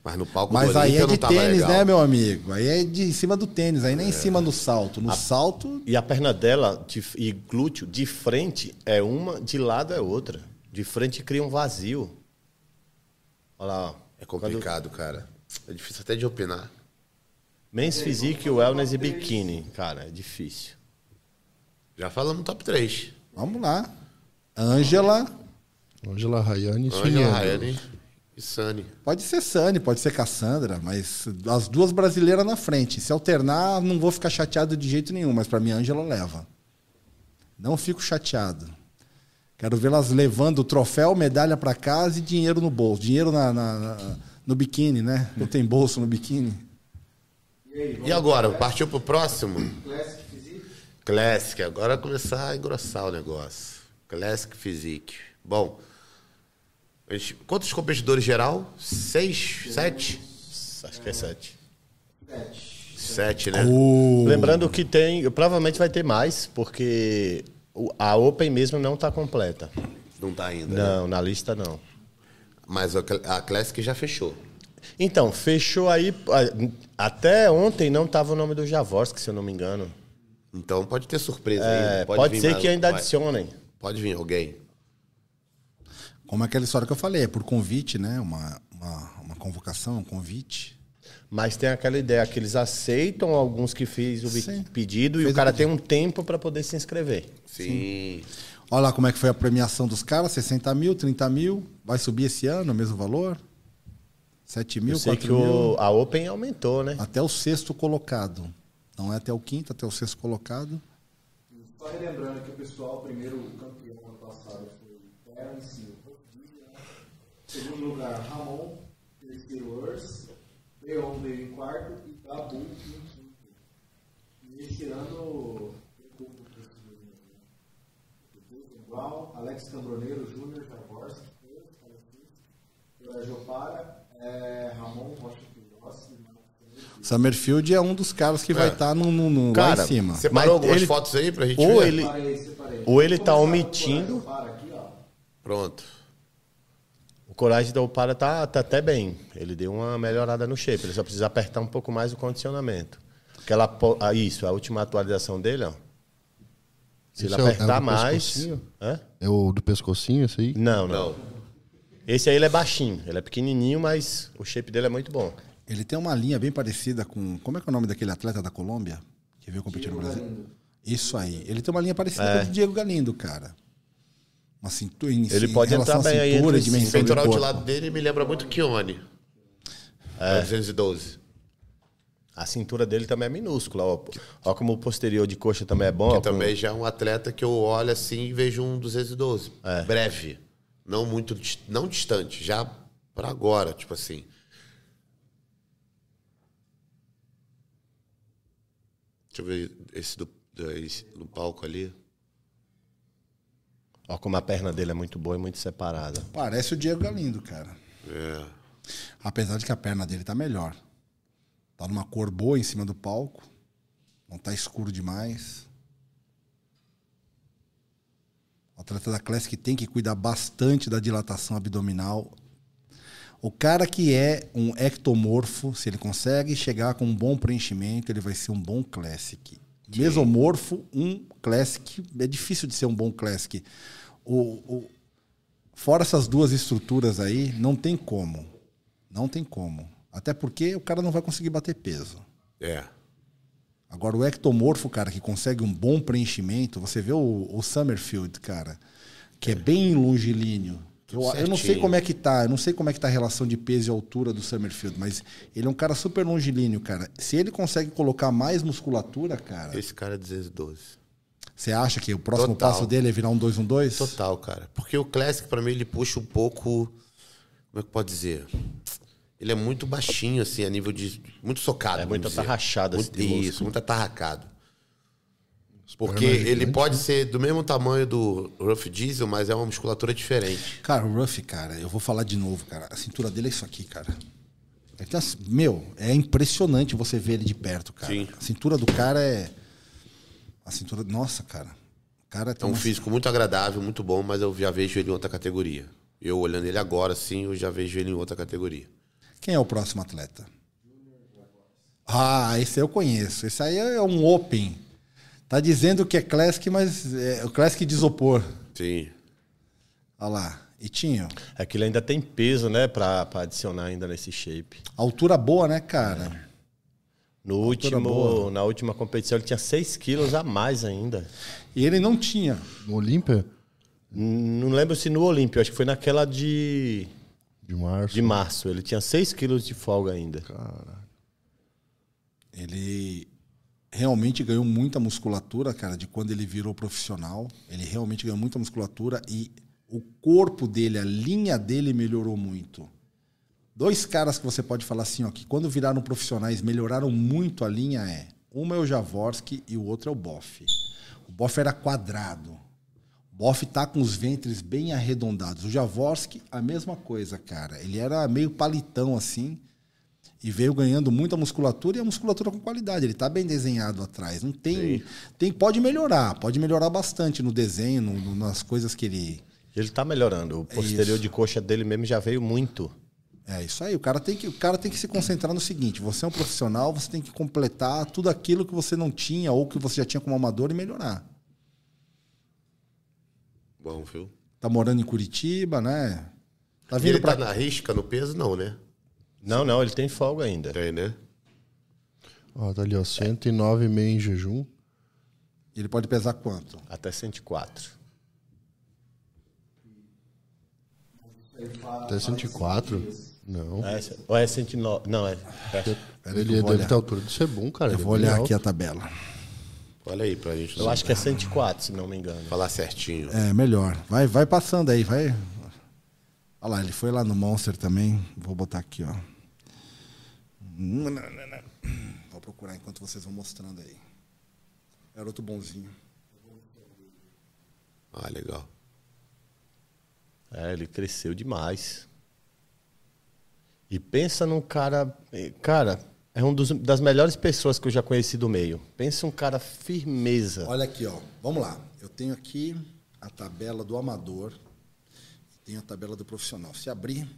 Mas no palco Mas aí é de tênis, né, meu amigo? Aí é de em cima do tênis, aí nem em cima do salto. No salto, E a perna dela de- e glúteo de frente é uma, de lado é outra. De frente cria um vazio. Olha lá, ó. É complicado, cara. É difícil até de opinar. Men's Physique, Wellness e Bikini. Cara, é difícil. Já falamos top 3. vamos lá. Ângela, Angela Rayane e Angela. Rayane e Sunny. pode ser Sani, pode ser Cassandra, mas as duas brasileiras na frente. Se alternar, não vou ficar chateado de jeito nenhum, mas pra mim a Ângela leva. Não fico chateado. Quero vê-las levando troféu, medalha pra casa e dinheiro no bolso. Dinheiro na, na- na- no biquíni, né? Não tem bolso no biquíni. E aí, E agora, partiu pro próximo? Classic Physique? Classic. Agora começar a engrossar o negócio. Classic Physique. Bom, quantos competidores geral? Seis? Sete? Acho que é sete. Sete. Sete, né? Lembrando que tem, provavelmente vai ter mais, porque a Open mesmo não está completa. Não tá ainda. né? Não, na lista não. Mas a, Cl- a Classic já fechou. Então, fechou aí. Até ontem não estava o nome do Javorski, se eu não me engano. Então pode ter surpresa É, ainda. pode vir ser mais- que ainda vai- adicionem. Pode vir alguém. Como aquela história que eu falei, é por convite, né? Uma, uma, uma convocação, um convite. Mas tem aquela ideia que eles aceitam alguns que fez o Sim. pedido e Fez o cara o tem um tempo para poder se inscrever. Sim. Olha lá como é que foi a premiação dos caras, 60 mil, 30 mil. Vai subir esse ano o mesmo valor? 7 mil, Eu sei 4 que mil. o, a Open aumentou, né? Até o sexto colocado. Não é até o quinto, até o sexto colocado. Só relembrando que o pessoal, o primeiro campeão ano passado foi Terence Silva. Segundo lugar, Ramon. Terceiro, Urs. Leon veio em quarto e Gabu em quinto. E este ano, Brown, Alex Cambroneiro, Júnior, Javorski, Jopara, é, Ramon Rocha Queiroz e Summerfield é um dos caras que vai É. estar no, no- no- lá em cima. Separou Mas algumas ele- fotos aí pra gente Ou ver? ele, Separei, separei. ou ele tá omitindo. aqui, ó. Pronto. O Coragem da Upara tá, tá até bem. Ele deu uma melhorada no shape. Ele só precisa apertar um pouco mais o condicionamento. Aquela, ah, isso, a última atualização dele, ó. Se ele Esse é o- é o apertar mais. Hã? É o do pescocinho, esse aí? Não, não, Não. Esse aí ele é baixinho. Ele é pequenininho, mas o shape dele é muito bom. Ele tem uma linha bem parecida com. Como é que é o nome daquele atleta da Colômbia? Que veio competir no Brasil? Isso aí. Ele tem uma linha parecida com a do Diego Galindo, cara. Uma cintura. em- Ele pode entrar bem aí O peitoral de corpo. lado dele me lembra muito Kione. É. 212. A cintura dele também é minúscula. Ó, ó como o posterior de coxa também é bom. Que também já é um atleta que eu olho assim e vejo um 212. É. Breve. Não muito não distante, já pra agora, tipo assim. Deixa eu ver esse do, do- esse no palco ali. Ó, como a perna dele é muito boa e muito separada. Parece o Diego Galindo, cara. É. Apesar de que a perna dele tá melhor. Tá numa cor boa em cima do palco. Não tá escuro demais. O atleta da Classic tem que cuidar bastante da dilatação abdominal. O cara que é um ectomorfo, se ele consegue chegar com um bom preenchimento, ele vai ser um bom Classic. Mesomorfo, um Classic, é difícil de ser um bom Classic. O, o- fora essas duas estruturas aí, não tem como. Não tem como. Até porque o cara não vai conseguir bater peso. É. Agora, o ectomorfo, cara, que consegue um bom preenchimento, você vê o, o Summerfield, cara, que é, bem longilíneo. Eu, eu não sei como é que tá, eu não sei como é que tá a relação de peso e altura do Summerfield, mas ele é um cara super longilíneo, cara. Se ele consegue colocar mais musculatura, cara, Esse cara é 212. Você acha que o próximo Total. passo dele é virar um 212? Total, cara. Porque o Classic, pra mim, ele puxa um pouco. Como é que pode dizer? Ele é muito baixinho, assim, a nível de. Muito socado. É muito atarrachado Muito, músculo. Isso, muito atarracado. Porque pernas ele pode né? ser do mesmo tamanho do Rough Diesel, mas é uma musculatura diferente. Cara, o Ruff, cara, eu vou falar de novo, cara. A cintura dele é isso aqui, cara. Ele tem as- meu, é impressionante você ver ele de perto, cara. Sim. A cintura do cara é. A cintura. Nossa, cara. O cara É um uma- físico muito agradável, muito bom, mas eu já vejo ele em outra categoria. Eu olhando ele agora, sim, eu já vejo ele em outra categoria. Quem é o próximo atleta? Ah, esse aí eu conheço. Esse aí é um Open. Tá dizendo que é Classic, mas é o Classic de isopor. Sim. Olha lá. E tinha É que ele ainda tem peso, né, pra, pra adicionar ainda nesse shape. altura boa, né, cara? No boa. último, na última competição ele tinha 6 quilos a mais ainda. E ele não tinha. No Olímpia, Não lembro se no Olímpio, acho que foi naquela de, de março. de março. Ele tinha 6 quilos de folga ainda. Ele realmente ganhou muita musculatura, cara, de quando ele virou profissional. Ele realmente ganhou muita musculatura e o corpo dele, a linha dele melhorou muito. Dois caras que você pode falar assim, ó, que quando viraram profissionais melhoraram muito a linha é. Uma é o Javorski e o outro é o Boff. O Boff era quadrado. O Boff tá com os ventres bem arredondados. O Javorski, a mesma coisa, cara. Ele era meio palitão assim e veio ganhando muita musculatura e a musculatura com qualidade. Ele tá bem desenhado atrás. Não tem, tem pode melhorar, pode melhorar bastante no desenho, no- no- nas coisas que ele Ele tá melhorando. O posterior isso. de coxa dele mesmo já veio muito. É isso aí. O cara tem que, o cara tem que se concentrar no seguinte: você é um profissional, você tem que completar tudo aquilo que você não tinha ou que você já tinha como amador e melhorar. Bom, viu? Tá morando em Curitiba, né? Tá E vindo ele pra tá na risca no peso, não, né? Não, não, ele tem folga ainda. Tem, né? Ó, tá ali, ó, 109,5 em jejum. Ele pode pesar quanto? Até 104. Até 104. Não. É, ou é 109? Não, é. é. Pera, ele deve ter a altura do Cebum, cara. Eu vou é olhar alto. aqui a tabela. Olha aí pra gente Eu acho que é 104, se não me engano. falar certinho. É, melhor. Vai, vai passando aí, vai. Olha lá, ele foi lá no Monster também. Vou botar aqui, ó. Vou procurar enquanto vocês vão mostrando aí. Garoto bonzinho. Ah, legal. É, ele cresceu demais. E pensa num cara. eh, Cara, é um dos, das melhores pessoas que eu já conheci do meio. Pensa um cara firmeza. Olha aqui, ó. Vamos lá. Eu tenho aqui a tabela do amador. Tenho a tabela do profissional. Se abrir.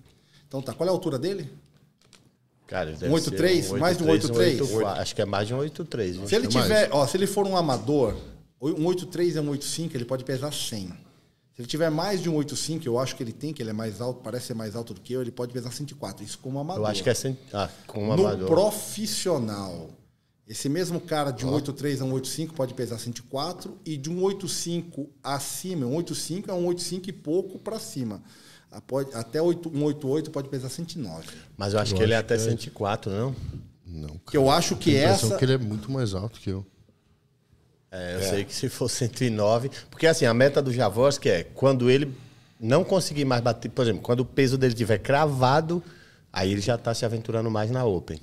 Então tá, qual é a altura dele? Cara, ele Um deve 8'3"? ser Mais de um 8'3", 8'3"? Acho que é mais de um 8'3". viu? Se ele é mais. tiver, ó, se ele for um amador, um 83 e um 85, ele pode pesar 100. Se ele tiver mais de um 85, eu acho que ele tem, que ele é mais alto, parece ser mais alto do que eu, ele pode pesar 104. Isso como amador. Eu acho que é cem... ah, com um no amador. profissional. Esse mesmo cara de um 83 a um 85 pode pesar 104 e de um 85 acima, um 85 é um 85 e pouco para cima. Pode, até 8, um 88 pode pesar 109. Mas eu acho que ele é até 104, não? Não, Que eu acho que Tenho a impressão essa que ele é muito mais alto que eu. É, eu sei que se for 109. Porque assim, a meta do Javorski é quando ele não conseguir mais bater, por exemplo, quando o peso dele estiver cravado, aí ele já está se aventurando mais na Open.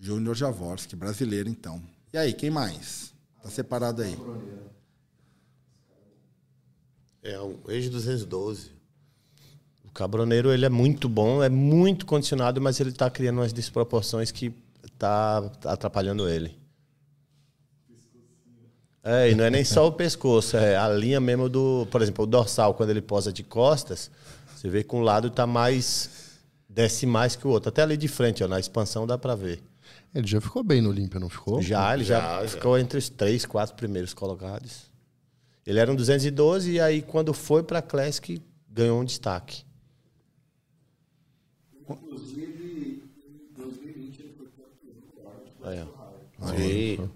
Júnior Javorski, brasileiro então. E aí, quem mais? Tá separado aí. É, um ex 212. O Cabroneiro ele é muito bom, é muito condicionado, mas ele está criando umas desproporções que tá atrapalhando ele. É, e não é nem só o pescoço, é a linha mesmo do, por exemplo, o dorsal quando ele posa de costas, você vê que um lado está mais desce mais que o outro, até ali de frente, ó, na expansão dá para ver. Ele já ficou bem no Olímpia, não ficou? Já, ele já, Já, já. ficou entre os três, quatro primeiros colocados. Ele era um 212 e aí quando foi para Classic ganhou um destaque. Inclusive, em 2020 ele foi campeão Aí, ó. Sim.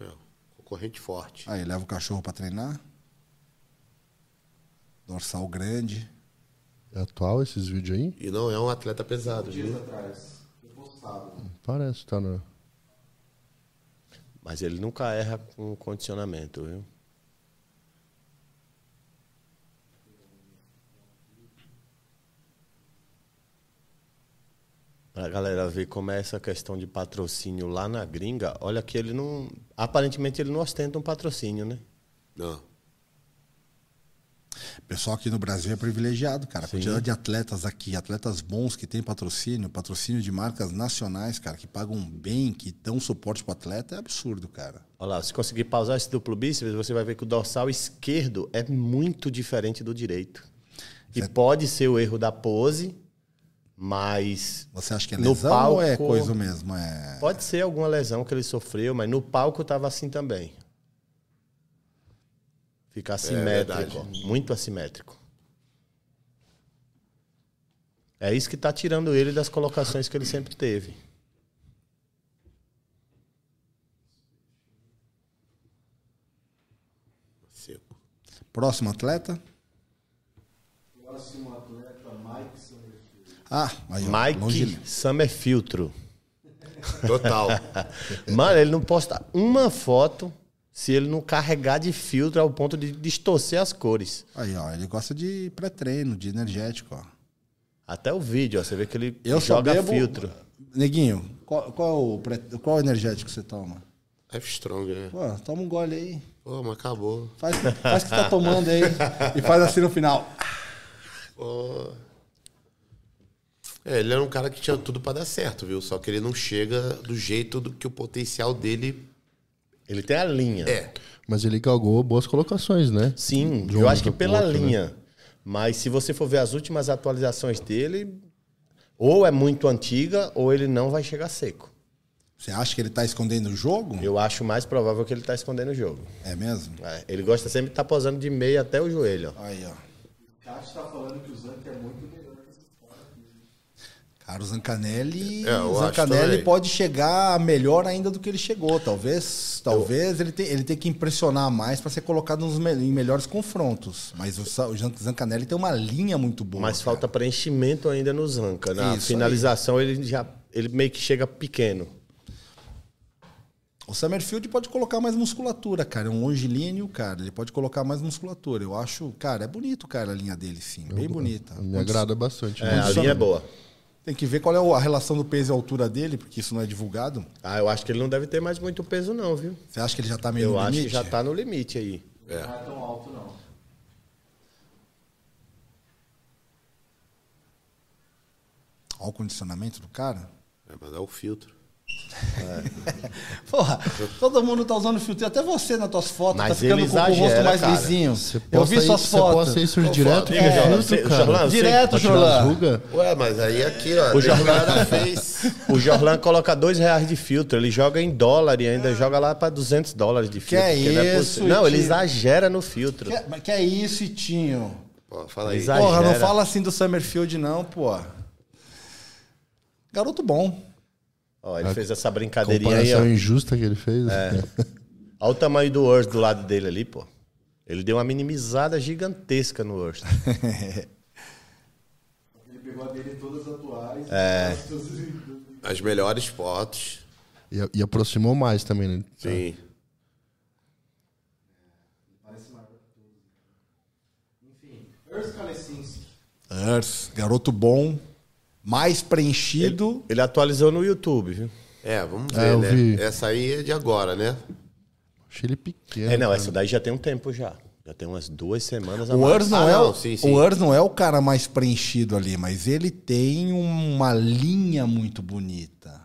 É, concorrente forte. Aí leva o cachorro pra treinar. Dorsal grande. É atual esses vídeos aí? E não é um atleta pesado, dias viu? atrás. Postado. Parece, tá na. Mas ele nunca erra com condicionamento, viu? Pra galera ver como é essa questão de patrocínio lá na gringa, olha que ele não. Aparentemente ele não ostenta um patrocínio, né? Não. O pessoal aqui no Brasil é privilegiado, cara. A quantidade de atletas aqui, atletas bons que tem patrocínio, patrocínio de marcas nacionais, cara, que pagam bem, que dão suporte pro atleta, é absurdo, cara. Olha lá, se conseguir pausar esse duplo bíceps, você vai ver que o dorsal esquerdo é muito diferente do direito. E pode ser o erro da pose, mas Você acha que é No lesão ou é palco- coisa mesmo? É... Pode ser alguma lesão que ele sofreu, mas no palco tava assim também. Fica assimétrico, verdade. muito assimétrico. É isso que tá tirando ele das colocações que ele sempre teve. Seco. Próximo atleta? Próximo atleta, Mike Summerfield. Ah, aí, Mike longe- Summerfiltro. Total. Mano, ele não posta uma foto se ele não carregar de filtro ao ponto de distorcer as cores. Aí, ó, ele gosta de pré-treino, de energético, ó. Até o vídeo, ó, você vê que ele Eu só joga bebo... filtro. Neguinho, qual, qual, é o pré... qual é o energético que você toma? F-Strong, né? Pô, toma um gole aí. Pô, mas acabou. Faz, faz o que tá tomando aí e faz assim no final. Pô. É, ele era um cara que tinha tudo pra dar certo, viu? Só que ele não chega do jeito do que o potencial dele Ele tem a linha. é. Mas ele galgou boas colocações, né? Sim, De um eu acho que pela outro, né? linha. Mas se você for ver as últimas atualizações dele, ou é muito antiga, ou ele não vai chegar seco. Você acha que ele tá escondendo o jogo? Eu acho mais provável que ele tá escondendo o jogo. É mesmo? É, ele gosta sempre de estar posando de meia até o joelho. ó. Aí, ó. O Kat tá falando que o Zank é muito melhor que esses caras aqui. Cara, o Zancanelli, É, eu o Zancanelli pode chegar melhor ainda do que ele chegou. Talvez, talvez ele, te, ele tenha que impressionar mais para ser colocado nos me- em melhores confrontos. Mas o, o Zan- Zancanelli tem uma linha muito boa. Mas cara. falta preenchimento ainda no Zanca. Na Isso finalização ele já ele meio que chega pequeno. O Summerfield pode colocar mais musculatura, cara. É um longilíneo, cara. Ele pode colocar mais musculatura. Eu acho, cara, é bonito, cara, a linha dele, sim. Bem bonita. Me agrada bastante. É, né? a linha é boa. Tem que ver qual é a relação do peso e altura dele, porque isso não é divulgado. Ah, eu acho que ele não deve ter mais muito peso não, viu? Você acha que ele já tá meio Eu no acho limite? que já tá no limite aí. Não é tão alto, não. Olha o condicionamento do cara. É, mas é o filtro. Porra, todo mundo tá usando filtro. Até você nas tuas fotos Mas tá ficando com, o rosto mais cara. lisinho. Eu vi suas isso- Você fotos. posta isso direto foto. no É, filtro, você- cara. Jorlan, Direto, Pra Jorlan. Ué, mas aí aqui, ó. O Jorlan- fez. O Jorlan coloca dois reais de filtro, ele joga em dólar e ainda joga lá para 200 dólares de filtro. Que não é isso. Não, ele exagera no filtro. Que, mas que é isso, Itinho? Pô, fala aí. Exagera. Porra, não fala assim do Summerfield, não, pô. Garoto bom. Ó, ele fez essa brincadeirinha aí, Comparação ó. injusta que ele fez. Olha o tamanho do Urso do lado dele ali, pô. Ele deu uma minimizada gigantesca no Urso. Ele pegou a dele todas atuais. É. As melhores fotos. E, e aproximou mais também, né? Sim. Tudo. Enfim, Urs Kalesinski. Urs, garoto bom. Mais preenchido. Ele atualizou no YouTube, viu? É, vamos É, ver, eu né? vi. Essa aí é de agora, né? Achei ele pequeno. É, não, cara. essa daí já tem um tempo já. Já tem umas duas semanas a O mais. Urs não, Ah, é, não, o- sim, sim. o Urs não é o cara mais preenchido ali, mas ele tem uma linha muito bonita.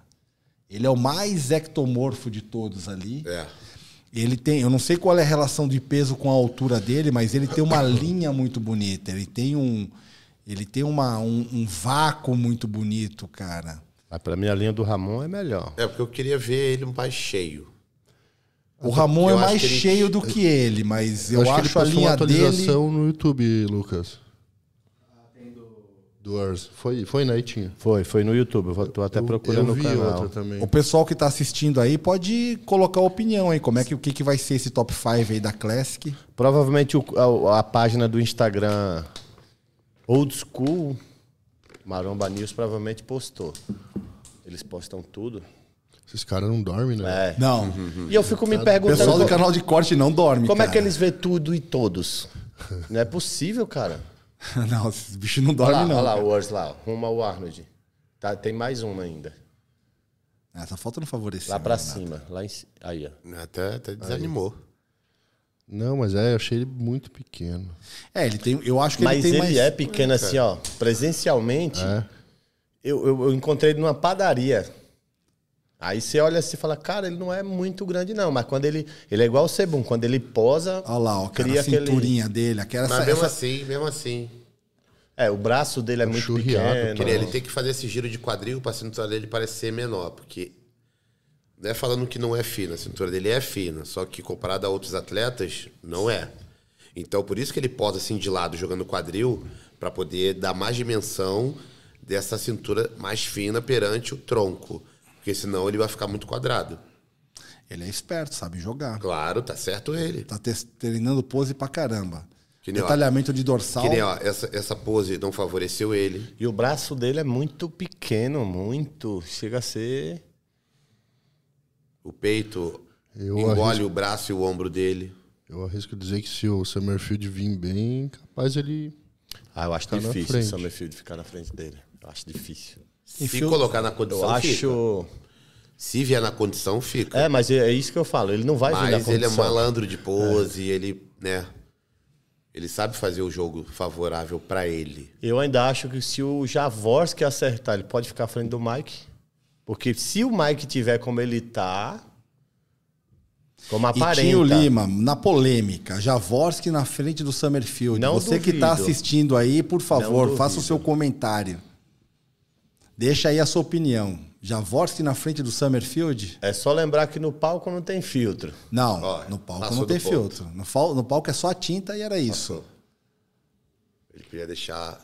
Ele é o mais ectomorfo de todos ali. É. Ele tem, eu não sei qual é a relação de peso com a altura dele, mas ele tem uma linha muito bonita. Ele tem um, ele tem uma, um, um vácuo muito bonito, cara. Mas pra mim a linha do Ramon é melhor. É, porque eu queria ver ele mais cheio. O Ramon é eu acho mais ele- cheio do que ele, mas eu, que ele acho, a postou uma linha dele. atualização no YouTube, Lucas. Do Urs. Foi, foi né? E tinha. Foi, foi no YouTube. Eu tô até Eu- procurando eu vi canal. outra também. O pessoal que tá assistindo aí pode colocar opinião aí, como é que o que, que vai ser esse top 5 aí da Classic. Provavelmente o- a, a página do Instagram Old School, Maromba News, provavelmente postou. Eles postam tudo. Esses caras não dormem, né? É. Não. E eu fico me O perguntando pessoal do canal de corte não dorme, como é cara. que eles vê tudo e todos. Não é possível, cara. não, esses bichos não Olha dormem lá, não. olha lá o Urs lá, rumo ao Arnold. Tá, tem mais uma ainda. Ah, só falta não favorecer. Lá pra né? cima. Lá em, aí, ó. Até, até desanimou. Não, mas é, eu achei ele muito pequeno. É, ele tem, eu acho que Mas ele tem ele mais... é pequeno assim, ó. Presencialmente, eu, eu, eu encontrei ele numa padaria. Aí você olha assim e fala, cara, ele não é muito grande, não. Mas quando ele. Ele é igual o Sebum, quando ele posa. Olha lá, ó, cria a cinturinha dele, aquela Mas essa, mesmo essa- assim, mesmo assim. É, o braço dele é muito churriado, pequeno. Queria ele ter que fazer esse giro de quadril pra cintura dele parecer menor, porque. Não é falando que não é fina, a cintura dele é fina, só que comparado a outros atletas, não é. Então, por isso que ele posa assim de lado, jogando quadril, pra poder dar mais dimensão dessa cintura mais fina perante o tronco. Porque senão ele vai ficar muito quadrado. Ele é esperto, sabe jogar. Claro, tá certo ele. Tá treinando pose pra caramba. Que nem, ó, Detalhamento de dorsal. Que nem, ó, essa, essa pose não favoreceu ele. E o braço dele é muito pequeno, muito. Chega a ser. O peito Eu engole arrisco- o braço e o ombro dele. Eu arrisco dizer que se o Summerfield vir bem, capaz ele. Ah, eu acho difícil o. Summerfield ficar na frente dele. Eu acho difícil. Se colocar na Eu condição, fica. acho. Se vier na condição, fica. É, mas é isso que eu falo. Ele não vai vir na Mas ele é condição. malandro de pose, ele, né? Ele sabe fazer o jogo favorável pra ele. Eu ainda acho que se o Javorski acertar, ele pode ficar à frente do Mike. Porque se o Mike tiver como ele tá, como E aparenta... tinha o Lima, na polêmica, Javorski na frente do Summerfield. Não Você que tá duvido. assistindo aí, por favor, faça o seu comentário. Deixa aí a sua opinião. Javorski na frente do Summerfield? É só lembrar que no palco não tem filtro. Não, Ó, no palco passou não tem filtro. No, no palco é só a tinta e era isso. Ele queria deixar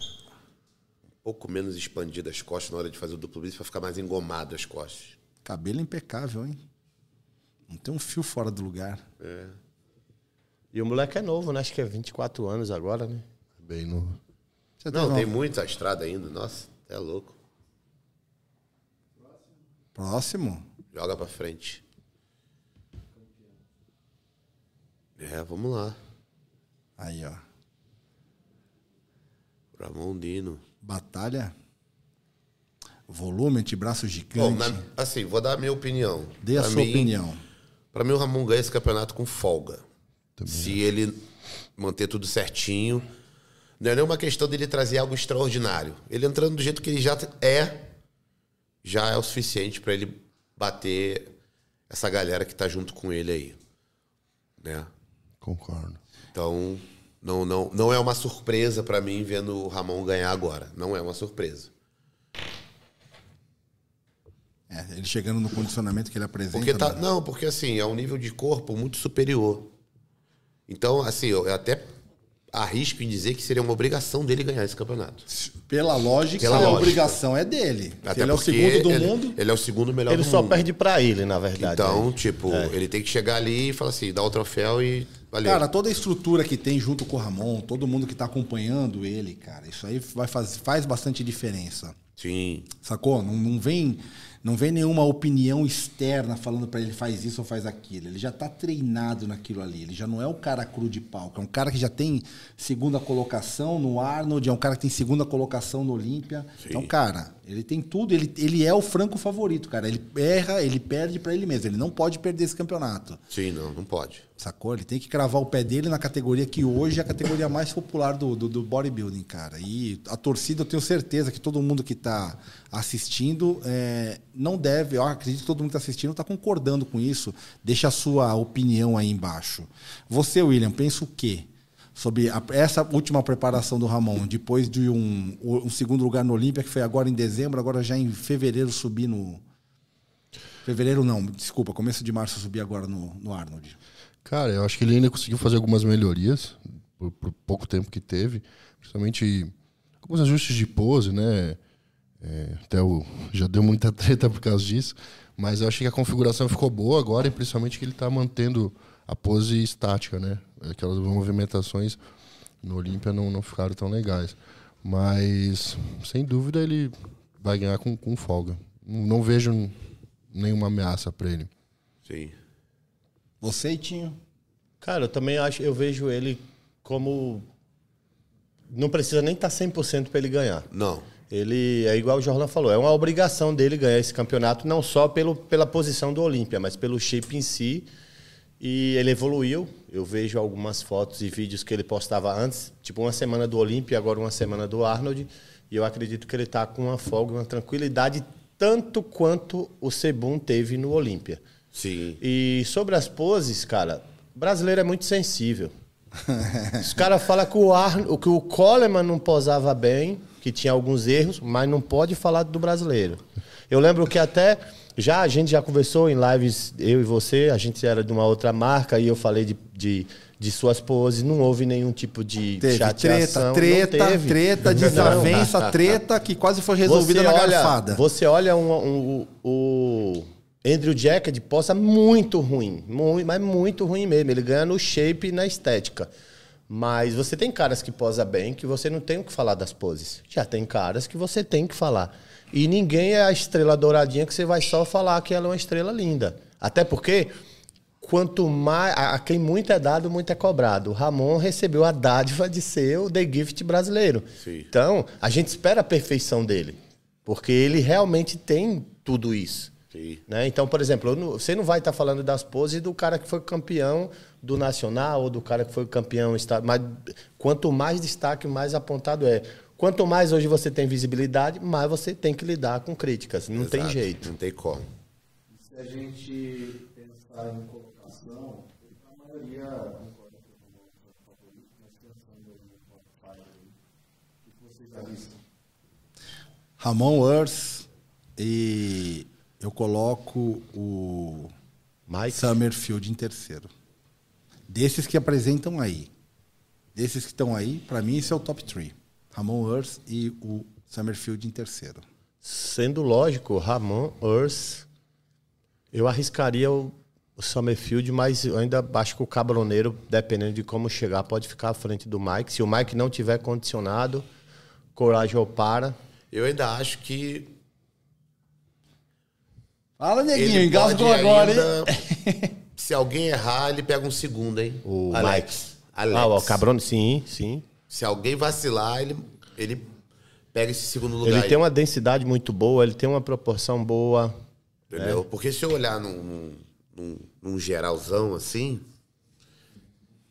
pouco menos expandido as costas na hora de fazer o duplo bíceps pra ficar mais engomado as costas. Cabelo impecável, hein? Não tem um fio fora do lugar. E o moleque é novo, né? Acho que é 24 anos agora, né? Bem no. Você Não, tem uma- muita estrada ainda. Nossa, é louco. Próximo? Joga pra frente. É, vamos lá. Aí, ó. Ramondino. Batalha. Volume, antebraço Bom, gigante. na- assim, vou dar a minha opinião. Dê a Pra sua mim- opinião. Pra mim, o Ramon ganha esse campeonato com folga. Se ele manter tudo certinho. Não é nenhuma questão dele trazer algo extraordinário. Ele entrando do jeito que ele já é, já é o suficiente pra ele bater essa galera que tá junto com ele aí. Né? Concordo. Então, não, não, não é uma surpresa pra mim vendo o Ramon ganhar agora. Não é uma surpresa. É, ele chegando no condicionamento que ele apresenta. Porque tá, né? não, porque assim, é um nível de corpo muito superior. Então, assim, eu até arrisco em dizer que seria uma obrigação dele ganhar esse campeonato. Pela lógica, Pela a lógica. obrigação é dele. Até ele é o segundo do ele, mundo. Ele é o segundo melhor Ele do só mundo. perde pra ele, na verdade. Então, né? tipo, ele tem que chegar ali e falar assim, dar o troféu e valeu. Cara, toda a estrutura que tem junto com o Ramon, todo mundo que tá acompanhando ele, cara, isso aí vai faz, faz bastante diferença. Sim. Sacou? Não, não vem Não vem nenhuma opinião externa falando para ele faz isso ou faz aquilo. Ele já está treinado naquilo ali. Ele já não é o cara cru de palco. É um cara que já tem segunda colocação no Arnold, é um cara que tem segunda colocação no Olímpia. Então, cara, ele tem tudo. Ele, ele é o franco favorito, cara. Ele erra, ele perde para ele mesmo. Ele não pode perder esse campeonato. Sim, não, não pode. Sacou? Ele tem que cravar o pé dele na categoria que hoje é a categoria mais popular do, do, do bodybuilding, cara. E a torcida, eu tenho certeza que todo mundo que está assistindo é, não deve, eu acredito que todo mundo que está assistindo está concordando com isso. Deixa a sua opinião aí embaixo. Você, William, pensa o quê? Sobre a, essa última preparação do Ramon, depois de um, um segundo lugar no Olímpia, que foi agora em dezembro, agora já em fevereiro subir no. Fevereiro não, desculpa, começo de março subir agora no, no Arnold. Cara, eu acho que ele ainda conseguiu fazer algumas melhorias por, por pouco tempo que teve, principalmente alguns ajustes de pose, né? É, até o, já deu muita treta por causa disso, mas eu acho que a configuração ficou boa agora, e principalmente que ele está mantendo a pose estática, né? Aquelas movimentações no Olímpia não, não ficaram tão legais. Mas, sem dúvida, ele vai ganhar com, com folga. Não, não vejo nenhuma ameaça para ele. Sim. Você, Tinho? Cara, eu também acho, eu vejo ele como. Não precisa nem estar 100% para ele ganhar. Não. Ele é igual o Jorlan falou, é uma obrigação dele ganhar esse campeonato, não só pelo, pela posição do Olímpia, mas pelo shape em si. E ele evoluiu. Eu vejo algumas fotos e vídeos que ele postava antes, tipo uma semana do Olímpia, agora uma semana do Arnold. E eu acredito que ele está com uma folga, uma tranquilidade, tanto quanto o Sebum teve no Olímpia. Sim. E sobre as poses, cara, o brasileiro é muito sensível. Os caras falam que o, que o Coleman não posava bem, que tinha alguns erros, mas não pode falar do brasileiro. Eu lembro que até já a gente já conversou em lives, eu e você, a gente era de uma outra marca e eu falei de, de, de suas poses, não houve nenhum tipo de Teve chateação. treta, treta, treta, desavença, treta que quase foi resolvida Você na olha- garfada. Você olha um, um- o Andrew Jacket posa muito ruim, muito, mas muito ruim mesmo. Ele ganha no shape e na estética. Mas você tem caras que posa bem que você não tem o que falar das poses. Já tem caras que você tem que falar. E ninguém é a estrela douradinha que você vai só falar que ela é uma estrela linda. Até porque quanto mais a a quem muito é dado, muito é cobrado. O Ramon recebeu a dádiva de ser o The Gift brasileiro. Sim. Então, a gente espera a perfeição dele, porque ele realmente tem tudo isso. Né? Então, por exemplo, não- você não vai estar falando das poses do cara que foi campeão do nacional ou do cara que foi campeão mas quanto mais destaque, mais apontado é. Quanto mais hoje você tem visibilidade, mais você tem que lidar com críticas. Não tem Exato. jeito. Não tem como. Se a gente pensar em colocação, a maioria concorda com o favorito, mas pensando no top 5 aí, o que vocês alistam? Ramon Earth e eu coloco o Mike? Summerfield em terceiro. Desses que apresentam aí. Desses que estão aí, pra mim esse é o top 3. Ramon Earth e o Summerfield em terceiro. Sendo lógico, Ramon, Earth, eu arriscaria o, o Summerfield, mas eu ainda acho que o Cabroneiro, dependendo de como chegar, pode ficar à frente do Mike. Se o Mike não tiver condicionado, coragem ou para. Eu ainda acho que Fala, neguinho, engasgou agora, hein? Se alguém errar, ele pega um segundo, hein? O Alex. Mike. Alex. Ah, o Cabrone, sim, sim. Se alguém vacilar, ele, ele pega esse segundo lugar. Ele aí, tem uma densidade muito boa, ele tem uma proporção boa. Entendeu? Porque se eu olhar num, num, num- num geralzão assim,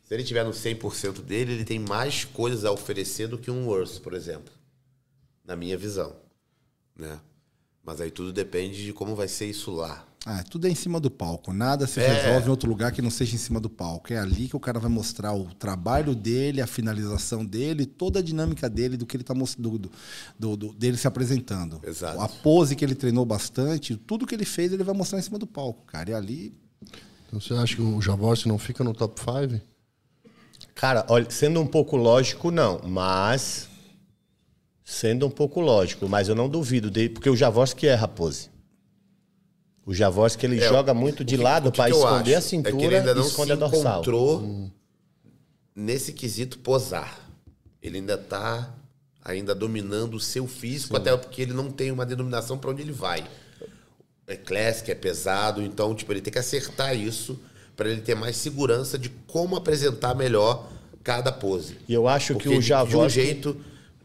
se ele tiver no 100% dele, ele tem mais coisas a oferecer do que um Worth, por exemplo. Na minha visão. Né? Mas aí tudo depende de como vai ser isso lá. Ah, tudo é em cima do palco. Nada se É. resolve em outro lugar que não seja em cima do palco. É ali que o cara vai mostrar o trabalho dele, a finalização dele, toda a dinâmica dele, do que ele tá mostrando, do, do- do- dele se apresentando. Exato. A pose que ele treinou bastante, tudo que ele fez, ele vai mostrar em cima do palco, cara. E ali. Então você acha que o Javorce não fica no top 5? Cara, olha, sendo um pouco lógico, não, mas. Sendo um pouco lógico, mas eu não duvido dele, porque o Javorski erra a pose. O Javorski ele É, joga muito de que- lado para esconder a acho? cintura é que ele ainda e não esconder se a dorsal. encontrou nesse quesito posar. Ele ainda tá ainda dominando o seu físico, até porque ele não tem uma denominação para onde ele vai. é classic, é pesado, então, tipo, ele tem que acertar isso para ele ter mais segurança de como apresentar melhor cada pose. E eu acho Porque que o de- de um jeito,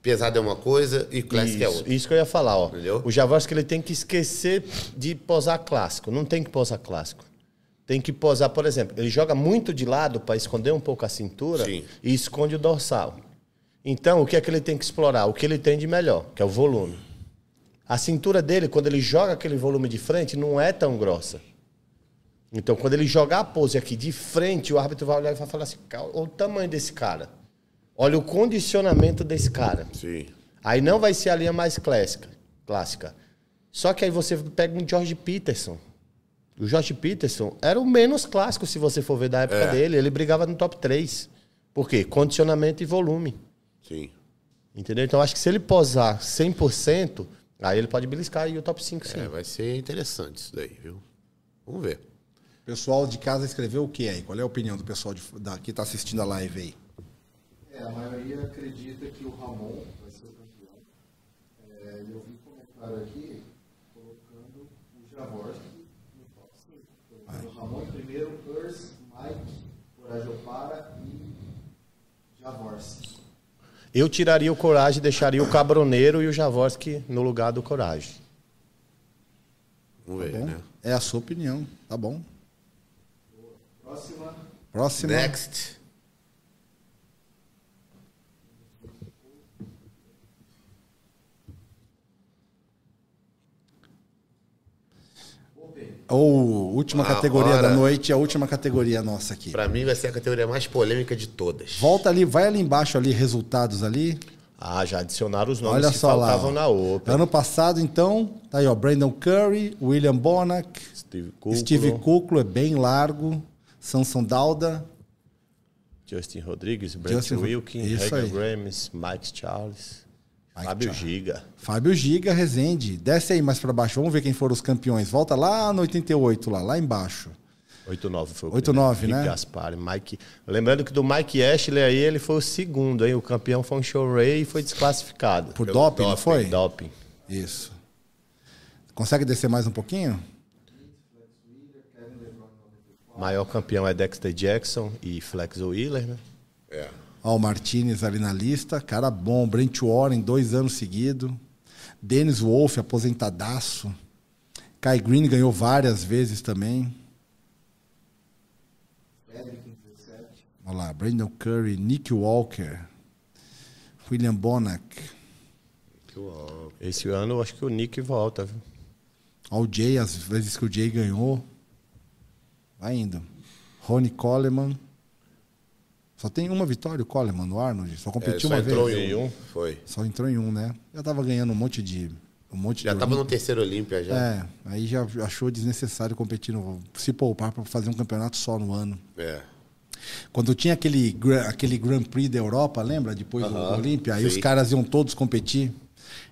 pesado é uma coisa e classic é Isso, outra. isso que eu ia falar, ó. Entendeu? O Javorsky ele tem que esquecer de posar clássico. Não tem que posar clássico. Tem que posar, por exemplo, ele joga muito de lado para esconder um pouco a cintura Sim. e esconde o dorsal. Então, o que é que ele tem que explorar? O que ele tem de melhor, que é o volume. A cintura dele, quando ele joga aquele volume de frente, não é tão grossa. Então, quando ele jogar a pose aqui de frente, o árbitro vai olhar e vai falar assim: "Cal- olha o tamanho desse cara. Olha o condicionamento desse cara. Sim. Aí não vai ser a linha mais clássica. clássica. Só que aí você pega um George Peterson. O George Peterson era o menos clássico, se você for ver da época É. dele. Ele brigava no top 3. Por quê? Condicionamento e volume. Sim. Entendeu? Então acho que se ele posar 100%, aí ele pode beliscar aí o top 5, sim. É, vai ser interessante isso daí, viu? Vamos ver. O pessoal de casa escreveu o que aí? Qual é a opinião do pessoal de, da, que está assistindo a live aí? É, a maioria acredita que o Ramon vai ser o campeão. É, e eu vi comentário aqui colocando o Javorski no top 5. Colocando o Ramon em primeiro, Urs, Mike, Corajopara e Javorski. Eu tiraria o Coragem, deixaria o Cabroneiro e o Javorski no lugar do Coragem. Vamos ver, Bom, né? é a sua opinião, tá bom? Próxima, Próxima. Next. Ou última A categoria hora. da noite, a última categoria nossa aqui. Pra mim vai ser a categoria mais polêmica de todas. Volta ali, vai ali embaixo ali, resultados ali. Ah, já adicionaram os nomes Olha que só lá. faltavam ó. na Open. Ano passado, então, tá aí, ó. Brandon Curry, William Bonac, Steve Kuklo, Steve Kuklo, é bem largo. Samson Dauda. Justin Rodrigues, Brent Justin- Wilkin, Hager aí. Grames, Mike Charles, Mike Fábio. Giga. Fábio Giga, Rezende. Desce aí mais pra baixo. Vamos ver quem foram os campeões. Volta lá no 88, lá, lá embaixo. 8-9 foi o 8-9, primeiro. né? Rick Gaspari, Mike. Lembrando que do Mike Ashley aí, ele foi o segundo, hein? O campeão foi um show Ray e foi desclassificado. Por doping, não doping, foi? Doping. Isso. Consegue descer mais um pouquinho? Maior campeão é Dexter Jackson e Flex Wheeler, né? É. O Martinez ali na lista. Cara bom. Brent Warren, dois anos seguidos. Dennis Wolf, aposentadaço. Kai Green ganhou várias vezes também. Frederick em 17. Olha lá. Brandon Curry, Nick Walker. William Bonac. Esse ano eu acho que o Nick volta, viu? Ó, o Jay, as vezes que o Jay ganhou. Vai indo. Ronnie Coleman. Só tem uma vitória o Coleman no Arnold. Só É, competiu só uma entrou vez. em um. Foi. Só entrou em um, né? Já tava ganhando um monte de. Um monte Já de tava no Olímpia. terceiro Olímpia já. É, aí já achou desnecessário competir no. Se poupar para fazer um campeonato só no ano. É. Quando tinha aquele, aquele Grand Prix da Europa, lembra? Depois do Aham, Olímpia, aí os caras iam todos competir.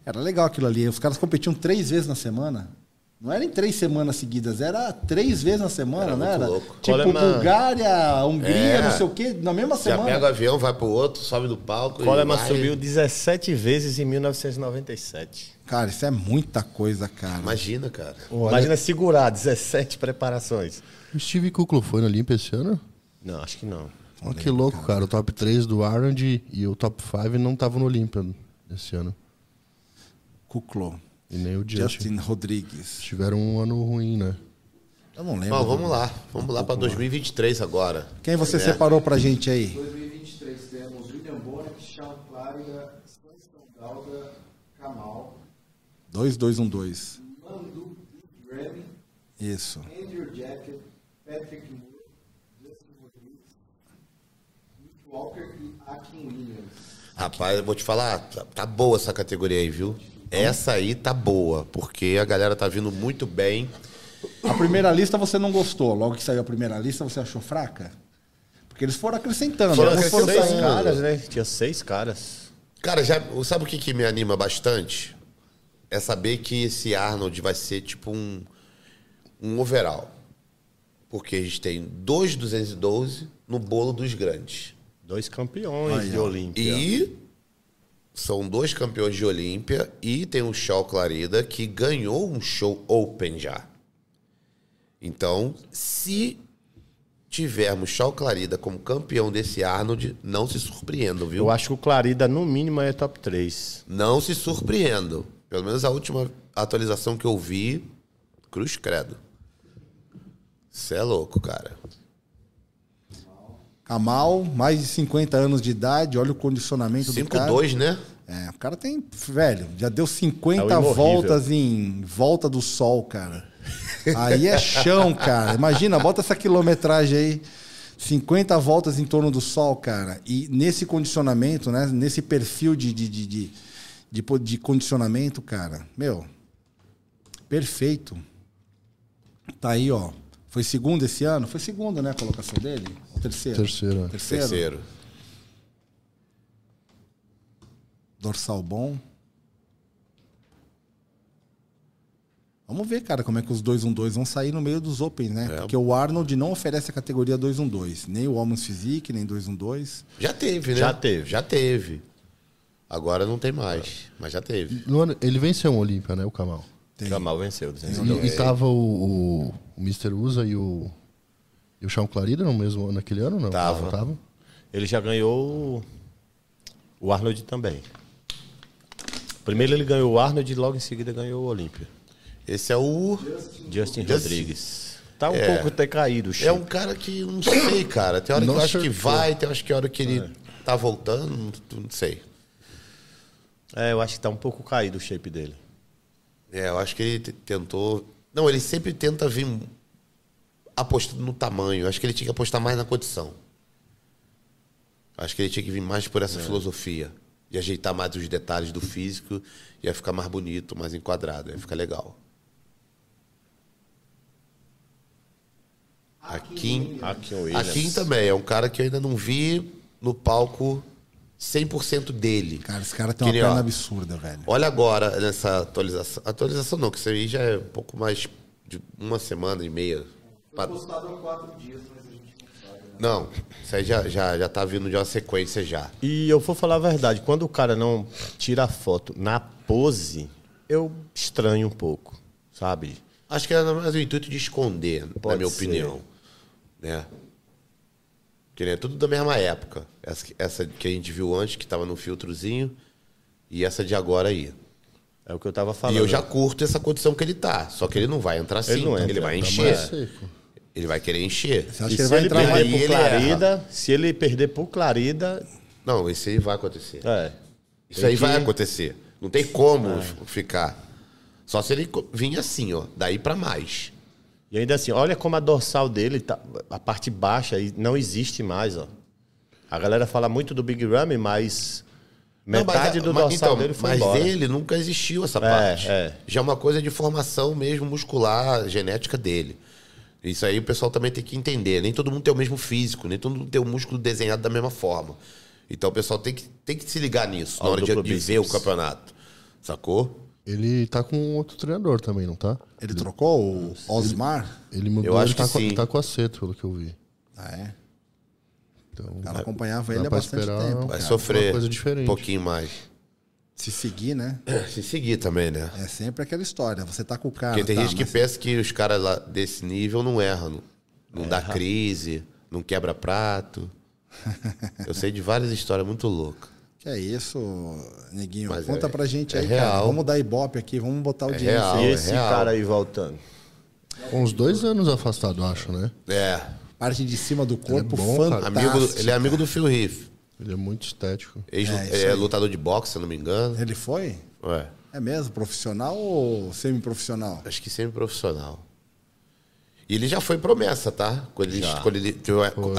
Era legal aquilo ali. Os caras competiam três vezes na semana. Não era em três semanas seguidas, era três vezes na semana, Era não era? louco. Tipo, Coleman- Bulgária, Hungria, É. não sei o quê, na mesma Já semana. pega o avião, vai pro outro, sobe do palco. Coleman vai. subiu 17 vezes em 1997. Cara, isso é muita coisa, cara. Imagina, cara. Imagina segurar 17 preparações. O Steve Kuklo foi na Olímpia esse ano? Não, acho que não. Olha que louco, cara. O top 3 do Arnold e o top 5 não estavam no Olímpia esse ano. Kuklo. E nem o Justin. Justin Rodrigues. Tiveram um ano ruim, né? Eu não lembro. Bom, vamos lá. Vamos lá pra 2023 agora. Quem você É. separou pra gente aí? 2023 temos William Bonnet, Sean Clarida, Samson Dauda, Kamal, 2212. Mandu Grammy, Isso. Andrew Jacket, Patrick Moore, Justin Rodrigues, Nick Walker e Akin Williams. Rapaz, eu vou te falar, tá, tá boa essa categoria aí, viu? Essa aí tá boa, porque a galera tá vindo muito bem. A primeira lista você não gostou. Logo que saiu a primeira lista, você achou fraca? Porque eles foram acrescentando. Foram alguns foram acrescentando. Seis saindo. caras, né? Tinha seis caras. Cara, já, sabe o que, que me anima bastante? É saber que esse Arnold vai ser tipo um, um overall. Porque a gente tem dois 212 no bolo dos grandes. Dois campeões Aí, de. Olímpia. E são dois campeões de Olímpia e tem o Shaw Clarida que ganhou um show Open já. Então, se tivermos Chau Clarida como campeão desse Arnold, não se surpreendam, viu? Eu acho que o Clarida, no mínimo, é top 3. Não se surpreendam. Pelo menos a última atualização que eu vi, cruz credo. Você é louco, cara. Kamal, mais de 50 anos de idade, olha o condicionamento do cara. 5-2, né? É, o cara tem, velho, já deu 50 É voltas em volta do sol, cara. Aí é chão, cara. Imagina, bota essa quilometragem aí. 50 voltas em torno do sol, cara. E nesse condicionamento, né? Nesse perfil de, de, de, de, de condicionamento, cara. Meu, perfeito. Tá aí, ó. Foi segundo esse ano? Foi segundo, né? A colocação dele? Terceiro? Terceiro, é. Terceiro. Terceiro. Dorsal bom. Vamos ver, cara, como é que os 212 vão sair no meio dos Open, né? É. Porque o Arnold não oferece a categoria 212. Nem o Homens Physique, nem 212. Já teve, né? Já teve. Já teve. Agora não tem mais, mas já teve. Ano- ele venceu um Olímpia, né, o Kamal? Tem. Kamal venceu. 212. E, e tava o, o, o Mr. Usa e o, e o Sean Clarida no mesmo naquele ano, não? Tava. Tava. Ele já ganhou o- o Arnold também. Primeiro ele ganhou o Arnold e logo em seguida ganhou o Olímpia. Esse é o. Justin Rodrigues. Tá um É. pouco até caído o É shape. um cara que não sei, cara. Tem hora que Não eu acho que vai, tem hora que hora que ele tá voltando, não, não sei. É, eu acho que tá um pouco caído o shape dele. É, eu acho que ele tentou. Não, ele sempre tenta vir apostando no tamanho. Acho que ele tinha que apostar mais na condição. Acho que ele tinha que vir mais por essa filosofia. E ajeitar mais os detalhes do físico. Ia ficar mais bonito, mais enquadrado. Ia ficar legal. Akin, Akin Williams. Akin também. É um cara que eu ainda não vi no palco 100% dele. Cara, esse cara tem Que uma perna absurda, velho. Olha agora nessa atualização. Atualização não, que isso aí já é um pouco mais de uma semana e meia. Quatro dias, mas a gente não sabe. Né? Não, isso aí já, já, já tá vindo de uma sequência já. E eu vou falar a verdade, quando o cara não tira a foto na pose, eu estranho um pouco, sabe? Acho que era mais o intuito de esconder, na Pode minha ser. opinião. Né? Que é tudo da mesma época. Essa, que- essa que a gente viu antes, que tava no filtrozinho, e essa de agora aí. É o que eu tava falando. E eu já curto essa condição que ele tá. Só que ele não vai entrar assim. Ele não entra, ele vai tá encher. mais seco. Ele vai querer encher. Você acha E que ele se vai ele entrar mais? por Clarida, se ele perder por Clarida, Não, isso aí vai acontecer. é. Isso Tem aí que- vai acontecer. Não tem como f- ficar. Só se ele vir assim, ó. Daí pra mais. E ainda assim, olha como a dorsal dele, tá, a parte baixa não existe mais, ó. A galera fala muito do Big Ramy, mas Não, mas metade do mas- dorsal então, dele foi Mas embora. dele nunca existiu essa parte. é. Já é uma coisa de formação mesmo muscular, genética dele. Isso aí o pessoal também tem que entender. Nem todo mundo tem o mesmo físico, nem todo mundo tem o músculo desenhado da mesma forma. Então o pessoal tem que, tem que se ligar nisso Ó, na hora de, de ver o campeonato. Sacou? Ele tá com outro treinador também, não tá? Ele trocou o Osmar? Ele mudou, Eu acho ele tá que com, sim. tá com aceto, pelo que eu vi. Ah, é? Então, O cara acompanhava ele há bastante tempo. Vai cara. sofrer uma coisa diferente. um pouquinho mais. Se seguir, né? Se seguir também, né? É sempre aquela história. Você tá com o cara. Porque tem tá, gente que mas- pensa que os caras lá desse nível não erram. Não, não dá crise, não quebra prato. Eu sei de várias histórias muito loucas. Que é isso, neguinho? Mas Conta é- pra gente é aí, cara. real. Vamos dar ibope aqui, vamos botar audiência. real. E é esse real. cara aí voltando. Com uns dois anos afastado, acho, né? É. Parte de cima do corpo, bom, cara. fantástico. Amigo, do- ele é amigo do Phil Heath. Ele é muito estético. Ex É, é aí. lutador de boxe, se eu não me engano. Ele foi? Ué, É mesmo? Profissional ou semi-profissional? acho que semi-profissional. E ele já foi promessa, tá? Quando ele, quando ele-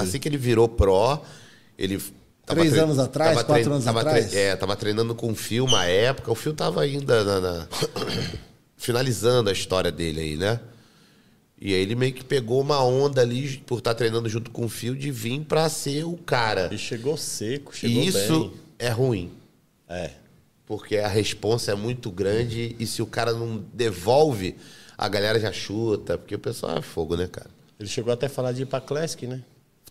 assim que ele virou pró, ele. Três anos atrás, tava quatro anos tava atrás? é, tava treinando com o Phil uma época. O Phil tava ainda na- na- finalizando a história dele aí, né? E aí ele meio que pegou uma onda ali, por estar treinando junto com o Phil, de vir pra ser o cara. E chegou seco, chegou E isso bem. é ruim. É. Porque a responsa é muito grande e se o cara não devolve, a galera já chuta. Porque o pessoal é fogo, né, cara? Ele chegou até a falar de ir pra Classic, né?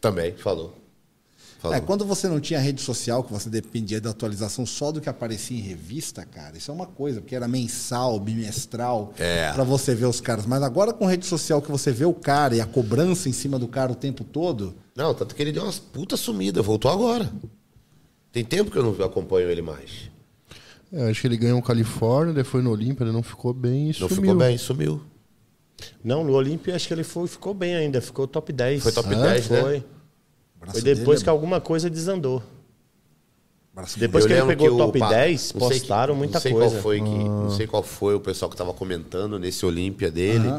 Também, falou. É, quando você não tinha rede social, que você dependia da atualização só do que aparecia em revista, cara, isso é uma coisa, porque era mensal, bimestral, É. pra você ver os caras. Mas agora com rede social que você vê o cara e a cobrança em cima do cara o tempo todo, Não, tanto que ele deu umas puta sumida, voltou agora. Tem tempo que eu não acompanho ele mais. É, acho que ele ganhou o Califórnia, foi no Olímpia, ele não ficou bem e Não sumiu. ficou bem, sumiu. Não, no Olímpia acho que ele foi, ficou bem ainda, ficou top 10. Foi top Ah, 10, né? Foi. O braço Foi depois que alguma coisa desandou. é- braço Depois que ele pegou o o top pa- 10, não sei postaram que- muita não sei coisa. Qual foi que, Não sei qual foi o pessoal que tava comentando nesse Olímpia dele,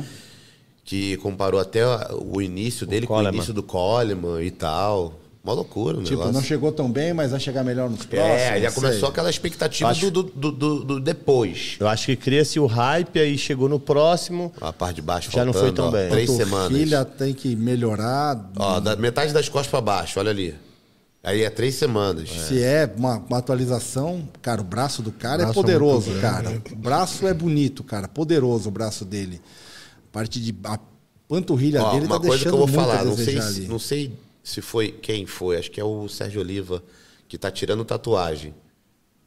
que comparou até o início dele com o início do Coleman e tal. Uma loucura o Tipo, negócio. não chegou tão bem, mas vai chegar melhor nos próximos. É, já sei. começou aquela expectativa Acho- do, do, do, do depois. Eu acho que cria-se o hype, aí chegou no próximo. A parte de baixo Já não faltando, foi tão ó, bem. Três Panturrilha semanas. tem que melhorar. Ó, da metade das costas pra baixo, olha ali. Aí é três semanas. Se é uma, uma atualização, cara, o braço do cara Braço é poderoso, muito cara. grande, O braço é bonito, cara. Poderoso o braço dele. A parte de. A panturrilha Ó, dele uma tá coisa que eu deixando vou muito falar, a não sei, se, não sei se foi quem foi, acho que é o Sérgio Oliva que tá tirando tatuagem.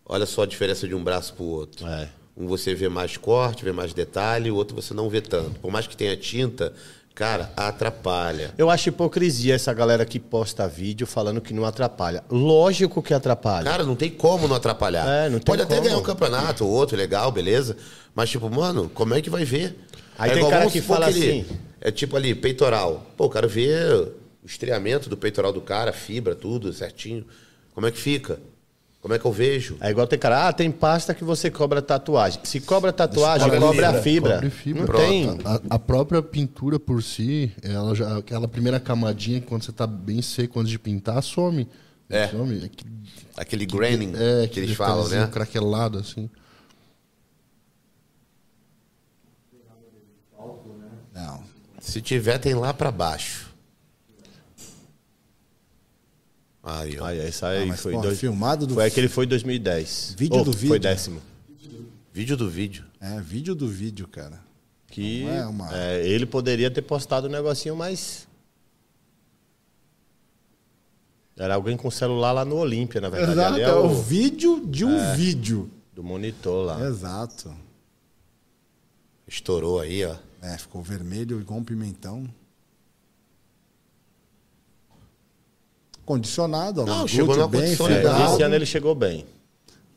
Olha só a diferença de um braço pro outro. É. Um você vê mais corte, vê mais detalhe, o outro você não vê tanto. Por mais que tenha tinta, cara, atrapalha. Eu acho hipocrisia essa galera que posta vídeo falando que não atrapalha. Lógico que atrapalha. Cara, não tem como não atrapalhar. É, não Pode até como. ganhar um campeonato ou outro, legal, beleza. Mas, tipo, mano, como é que vai ver? Aí É tem igual, cara que fala ele- assim- É tipo ali, peitoral. Pô, eu quero ver o estreamento do peitoral do cara, fibra, tudo certinho. Como é que fica? Como é que eu vejo? É igual tem cara, ah, tem pasta que você cobra tatuagem. Se cobra tatuagem, Cobre cobre a fibra. fibra. Cobre fibra. Não Pronto. tem. A, a própria pintura por si, ela já, aquela primeira camadinha que quando você tá bem seco antes de pintar, some. É. Some. É, que, Aquele graining é, que eles falam, né? craquelado, assim. Não. Se tiver, tem lá pra baixo. Aí, ó. Aí, essa aí Ah, mas, foi porra, dois... filmado do- Foi aquele foi 2010. Vídeo do Foi vídeo. décimo. Vídeo do vídeo. É, vídeo do vídeo, cara. Que é uma- é, ele poderia ter postado um negocinho mais. Era alguém com celular lá no Olímpia, na verdade. Exato, Ali é é o o vídeo de um vídeo. do monitor lá. Exato. Estourou aí, ó. É, ficou vermelho igual um pimentão. Condicionado. Não, chegou glúteo numa bem condição É, fibrado. esse ano ele chegou bem.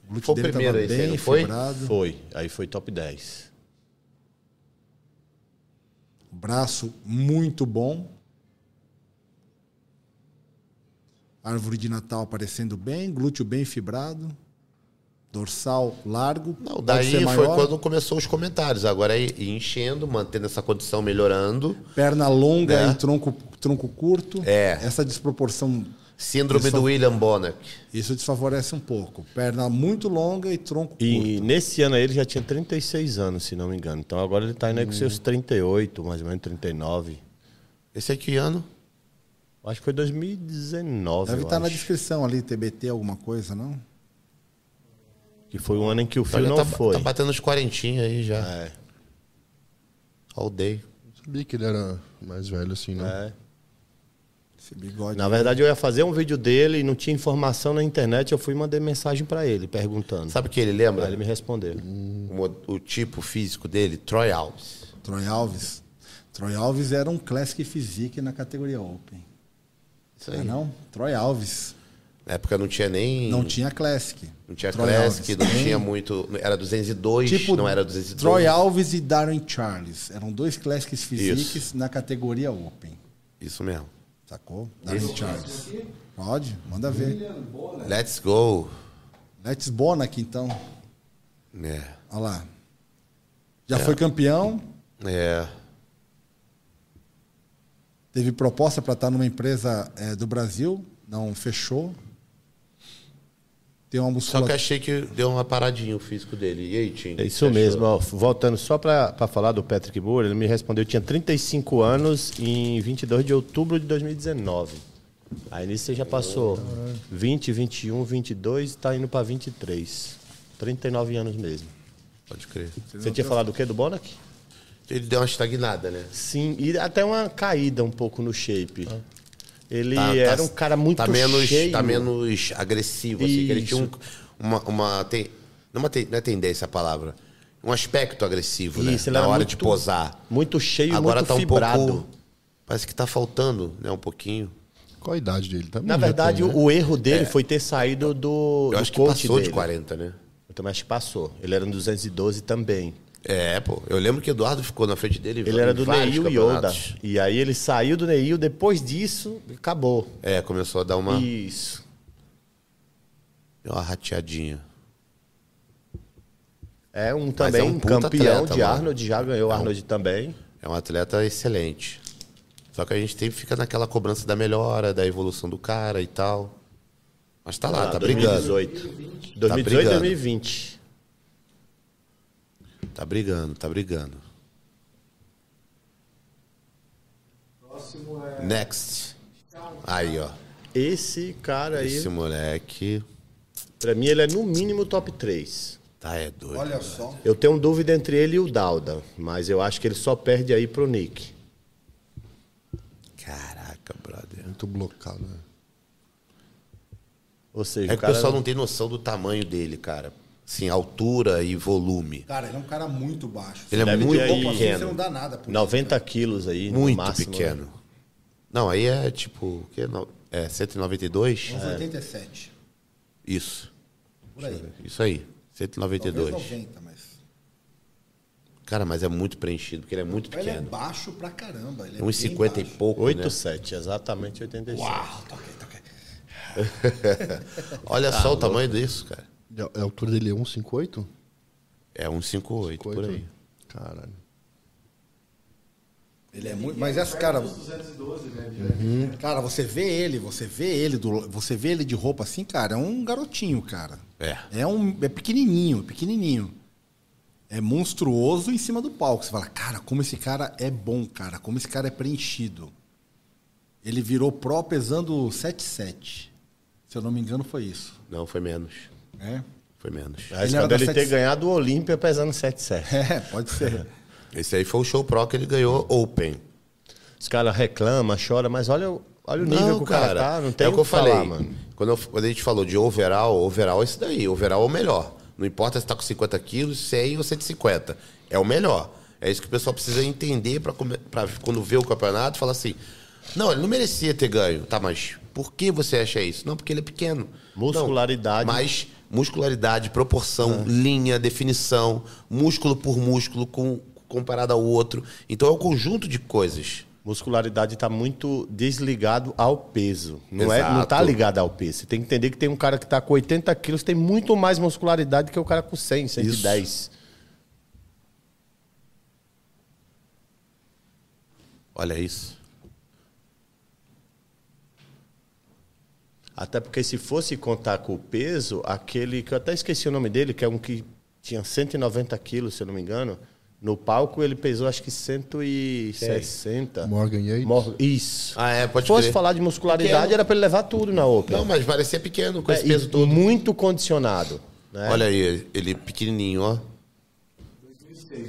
O glúteo Foi o dele primeiro esse bem foi? fibrado. Foi. Aí foi top 10. Braço muito bom. Árvore de Natal aparecendo bem, glúteo bem fibrado. Dorsal largo. Não, daí ser foi quando começou os comentários. Agora é ir enchendo, mantendo essa condição melhorando. Perna longa Né? e tronco, tronco curto. É. Essa desproporção, Síndrome Isso- do William Bonner. isso desfavorece um pouco. Perna muito longa e tronco E curto. nesse ano aí ele já tinha 36 anos, se não me engano. Então agora ele tá indo aí com seus 38, mais ou menos 39. Esse é que ano? Acho que foi 2019. Deve estar na acho. descrição ali, TBT, alguma coisa, não? Que foi o ano em que o fio já não tá, foi. tá batendo os quarentinha aí já. É, All day. Sabia que ele era mais velho assim, né? é. Esse bigode. Na verdade, eu ia fazer um vídeo dele e não tinha informação na internet. Eu fui e mandei mensagem pra ele, perguntando. Sabe o que ele lembra? Aí ele me respondeu. O, mo- o tipo físico dele? Troy Alves. Troy Alves. Troy Alves era um Classic Physique na categoria Open. Isso Não aí. é não? Troy Alves. Na época não tinha nem. Não tinha Classic. Não tinha Troy Classic, Alves. não tinha muito. Era 202, Tipo, não era 202. Troy Alves e Darren Charles. Eram dois Classics Physiques Isso. na categoria Open. Isso mesmo. Sacou? Darren Charles. Pode, manda ver. Let's go. Let's Bonac, então. É. Olha lá. Já foi campeão. É. Teve proposta para estar numa empresa eh, do Brasil. Não fechou. Tem uma Só que musculatura. achei que deu uma paradinha o físico dele. E aí, Tim? É isso Você mesmo. ó. voltando só pra pra falar do Patrick Moore, ele me respondeu: tinha 35 anos em 22 de outubro de 2019. Aí nisso você já passou 20, 21, 22, tá indo pra 23. 39 anos mesmo. Pode crer. Você tinha falado o quê do Bonac? Ele deu uma estagnada, né? Sim, e até uma caída um pouco no shape. Ele era um cara muito tá menos, cheio. Tá menos agressivo, assim. Que ele tinha um- uma... uma tem, não, uma ten- não é tendência a palavra. Um aspecto agressivo, né? Isso, ele Na era hora muito- de posar. Muito cheio, Agora muito tá um fibrado. pouco... Parece que tá faltando, né? Um pouquinho. Qual a idade dele? Também Na já verdade, tem, né? o erro dele foi ter saído do, É. Eu do acho que passou dele. de 40, né? Eu também acho que passou. Ele era no 212 também. É, pô. Eu lembro que Eduardo ficou na frente dele. Ele era do Neil Yoda. E aí ele saiu do Neil, depois disso, acabou. É, começou a dar uma, Isso. deu uma rateadinha. É um também é um campeão atleta, de mano. Arnold, já ganhou É um- Arnold também. É um atleta excelente. Só que a gente sempre fica naquela cobrança da melhora, da evolução do cara e tal. Mas tá lá, Ah, tá brigando. 2018. Tá 2018 brigando. 2020. Tá brigando, tá brigando. Próximo é. Next. Aí, ó. Esse cara aí, Esse moleque. pra mim, ele é no mínimo top 3. Tá, é doido. Olha só. Eu tenho dúvida entre ele e o Dauda, mas eu acho que ele só perde aí pro Nick. Caraca, brother. Muito blocado, né? Ou seja, É que o cara pessoal não tem noção do tamanho dele, cara. Sim, altura e volume. Cara, ele é um cara muito baixo. Ele é Deve muito aí- assim, você não pequeno. dá nada por 90 quilos aí, no Muito máximo, né? pequeno. Não, aí é tipo. o quê? Não, É 192? Uns 87. Isso. Por aí. Isso aí. Talvez 192. 90, mas. Cara, mas é muito preenchido, porque ele é muito Ele é pequeno. baixo pra caramba. Ele é É uns bem 50 e pouco, né? 87, exatamente 87. Uau, toquei, toquei. Olha só o tamanho disso, cara. E A a altura dele é 1,58? É um 58 por aí. Caralho. Ele é muito. Mas essa, cara. 212, né? de- Cara, você vê ele, você vê ele, do, você vê ele de roupa assim, cara, é um garotinho, cara. É. É um. É pequenininho, pequenininho. É monstruoso em cima do palco. Você fala, cara, como esse cara é bom, cara. Como esse cara é preenchido. Ele virou pró pesando 7,7. Se eu não me engano, foi isso. Não, foi menos. É? Foi menos. Aí Ele era quando ele ter 77. ganhado o Olímpia pesando 77. É, pode ser. Esse aí foi o show pro que ele ganhou Open. Os caras reclamam, choram, mas olha, o- olha o nível que o cara, tá. Não tem é o que eu falar, falei. mano. Quando, eu- quando a gente falou de overall, overall é esse daí. Overall é o melhor. Não importa se tá com 50 quilos, 100 ou 150. É o melhor. É isso que o pessoal precisa entender pra quando vê o campeonato, falar assim: não, ele não merecia ter ganho. Tá, mas por que você acha isso? Não, porque ele é pequeno. Muscularidade. Não, mas muscularidade, proporção, linha, definição, músculo por músculo com, comparado ao outro. Então é um conjunto de coisas. Muscularidade tá muito desligado ao peso. Não, é, não tá Exato. ligado ao peso. Você tem que entender que tem um cara que tá com 80 quilos, tem muito mais muscularidade que o cara com 100, 110. Olha isso. Até porque se fosse contar com o peso, aquele que eu até esqueci o nome dele, que é um que tinha 190 quilos, se eu não me engano, no palco ele pesou acho que 160. Morgan Yates? Morgan- Isso. Ah, é, pode Se fosse crer. falar de muscularidade, Pequeno. era pra ele levar tudo na Open. Não, mas parecia pequeno com É, esse e peso todo. Muito condicionado. né? Olha aí, ele pequenininho, ó.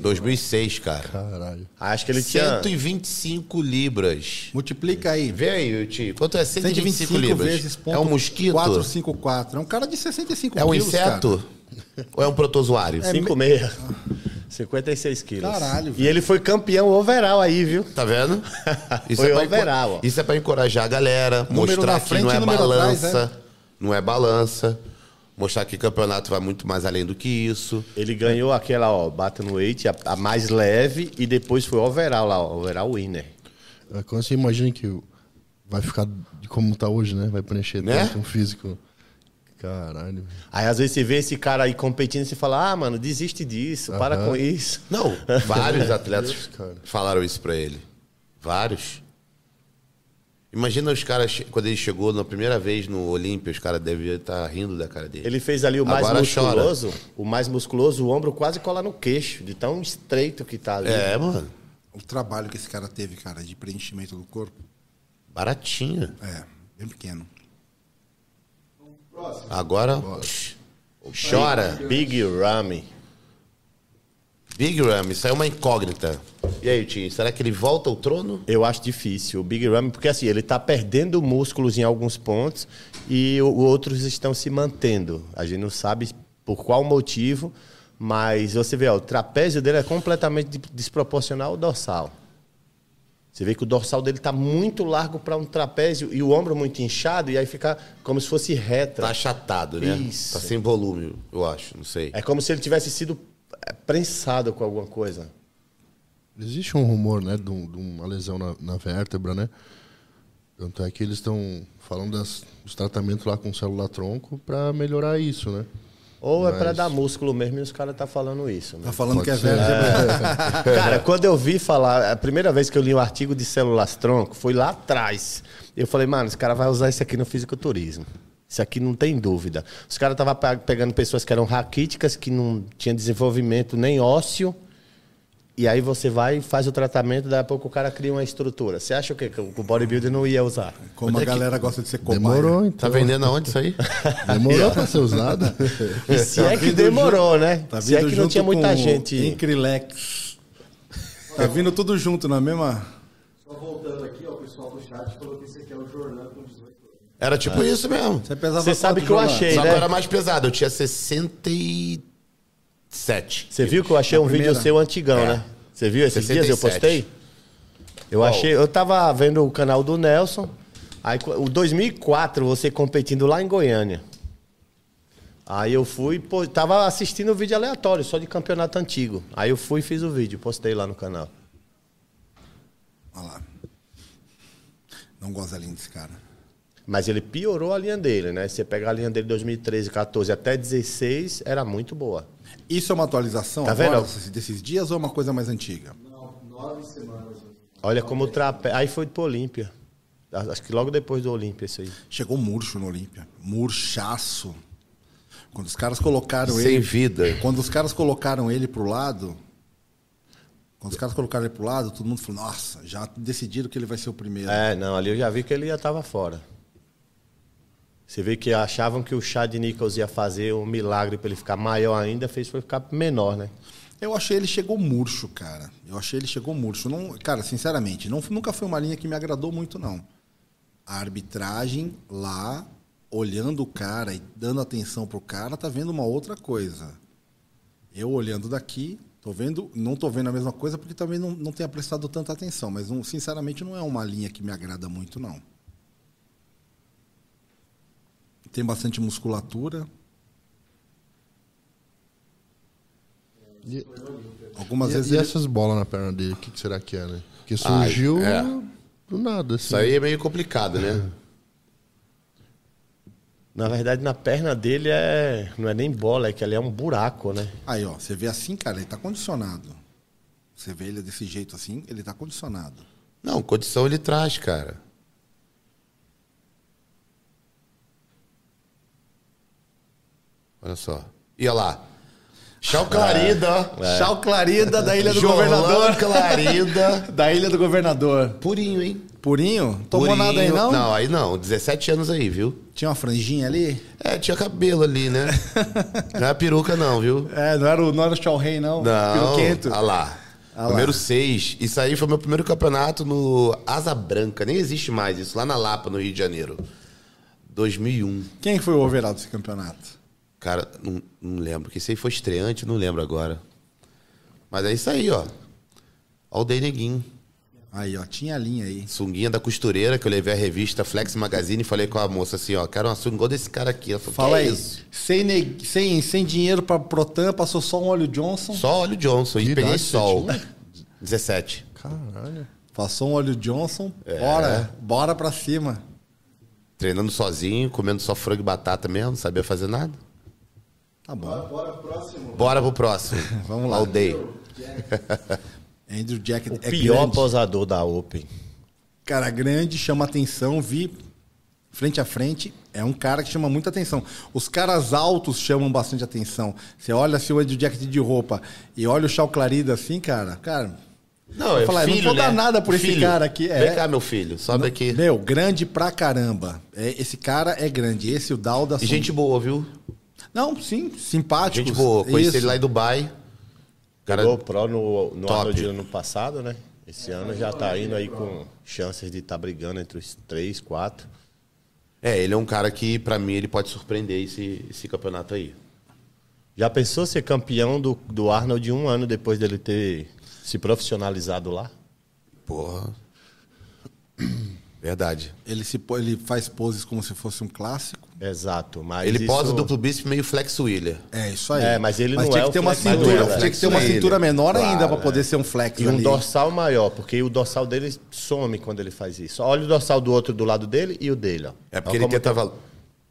2006, cara. Caralho. Acho que ele tinha. 125 libras. Multiplica aí. Vê aí, Tio. Quanto é 125, 125 libras? vezes ponto é um mosquito? 454. É um cara de 65 É um quilos, inseto? Ou é um protozoário? 5,6. 56 quilos. Caralho, E ele foi campeão overall aí, viu? Tá vendo? Foi pra overall, Isso é pra encorajar a galera, Número mostrar na que frente não é número atrás, balança. Não é balança. Mostrar que o campeonato vai muito mais além do que isso. Ele ganhou aquela, ó, Battle Weight, a, a mais leve, e depois foi overall lá, ó, overall winner. É, Quando você imagina que vai ficar de como tá hoje, né? Vai preencher Né? tanto um físico. Caralho. Aí às vezes você vê esse cara aí competindo e você fala, ah, mano, desiste disso, para com isso. Não, vários atletas cara. falaram isso pra ele. Vários. Imagina os caras, quando ele chegou na primeira vez no Olímpia, os caras deviam estar rindo da cara dele. Ele fez ali o mais Agora musculoso, o mais musculoso, o ombro quase cola no queixo, de tão estreito que tá ali. É, mano. O trabalho que esse cara teve, cara, de preenchimento do corpo, Baratinho. é, bem pequeno. Próximo. Agora, chora. Big Ramy. Big Ram, isso aí é uma incógnita. E aí, Tim, será que ele volta ao trono? Eu acho difícil. O Big Ramy, porque assim, ele está perdendo músculos em alguns pontos e o- outros estão se mantendo. A gente não sabe por qual motivo, mas você vê, ó, o trapézio dele é completamente de- desproporcional ao dorsal. Você vê que o dorsal dele está muito largo para um trapézio e o ombro muito inchado, e aí fica como se fosse reta. Tá achatado, né? Isso. Tá sem volume, eu acho, não sei. É como se ele tivesse sido prensado com alguma coisa. Existe um rumor, né, de, um- de uma lesão na, na vértebra, né? Tanto é que eles estão falando das, dos tratamentos lá com célula-tronco para melhorar isso, né? Ou é Mas- para dar músculo mesmo e os caras tá falando isso. né? Tá falando Pode que é ser. velho. Cara, quando eu vi falar, a primeira vez que eu li um artigo de células tronco foi lá atrás. Eu falei, mano, esse cara vai usar isso aqui no fisiculturismo. Isso aqui não tem dúvida. Os caras estavam pegando pessoas que eram raquíticas, que não tinham desenvolvimento nem ósseo. E aí você vai e faz o tratamento, daí a pouco o cara cria uma estrutura. Você acha o quê? Que o bodybuilder não ia usar? Como a galera gosta de ser cobaia. Demorou, então. Tá vendendo aonde isso aí? Demorou para ser usado. E se Tá é que demorou, né? Tá se é que não junto tinha muita gente. Incrilex. Tá vindo tudo junto na mesma. Só voltando aqui, ó, o pessoal do chat falou que esse aqui é o Jornal com 18 anos. Era tipo isso mesmo. Você pesava Você sabe que eu Jonas? achei, Só que né? eu era mais pesado, eu tinha 67. Você viu que eu achei A um vídeo primeira? seu antigão, É. né? Você viu esses dias eu 67. postei? Eu Qual? achei, eu tava vendo o canal do Nelson, aí o 2004 você competindo lá em Goiânia. Aí eu fui, pô, tava assistindo o vídeo aleatório, só de campeonato antigo. Aí eu fui e fiz o vídeo, postei lá no canal. Olha lá. Não gosto da linha desse cara. Mas ele piorou a linha dele, né? Você pegar a linha dele de 2013, 14 até 16, era muito boa. Isso é uma atualização Tá agora, vendo? desses- dias ou é uma coisa mais antiga? Não, nove semanas. Olha como o trapézio. Aí foi pro Olímpia. Acho que logo depois do Olímpia, isso aí. Chegou murcho no Olímpia. Murchaço. Quando os caras colocaram Sem ele. vida. Quando os caras colocaram ele pro lado. Quando os caras colocaram ele pro lado, todo mundo falou: Nossa, já decidiram que ele vai ser o primeiro. É, não, ali eu já vi que ele já estava fora. Você vê que achavam que o Chad Nichols ia fazer um milagre para ele ficar maior ainda, fez foi ficar menor, né? Eu achei ele chegou murcho, cara. Eu achei ele chegou murcho. Não, cara, sinceramente, não, nunca foi uma linha que me agradou muito, não. A arbitragem lá, olhando o cara e dando atenção pro cara, tá vendo uma outra coisa. Eu olhando daqui, tô vendo, não tô vendo a mesma coisa porque também não, não tenha prestado tanta atenção. Mas, não, sinceramente, não é uma linha que me agrada muito, não. Tem bastante musculatura. E, Algumas e- vezes e ele- essas bolas na perna dele, o que, que será que é, né? Que surgiu é. do nada, assim. Isso aí é meio complicado, né? Na verdade, na perna dele é não é nem bola, é que ali é um buraco, né? Aí, ó, você vê assim, cara, ele tá condicionado. Você vê ele desse jeito assim, ele tá condicionado. Não, condição ele traz, cara. Olha só. E olha lá. Chau Clarida. Chau Clarida da Ilha do Jorlan Governador. Clarida. Da Ilha do Governador. Purinho, hein? Purinho? Tomou Purinho. nada aí, não? Não, aí não. 17 anos aí, viu? Tinha uma franjinha ali? É, tinha cabelo ali, né? não é peruca, não, viu? É, não era o, não era o Chau Rei, não. Não. Piroquento. Olha lá. Ah. Número 6. Isso aí foi meu primeiro campeonato no Asa Branca. Nem existe mais isso. Lá na Lapa, no Rio de Janeiro. 2001. Quem foi o overall desse campeonato? Cara, não, não lembro. Que isso aí foi estreante, não lembro agora. Mas é isso aí, ó. Ó o Day Neguinho. Aí, ó, tinha a linha aí. Sunguinha da costureira, que eu levei a revista Flex Magazine e falei com a moça assim, ó, quero uma sunga igual desse cara aqui. Ela falou, Fala "Que é aí. isso? Sem, neg- sem, sem dinheiro pra Protan, passou só um óleo Johnson. Só óleo Johnson. Que E peguei sol. tinha? 17. Caralho. Passou um óleo Johnson. É. Bora, bora pra cima. Treinando sozinho, comendo só frango e batata mesmo, não sabia fazer nada. Tá bom. Bora pro próximo. Bora pro próximo. Vamos lá. Aldeia. Andrew Jack O é pior grande. posador da Open. Cara grande, chama atenção, vi frente a frente, é um cara que chama muita atenção. Os caras altos chamam bastante atenção. Você olha assim o Andrew Jack de roupa e olha o Chau Clarida assim, cara, cara, Não, Eu falar, eu não vou dar nada por esse cara aqui, é. Vem cá, meu filho. Sobe aqui. meu, grande pra caramba. É, esse cara é grande, esse o Dalda. E gente boa, viu? Não, sim, simpático. Gente boa. Conheci Isso. ele lá em Dubai. Cara- Pegou Pro no, no. Arnold ano passado, né? Esse ano já tá indo aí com chances de estar brigando entre os três, quatro. É, ele é um cara que, pra mim, ele pode surpreender esse, esse campeonato aí. Já pensou ser campeão do, do Arnold um ano depois dele ter se profissionalizado lá? Porra. Verdade. Ele, se, ele faz poses como se fosse um clássico. Exato, mas Ele isso... posa duplo bíceps meio flex wheeler. É, isso aí. É, mas ele não tinha é que o ter uma cintura, Tinha que ter uma cintura menor ainda Claro, pra poder ser um flex E um ali. dorsal maior, porque o dorsal dele some quando ele faz isso. Olha o dorsal do outro do lado dele e o dele, ó. É porque Ó ele tenta tem- val-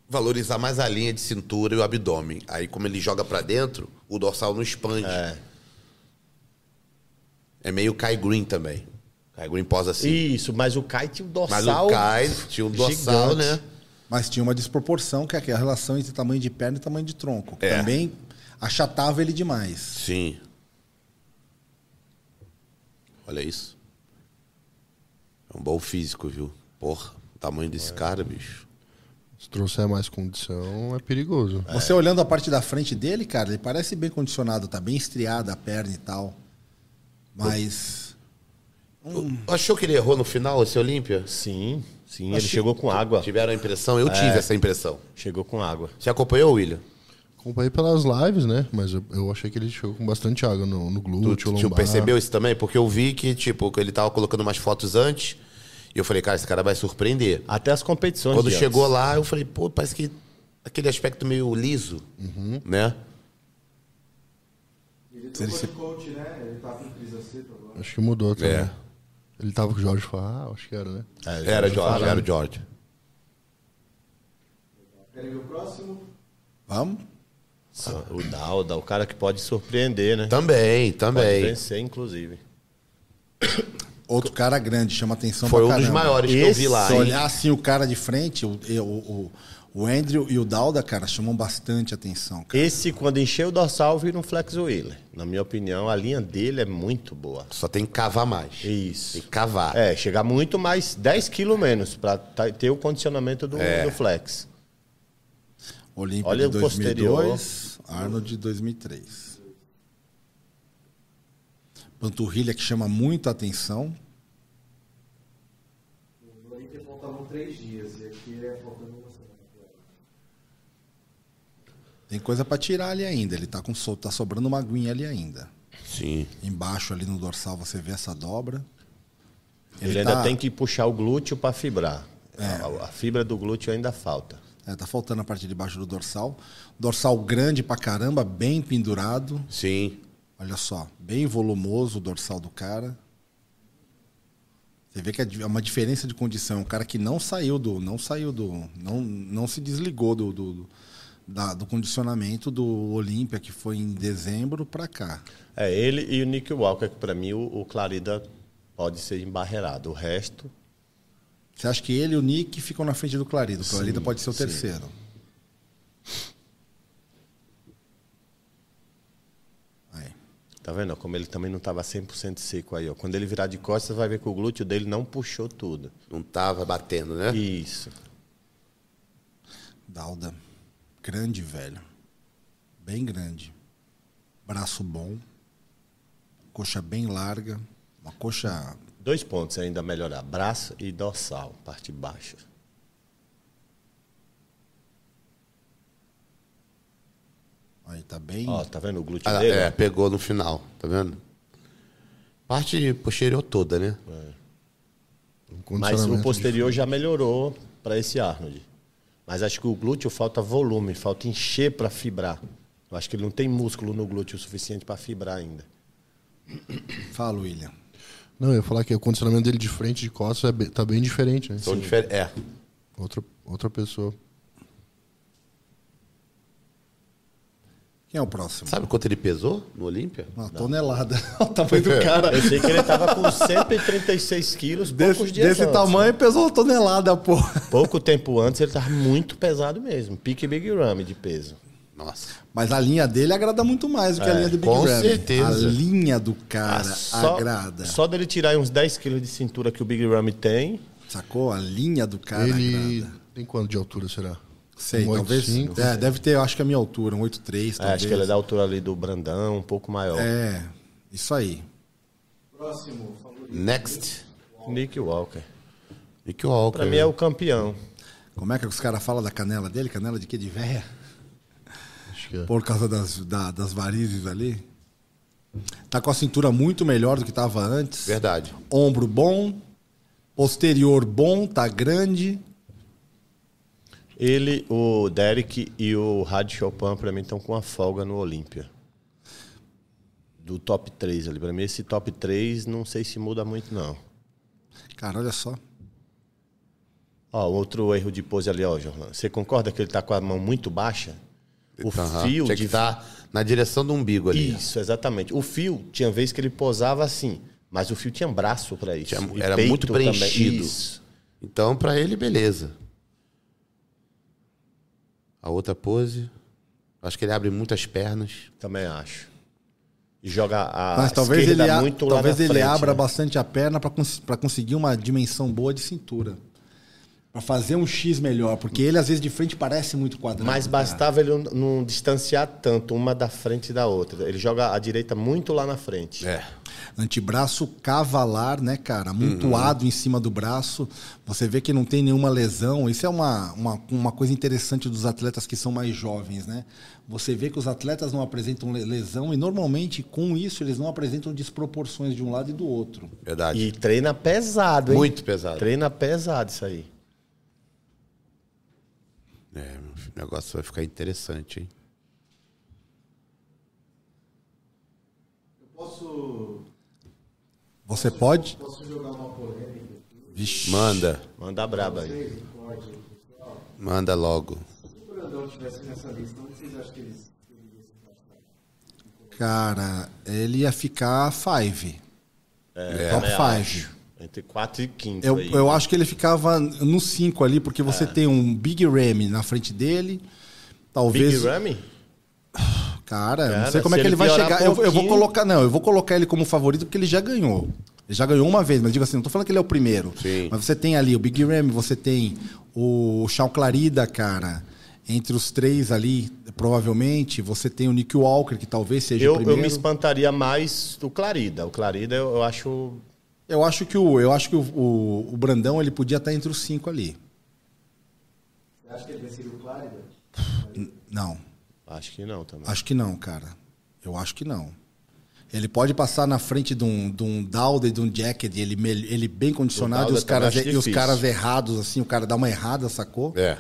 valorizar mais a linha de cintura e o abdômen. Aí, como ele joga pra dentro, o dorsal não expande. É, É. meio Kai Green também. Posa assim. Isso, mas o Kai tinha o Mas dorsal. o Kai tinha um dorsal, gigante. né? Mas tinha uma desproporção, que é a relação entre tamanho de perna e tamanho de tronco. Que É. também achatava ele demais. Sim. Olha isso. É um bom físico, viu? Porra, o tamanho desse cara, bicho. Se trouxer mais condição, é perigoso. Você olhando a parte da frente dele, cara, ele parece bem condicionado, tá bem estriada a perna e tal. Mas. Achou que ele errou no final, esse Olímpia? Sim, sim, ele chegou com água. Tiveram a impressão? Eu É. tive essa impressão. Chegou com água. Você acompanhou, William? Acompanhei pelas lives, né? Mas eu, eu achei que ele chegou com bastante água no, no Tu, glúteo, tu, tu lombar. percebeu isso também? Porque eu vi que, tipo, que ele tava colocando umas fotos antes. E eu falei, cara, esse cara vai surpreender. Até as competições. Quando chegou antes. lá, eu falei, pô, parece que aquele aspecto meio liso, né? Ele trocou de coach, né? Ele tá com Cris Aceto agora. Acho que mudou também. É. Ele tava com o Jorge Farrar, acho que era, né? É, Era George, falando. era o George. Querem ver o próximo? Vamos? O Dauda, o cara que pode surpreender, né? Também, Pode também. vencer, inclusive. Outro cara grande, chama atenção Foi pra um dos caramba. maiores que eu Esse vi lá. Se olhar assim o cara de frente, o, o, o, o Andrew e o Dauda, cara, chamam bastante atenção. Cara. Esse, quando encher o dorsal, vira um flex wheeler. Na minha opinião, a linha dele é muito boa. Só tem que cavar mais. Isso. Tem que cavar. É, chegar muito mais 10 quilos menos para ter o condicionamento do, É. do flex. Olímpia Olha de o posterior. 2002, Arnold de 2003. Panturrilha que chama muito atenção. No Olímpia faltavam três dias e aqui é faltando uma semana. Tem coisa pra tirar ali ainda. Ele tá com tá sobrando uma aguinha ali ainda. Sim. Embaixo ali no dorsal você vê essa dobra. Ele, ainda tá- tem que puxar o glúteo para fibrar. A, a fibra do glúteo ainda falta. É, tá faltando a parte de baixo do dorsal. Dorsal grande pra caramba, bem pendurado. Sim. Olha só, bem volumoso o dorsal do cara. Você vê que é é uma diferença de condição. É um cara que não saiu do. Não saiu do. Não, não se desligou do, do- da- do condicionamento do Olímpia, que foi em dezembro, pra cá. É ele e o Nick Walker, que para mim o, o Clarida pode ser embarreirado. O resto, Você acha que ele e o Nick ficam na frente do Clarida? O Clarida Sim, pode ser o sim. terceiro. Aí. tá vendo? Como ele também não estava 100% seco aí. Ó. Quando ele virar de costas, vai ver que o glúteo dele não puxou tudo. Não tava batendo, né? Isso. Dalda. Grande, velho. Bem grande. Braço bom. Coxa bem larga. Uma coxa. Dois pontos ainda a melhorar: braço e dorsal, parte baixa. Aí tá bem. Ó, tá vendo o glúteo Ah, dele? é, pegou no final, tá vendo? Parte posterior toda, né? Mas o posterior já melhorou para esse Arnold. Mas acho que o glúteo falta volume, falta encher para fibrar. Eu acho que ele não tem músculo no glúteo o suficiente para fibrar ainda. Fala, William. Não, eu ia falar que o condicionamento dele de frente e de costas é bem- tá bem diferente, né? São diferentes. É. Outra, outra pessoa. Quem é o próximo? Sabe quanto ele pesou no Olímpia? Uma tonelada. o tamanho do cara. Eu sei que ele tava com 136 quilos poucos Desse, dias desse antes. tamanho pesou uma tonelada, pô. Pouco tempo antes ele tava muito pesado mesmo. Pique Big Ram de peso. Nossa. Mas a linha dele agrada muito mais do que a linha do Big com Ram. certeza. A linha do cara Ah, só, agrada. só dele tirar uns 10 quilos de cintura que o Big Ram tem, Sacou? A linha do cara ele agrada. tem quanto de altura, será? Sei, Um talvez. 8,5? É, deve ter, eu acho que a minha altura, um 8,3, é, talvez. acho que ele é da altura ali do Brandão, um pouco maior. É, Isso aí. Próximo favorito. Next. Nick Walker. Nick Walker. Pra mim é o campeão. Como é que os caras falam da canela dele? Canela de quê? De véia? Que é. Por causa das, da- das varizes ali. Tá com a cintura muito melhor do que tava antes. Verdade. Ombro bom. Posterior bom, tá grande. Ele, o Derek e o Rad Chopin, pra mim, estão com uma folga no Olímpia. Do top 3 ali. Pra mim, esse top 3 não sei se muda muito, não. Cara, olha só. Ó, outro erro de pose ali, ó, Jorlan. Você concorda que ele tá com a mão muito baixa? O Aham. fio Tinha de que estar na direção do umbigo ali. Isso, exatamente. O fio, tinha vez que ele posava assim, mas o fio tinha braço pra isso. Tinha- era muito preenchido. Isso. Então, pra ele, beleza. A outra pose. Acho que ele abre muitas pernas. Também acho. E joga a Mas talvez ele, muito lá talvez ele frente, abra né? bastante a perna para conseguir uma dimensão boa de cintura. Pra fazer um X melhor. Porque ele, às vezes, de frente parece muito quadrado. Mas cara. bastava ele não, distanciar tanto uma da frente da outra. Ele joga a direita muito lá na frente. É. Antebraço cavalar, né, cara? Amontoado em cima do braço. Você vê que não tem nenhuma lesão. Isso é uma, uma, uma coisa interessante dos atletas que são mais jovens, né? Você vê que os atletas não apresentam le- lesão e normalmente com isso eles não apresentam desproporções de um lado e do outro. Verdade. E treina pesado, hein? Muito pesado. Treina pesado isso aí. É, o negócio vai ficar interessante, hein? Eu posso, Você pode. posso jogar uma polêmica aqui. Vixe. Manda. Manda braba aí. Manda logo. Se o Brandão estivesse nessa lista, onde vocês acham que eles? Cara, ele ia ficar five. É, Top também five. acho. Entre 4 e 5 Eu, aí. eu acho que ele ficava no 5 ali, porque você tem um Big Ram na frente dele. Talvez. Big Ramy? Cara, não Cara, sei como é se que ele ele vai chegar. Eu, eu vou colocar. Não, eu vou colocar ele como favorito porque ele já ganhou. Ele já ganhou uma vez, mas digo assim, não tô falando que ele é o primeiro. Sim. Mas você tem ali o Big Ram, você tem o Shawn Clarida, cara. Entre os três ali, provavelmente, você tem o Nick Walker, que talvez seja o Eu, eu primeiro. me espantaria mais do Clarida. O Clarida eu, eu acho. Eu acho que o, eu acho que o, o, o Brandão ele podia estar entre os cinco ali. Você acha que ele venceria o Clárida? Não, Acho que não também. acho que não, cara. Eu acho que não. Ele pode passar na frente de um, de um Dowd e de um Jacket, ele, ele bem condicionado, e os, caras, também acho e os caras errados, assim, o cara dá uma errada, sacou? É.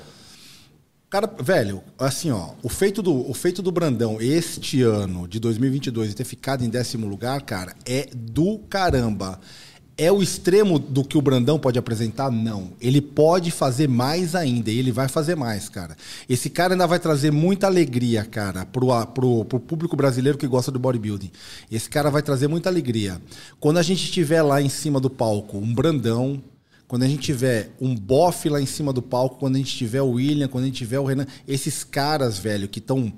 Cara, velho, assim, ó, o feito do, o feito do Brandão este ano, de 2022, e ter ficado em décimo lugar, cara, é do caramba. É o extremo do que o Brandão pode apresentar? Não. Ele pode fazer mais ainda, e ele vai fazer mais, cara. Esse cara ainda vai trazer muita alegria, cara, pro, pro, pro público brasileiro que gosta do bodybuilding. Esse cara vai trazer muita alegria. Quando a gente estiver lá em cima do palco, um Brandão, quando a gente tiver um bofe lá em cima do palco, quando a gente tiver o William, quando a gente tiver o Renan, esses caras, velho, que estão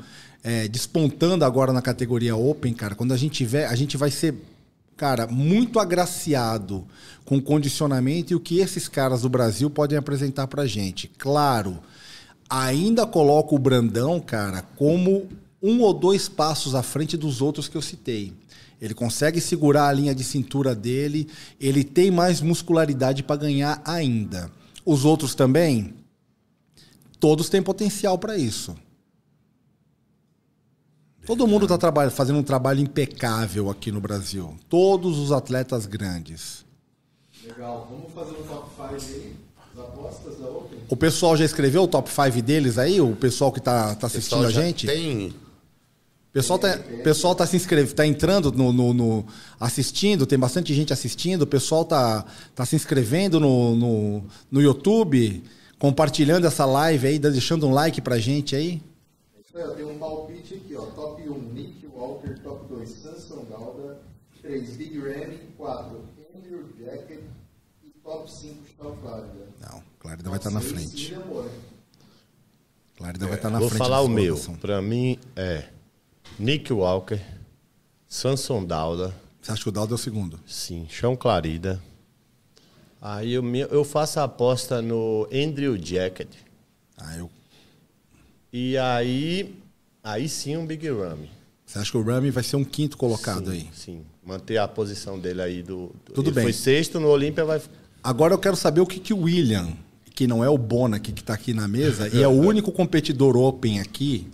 despontando agora na categoria Open, cara, quando a gente tiver, a gente vai ser, cara, muito agraciado com condicionamento e o que esses caras do Brasil podem apresentar pra gente. Claro, ainda coloco o Brandão, cara, como um ou dois passos à frente dos outros que eu citei. Ele consegue segurar a linha de cintura dele, ele tem mais muscularidade para ganhar ainda. Os outros também, todos têm potencial para isso. Todo mundo está fazendo um trabalho impecável aqui no Brasil. Todos os atletas grandes. Legal, vamos fazer um top 5 aí, as apostas da Open. O pessoal já escreveu o top 5 deles aí? O pessoal que está tá assistindo Pessoal a gente? Tem. O pessoal tá, o pessoal tá se inscrevendo, tá entrando no, no- no- assistindo, tem bastante gente assistindo, o pessoal tá, tá se inscrevendo no, no, no YouTube, compartilhando essa live aí, deixando um like pra gente aí. Aí, ó, tem um palpite aqui, ó. Top 1, Nick Walker. Top 2, Samson Galda. 3, Big Ramy. 4, Andrew Jacket. E top 5, Shawn Clarida. Não, Clarida vai estar na Seis, frente. Clarida vai estar na Vou frente. falar dessa o meu. Pra mim é Nick Walker, Samson Dauda, Você acha que o Daldo é o segundo? sim, Chão Clarida. Aí eu, eu faço a aposta no Andrew Jacket. Ah, eu, E aí, aí sim um Big Ramy. você acha que o Rami vai ser um quinto colocado sim, aí? Sim. manter a posição dele aí do. do Tudo ele bem. Foi sexto no Olímpia, vai. Agora eu quero saber o que, que o William, que não é o Bona que está aqui na mesa, e é o único competidor Open aqui.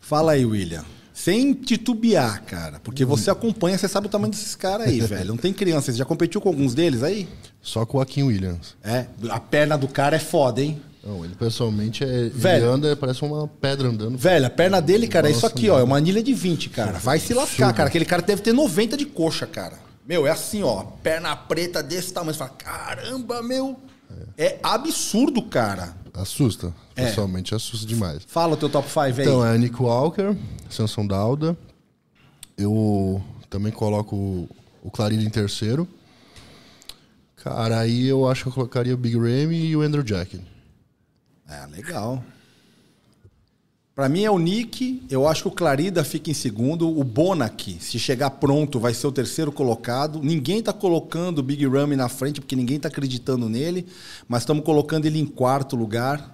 Fala aí, William. Sem titubear, cara. Porque você acompanha, você sabe o tamanho desses caras aí, velho. Não tem criança. Você já competiu com alguns deles aí? Só com o Joaquim Williams. É. A perna do cara é foda, hein? Não, ele pessoalmente é. Velho. Ele anda, parece uma pedra andando. Velho, a perna dele, cara, é isso aqui, ó. É uma anilha de 20, cara. Vai se lascar, cara. Aquele cara deve ter 90 de coxa, cara. Meu, é assim, ó. Perna preta desse tamanho. Você fala, caramba, meu. É absurdo, cara. Assusta. É. Pessoalmente assusta demais. Fala o teu top 5 aí. Então, é Nick Walker, Samson Dauda. Eu também coloco o- Clarido em terceiro. Cara, aí eu acho que eu colocaria o Big Ramy e o Andrew Jack. É, legal. Pra mim é o Nick, eu acho que o Clarida fica em segundo, o Bonac, se chegar pronto, vai ser o terceiro colocado. Ninguém tá colocando o Big Ramy na frente porque ninguém tá acreditando nele, mas estamos colocando ele em quarto lugar,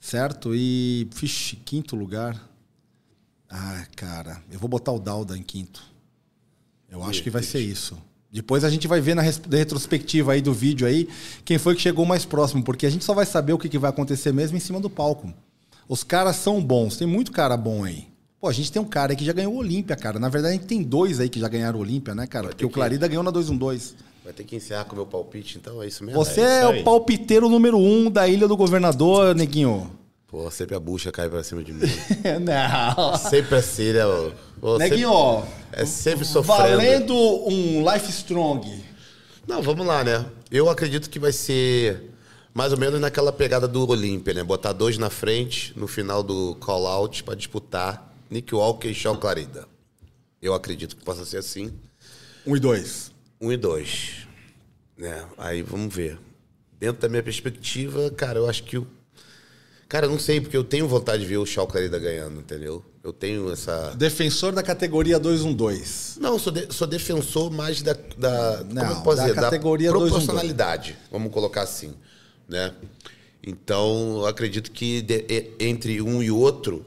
certo? E, vixe, quinto lugar. Ah, cara, eu vou botar o Dauda em quinto. Eu acho que vai ser isso. Depois a gente vai ver na retrospectiva aí do vídeo aí quem foi que chegou mais próximo, porque a gente só vai saber o que, que vai acontecer mesmo em cima do palco. Os caras são bons, tem muito cara bom aí. Pô, a gente tem um cara aí que já ganhou o Olímpia, cara. Na verdade, a gente tem dois aí que já ganharam o Olímpia, né, cara? Porque o que- Clarida ganhou na 212. Vai ter que encerrar com o meu palpite, então é isso mesmo? Você é é, o palpiteiro número um da Ilha do Governador, neguinho. Pô, sempre a bucha cai pra cima de mim. Não. sempre assim, né? ô? Neguinho, ó. É sempre sofrendo. Valendo um Life Strong. Não, vamos lá, né? Eu acredito que vai ser mais ou menos naquela pegada do Olímpia, né? Botar dois na frente no final do call-out pra disputar Nick Walker e Sean Clarida. Eu acredito que possa ser assim. Um e dois. Um e dois. Né? Aí vamos ver. Dentro da minha perspectiva, cara, eu acho que o. Cara, não sei, porque eu tenho vontade de ver o Shaw Clarida ganhando, entendeu? Eu tenho essa. Defensor da categoria 212. Não, sou, de- sou defensor mais da, da Não, como eu posso da dizer, categoria da 212. proporcionalidade, vamos colocar assim, né? Então, eu acredito que de- entre um e outro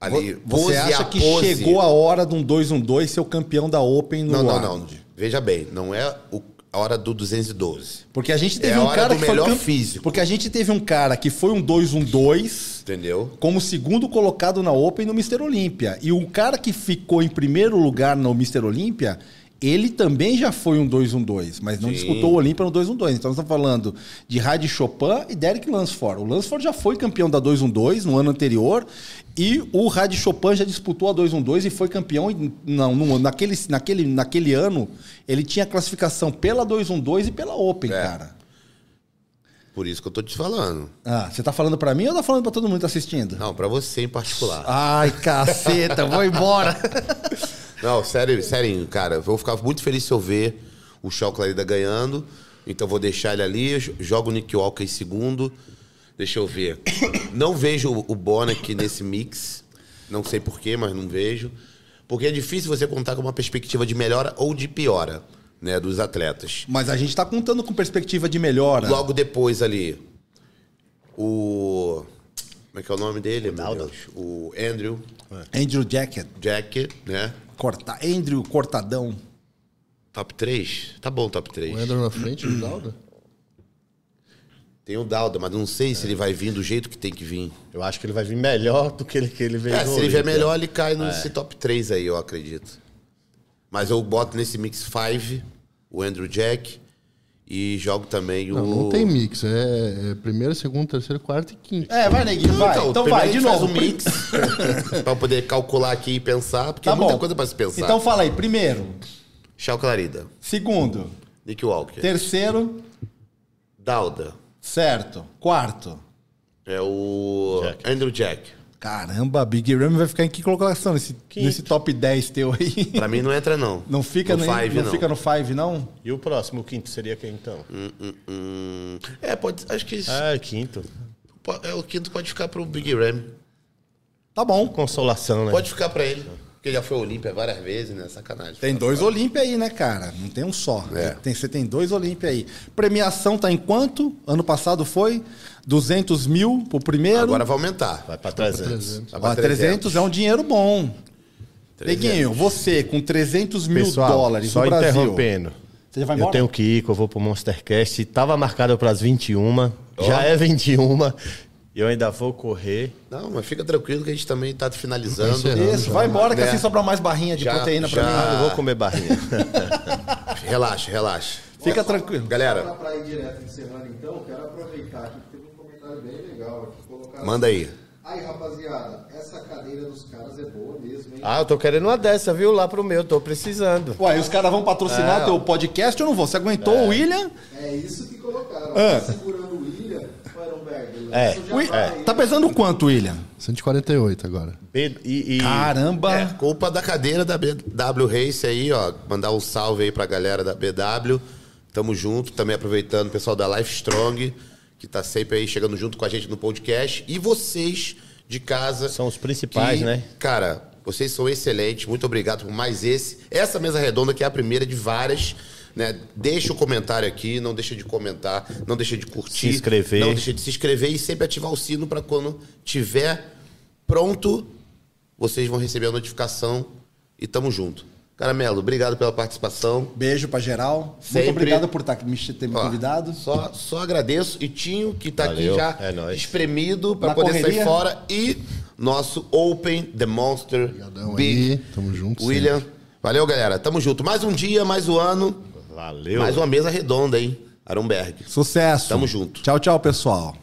ali Você acha que pose- chegou a hora de um 212 ser o campeão da Open no Não, não, round? não. Veja bem, não é o- a hora do 212. Porque a gente teve É um cara do que foi melhor cam- físico. Porque a gente teve um cara que foi um 212 Entendeu? como segundo colocado na Open no Mr. Olímpia. E o cara que ficou em primeiro lugar no Mr. Olímpia, ele também já foi um 212, mas não Sim. disputou o Olímpia no 212. Então nós estamos falando de Heidi Chopin e Derek Lansford. O Lansford já foi campeão da 212 no ano anterior e o Heidi Chopin já disputou a 212 e foi campeão. Não, no- naquele, naquele, naquele ano, ele tinha classificação pela 212 e pela Open, É. cara. Por isso que eu tô te falando. Ah, você tá falando pra mim ou tá falando pra todo mundo que tá assistindo? Não, pra você em particular. Ai, caceta, vou embora. Não, sério, sério, cara. Eu vou ficar muito feliz se eu ver o Shaw Clarida ganhando. Então vou deixar ele ali, jo- jogo o Nick Walker em segundo. Deixa eu ver. Não vejo o- o Bonac nesse mix. Não sei porquê, mas não vejo. Porque é difícil você contar com uma perspectiva de melhora ou de piora, né, dos atletas. Mas a gente tá contando com perspectiva de melhora. Logo depois ali, o... Como é que é o nome dele, Deus? O Andrew Andrew Jacket, Jack, né? Corta... Andrew Cortadão. Top 3? Tá bom, top 3. O Andrew na frente do Dauda? Tem o Dauda, mas não sei se ele vai vir do jeito que tem que vir. Eu acho que ele vai vir melhor do que ele, que ele veio É, se ele vier Olímpia. melhor, ele cai nesse top 3 aí, eu acredito. Mas eu boto nesse mix 5 o Andrew Jack e jogo também o. Não, não tem mix. É, é primeiro, segundo, terceiro, quarto e quinto. É, vai, neguinho, vai. Então, primeiro vai, de novo. um mix pra poder calcular aqui e pensar, porque Tá é muita bom. coisa pra se pensar. Então fala aí, primeiro, Shao Clarida, segundo, Nick Walker, terceiro, Dauda, certo, quarto. é o Jack. Andrew Jack. Caramba, Big Ram vai ficar em que colocação nesse, nesse top 10 teu aí? Pra mim não entra, não. Não fica, no nem, five, não, não. fica no 5, não? E o próximo, o quinto, seria quem então? Hum, hum, hum. É, pode. Acho que. Ah, quinto. po- É, o quinto pode ficar pro Big Ram. Tá bom. Consolação, né? Pode ficar pra ele. Porque já foi Olímpia várias vezes, né? Sacanagem. Tem dois Olímpia aí, né, cara? Não tem um só. É. Tem, você tem dois Olímpia aí. Premiação tá em quanto? Ano passado foi 200 mil pro primeiro. Agora vai aumentar. Vai pra 300. Vai Ó, 300 é um dinheiro bom. Neguinho, você com 300 mil Pessoal, dólares só no Brasil. interrompendo. Você já vai Eu embora? tenho que ir, que eu vou pro Monstercast. Tava marcado para as 21, já é 21. E eu ainda vou correr. Não, mas fica tranquilo que a gente também tá finalizando. Isso, vai embora que É. assim sobra mais barrinha de Já- proteína pra já- mim. Eu vou comer barrinha. Relaxa, relaxa. Fica tranquilo. Galera, Para ir direto encerrando, então, quero aproveitar aqui que comentário bem legal aqui. Colocaram manda aí. Aí, rapaziada, essa cadeira dos caras é boa mesmo, hein? ah, eu tô querendo uma dessa, viu? Lá pro meu, tô precisando. Ué, os caras vão patrocinar É, teu podcast ou não vou? Você aguentou o William? É isso que colocaram. Ah. Tá segurando o William, o Ironberg. É, vai. Tá pesando quanto, William? 148 agora. E, e- e- Caramba! É, culpa da cadeira da BW Race aí, ó. Mandar um salve aí pra galera da BW. Tamo junto. Também aproveitando o pessoal da Life Strong, que tá sempre aí chegando junto com a gente no podcast. E vocês de casa. São os principais, que, né? Cara, vocês são excelentes. Muito obrigado por mais esse. Essa mesa redonda que é a primeira de várias. Né? Deixa o comentário aqui, não deixa de comentar, não deixa de curtir. Se inscrever. Não deixa de se inscrever e sempre ativar o sino para quando tiver pronto, vocês vão receber a notificação e tamo junto. Caramelo, obrigado pela participação. Beijo pra geral. Sempre. Muito obrigado por tá, me, ter me Ó, convidado. Só, só agradeço. E Tinho, que tá Valeu, aqui já é espremido para Na poder correria. sair fora. E nosso Open The Monster Obrigadão Big aí, tamo junto William. Valeu, galera. Tamo junto. Mais um dia, mais um ano. Valeu. Mais uma mesa redonda, hein? Arumberg. Sucesso. Tamo junto. Tchau, tchau, pessoal.